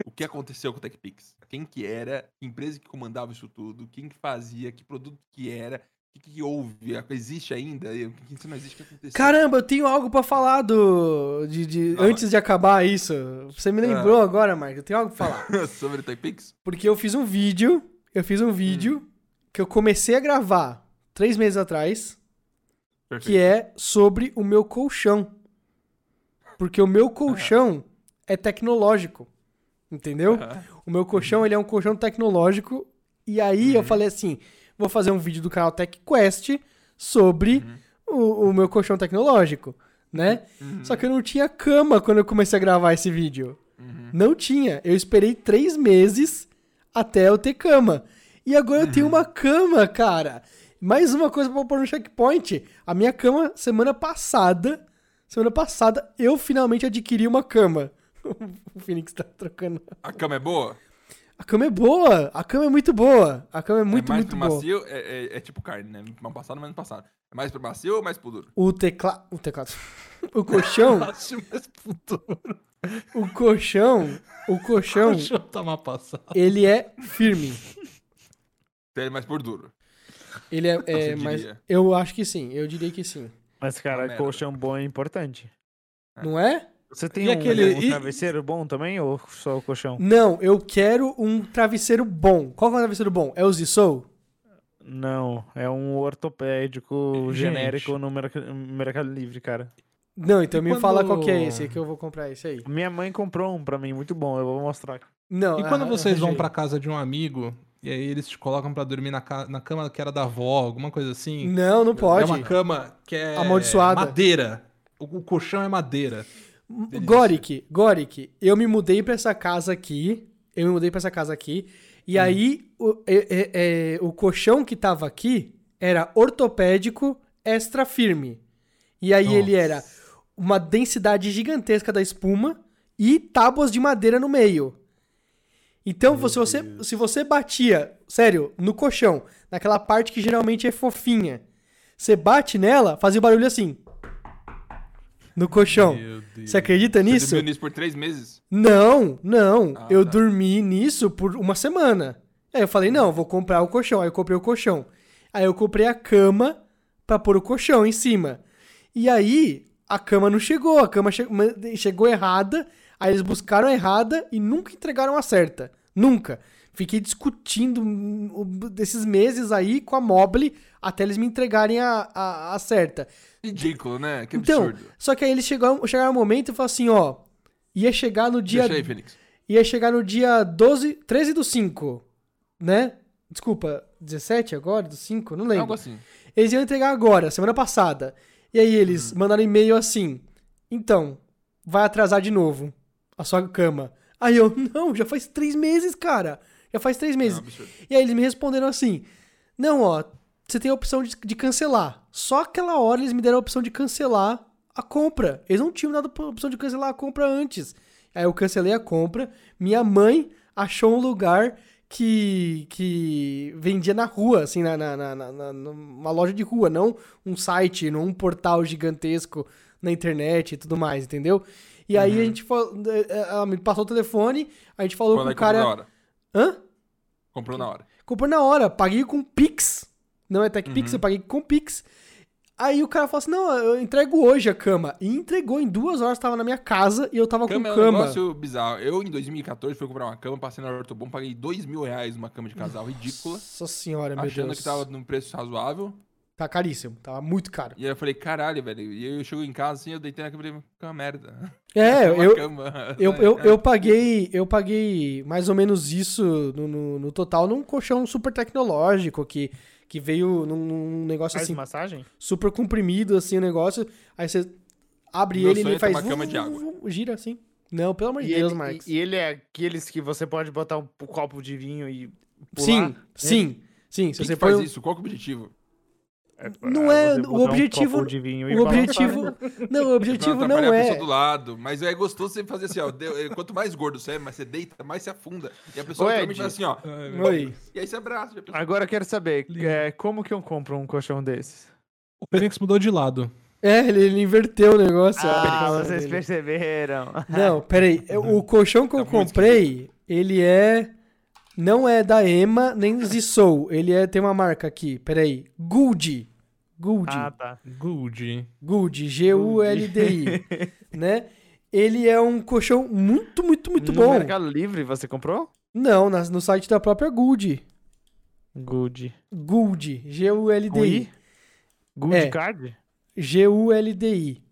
O que aconteceu com o TechPix? Quem que era, que empresa que comandava isso tudo, quem que fazia, que produto que era, o que, que houve, existe ainda, o que, que não existe, que aconteceu? Caramba, eu tenho algo pra falar do. De, de- Fala. antes de acabar isso. Você me lembrou agora, Marcos. Eu tenho algo pra falar. Sobre o TechPix? Porque eu fiz um vídeo. Eu fiz um vídeo que eu comecei a gravar três meses atrás. Perfeito. Que é sobre o meu colchão. Porque o meu colchão é tecnológico. Entendeu? O meu colchão, ele é um colchão tecnológico. E aí eu falei assim, vou fazer um vídeo do canal TechQuest sobre o, o meu colchão tecnológico, né? Só que eu não tinha cama quando eu comecei a gravar esse vídeo. Não tinha. Eu esperei três meses até eu ter cama. E agora eu tenho uma cama, cara. Mais uma coisa pra pôr no checkpoint. A minha cama, semana passada, semana passada, eu finalmente adquiri uma cama. O Phoenix tá trocando. A cama é boa? A cama é boa, a cama é muito boa. A cama é muito, é mais muito pro boa. macio, é, é- é tipo carne, né? Mais passado, menos passado. É mais pro macio ou mais pro duro? O teclado. O teclado. O colchão. Mais futuro. o colchão. O colchão, Deixa eu tomar passada. ele é firme. Então é mais por duro. Ele é, é Você mas diria. eu acho que sim, eu diria que sim. Mas, cara, colchão bom é importante. Não é? Você tem E um, aquele- um e- travesseiro bom também ou só o colchão? Não, eu quero um travesseiro bom. Qual que é o travesseiro bom? É o Zissou? Não, é um ortopédico Gente. genérico no Merca- Mercado Livre, cara. Não, então E me quando- fala qual que é esse que eu vou comprar esse aí. Minha mãe comprou um pra mim, muito bom, eu vou mostrar. Não. E quando ah, vocês vão pra casa de um amigo e aí eles te colocam pra dormir na, ca- na cama que era da avó, alguma coisa assim? Não, não pode. É uma cama que é Amaldiçoada. madeira. O, o colchão é madeira. Goric, Goric, eu me mudei pra essa casa aqui. Eu me mudei pra essa casa aqui. E aí, o, é- é- é, o colchão que tava aqui era ortopédico extra firme. E aí ele era uma densidade gigantesca da espuma e tábuas de madeira no meio. Então, se você, se você batia, sério, no colchão, naquela parte que geralmente é fofinha, você bate nela, fazia o barulho assim. No colchão. Meu Deus. Você acredita Você nisso? dormiu nisso por três meses? Não, não. Ah, eu tá. dormi nisso por uma semana. Aí eu falei, não, vou comprar o colchão. Aí eu comprei o colchão. Aí eu comprei a cama pra pôr o colchão em cima. E aí, a cama não chegou. A cama che- chegou errada. Aí eles buscaram a errada e nunca entregaram a certa. Nunca. Fiquei discutindo desses meses aí com a Mobile até eles me entregarem a, a, a certa. Ridículo, né? Que Então, absurdo. só que aí eles chegaram, chegaram no momento e falaram assim, ó. Ia chegar no dia. Deixa aí, Fênix. Ia chegar no dia 12, 13 do 5, né? Desculpa, 17 agora, do 5? Não lembro. Algo assim. Eles iam entregar agora, semana passada. E aí eles Hum. mandaram e-mail assim: Então, vai atrasar de novo a sua cama. Aí eu, não, já faz três meses, cara. Já faz três É um meses. absurdo. E aí eles me responderam assim: Não, ó, você tem a opção de, de cancelar. Só aquela hora eles me deram a opção de cancelar a compra. Eles não tinham dado a opção de cancelar a compra antes. Aí eu cancelei a compra. Minha mãe achou um lugar que, que vendia na rua, assim, na, na, na, na- numa loja de rua, não um site, não um portal gigantesco na internet e tudo mais, entendeu? E aí a gente falou, ela me passou o telefone, a gente falou Quando com é o que comprou na cara. hora? Hã? Comprou na hora. Comprou na hora, paguei com Pix. Não é TechPix, Uhum. eu paguei com Pix. Aí o cara falou assim: não, eu entrego hoje a cama. E entregou em duas horas, tava na minha casa e eu tava Cama é com um cama. negócio bizarro. Eu, em 2014, fui comprar uma cama, passei na Ortobon, paguei dois mil reais numa cama de casal ridícula, Nossa senhora, meu achando Deus. que tava num preço razoável. Tá caríssimo, tava muito caro. E aí eu falei, caralho, velho. E aí eu chego em casa assim, eu deitei na cama e falei, que uma merda. É, eu, cama. eu, eu, eu paguei eu paguei mais ou menos isso no, no, no total num colchão super tecnológico que, que veio num, num negócio Faz assim massagem? super comprimido assim o negócio. Aí você abre Meu ele e ele é faz uma cama de água. vu- vu- gira assim. Não, pelo amor de E Deus, ele, Marcos. e, e ele é aqueles que você pode botar um copo de vinho e pular? Sim, sim, sim. Se Quem você que faz for isso? Qual que é o objetivo? Não é- você o um objetivo- copo de vinho e o objetivo, não, o objetivo não a é. pessoa do lado. Mas é gostoso você fazer assim, ó. eh, Quanto mais gordo você é, mais você deita, mais você afunda. E a pessoa realmente faz assim, ó. Oi. E aí você abraça. pessoa- Agora eu quero saber, é, como que eu compro um colchão desses? O Fênix mudou de lado. É, ele, ele inverteu o negócio. Ah, posição vocês dele. perceberam. Não, peraí. é, O colchão que eu Tá muito comprei, ele é. Não é da Ema nem Zissou. Ele é. Tem uma marca aqui. Peraí. Gould. Gould. Ah, tá. Good. Gould. G-U-L-D-I. né? Ele é um colchão muito, muito, muito no bom. Mercado Livre você comprou? Não, nas- no site da própria Gould. Gould. Com G-U-L-D-I. Good É. Card? G-U-L-D-I.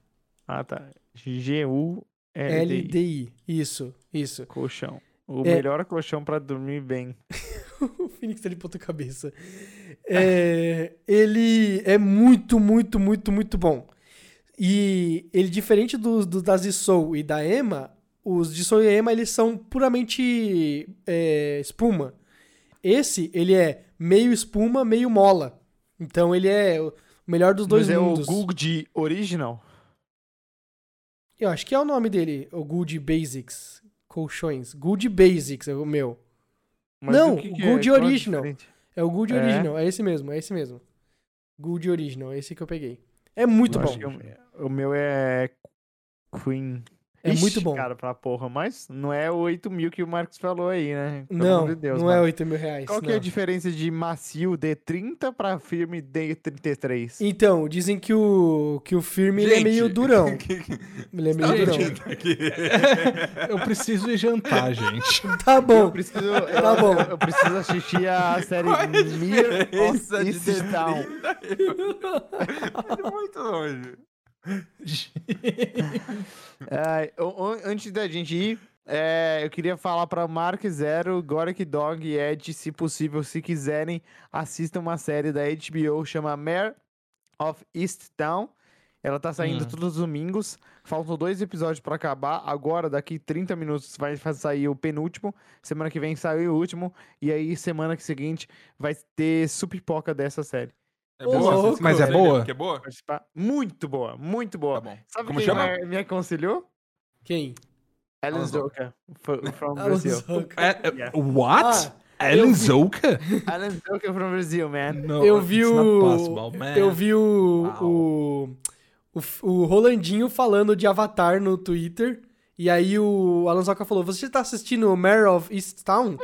Ah, tá. G-U-L-D. L-D-I. Isso, isso. Colchão. O É. melhor colchão pra dormir bem. O Phoenix tá de ponta cabeça. É, ele é muito, muito, muito, muito bom. E ele, diferente dos do, da Zissou e da Ema, os Zissou e Ema, eles são puramente é, espuma. Esse, ele é meio espuma, meio mola. Então ele é o melhor dos dois Mas é o mundos. Good Original? Eu acho que é o nome dele, o Good Basics. Colchões. Good Basics é o meu. Mas Não, o que que Good é? É Original. diferença? É o Good É? Original, é esse mesmo, é esse mesmo. Good Original, é esse que eu peguei. É muito Eu bom. o meu é Queen. É muito bom. cara, pra porra. Mas não é o 8 mil que o Marcos falou aí, né? Pelo Não, amor de Deus, não é mano. 8 mil reais. Qual que não. é a diferença de macio D30 pra firme D33? Então, dizem que o, que o firme ele é Gente, meio durão. que- que- Ele é tá meio durão. mentindo aqui. Eu preciso ir jantar, gente. Tá Eu bom. preciso, Tá bom. Eu, eu preciso assistir a série Qual é Mir of de Easttown. É muito longe. É, antes da gente ir, é, eu queria falar pra Mark Zero, Goric Dog e Ed, se possível, se quiserem, assistam uma série da HBO chama Mare of Easttown. Ela tá saindo Hum. todos os domingos. Faltam dois episódios pra acabar. Agora, daqui 30 minutos, vai sair o penúltimo. Semana que vem sai o último. E aí, semana que seguinte, vai ter supipoca dessa série. É boa? Mas é boa? é boa? Muito boa, muito boa. Tá bom. Sabe Como quem chama? me- me aconselhou? Quem? Alan Alan Zoka, fro- from Alan Brazil. É, é, Yeah. what? Ah, Ellen vi- Zoka? Alan Zoka from Brazil, man. No, Eu vi o. possible, man. Eu vi o, Uau. o. o. o Rolandinho falando de Avatar no Twitter. E aí o Alan Zoka falou: Você tá assistindo Mare of Easttown?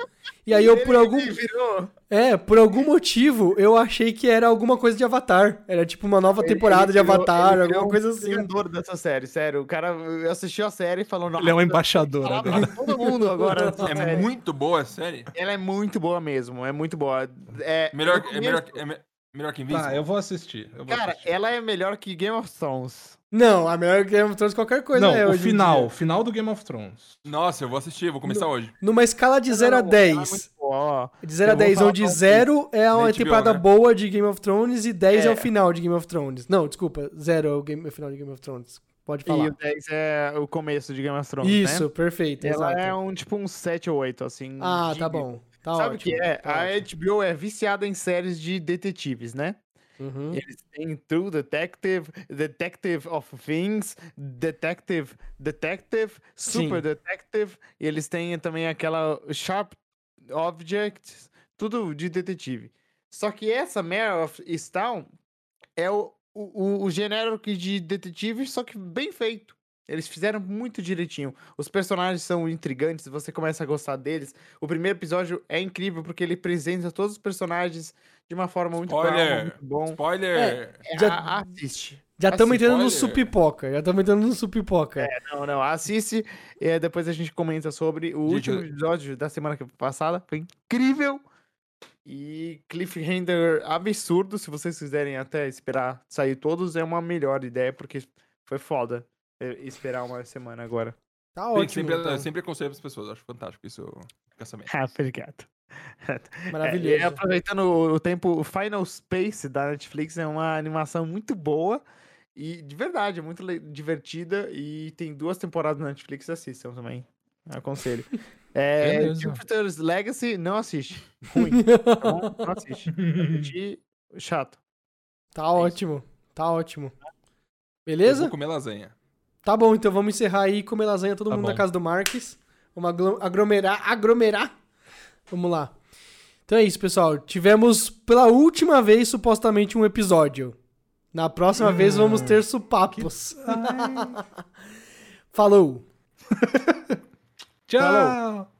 E aí eu, por algum. Ele virou. É, por algum motivo, eu achei que era alguma coisa de Avatar. Era tipo uma nova temporada de Ele virou- Avatar, ele alguma coisa um assim. criador dessa série, sério. O cara assistiu a série e falou: Nossa, Ele é um embaixador agora. todo mundo agora. É muito boa a série. Ela é muito boa mesmo, é muito boa. É, Melhor, é melhor, é me- melhor que Invincible. Tá, eu vou assistir. eu vou Cara, assistir. ela é melhor que Game of Thrones. Não, a melhor Game of Thrones qualquer coisa Não, é o final. O final do Game of Thrones. Nossa, eu vou assistir, vou começar hoje. Numa escala de 0 a Não, ela é 10. muito boa, ó. De 0 a Eu vou 10, falar onde pra um 0 é HBO, temporada né? boa de Game of Thrones e 10 é, É. o final de Game of Thrones. Não, desculpa, 0 é o, game- o final de Game of Thrones. Pode E falar. o 10 é o começo de Game of Thrones, Isso, né? perfeito, Ela exato. é um tipo um 7 ou 8, assim. Ah, de- tá bom. Tá Sabe o que é? tá a ótimo. HBO é viciada em séries de detetives, né? Uhum. Eles têm True Detective, Detective of Things, Detective, Detective, Super Sim. Detective, e eles têm também aquela Sharp Objects, tudo de detetive. Só que essa Mare of Easttown é o, o, o que de detetive, só que bem feito. Eles fizeram muito direitinho. Os personagens são intrigantes, você começa a gostar deles. O primeiro episódio é incrível porque ele apresenta todos os personagens de uma forma muito calma, Spoiler! muito bom. Spoiler! É, Já- a- assiste. Já estamos entrando no supipoca. Já estamos entrando no supipoca. É, não, não, assiste. É, depois a gente comenta sobre o último eu- episódio da semana passada. Foi incrível. E cliffhanger absurdo. Se vocês quiserem até esperar sair todos, é uma melhor ideia, porque foi foda é, esperar uma semana agora. Tá ótimo. sempre, então. sempre aconselho as pessoas, acho fantástico isso. Sabendo. Ah, obrigado. É, Maravilhoso. e aproveitando o, tempo, o Final Space da Netflix é uma animação muito boa e de verdade, é muito divertida e tem duas temporadas na Netflix, assistam também. Aconselho. É. Jupiter's Legacy, não assiste. Ruim. tá bom? Não assiste. Assistir, chato. Tá ótimo. Tá ótimo. Eu Beleza? vou comer lasanha. Tá bom, então vamos encerrar aí e comer lasanha todo Tá mundo bom. na casa do Marques. Vamos aglo- aglomerar, aglomerar. Vamos lá. Então é isso, pessoal. Tivemos pela última vez supostamente um episódio. Na próxima vez vamos ter supapos. Falou. Tchau!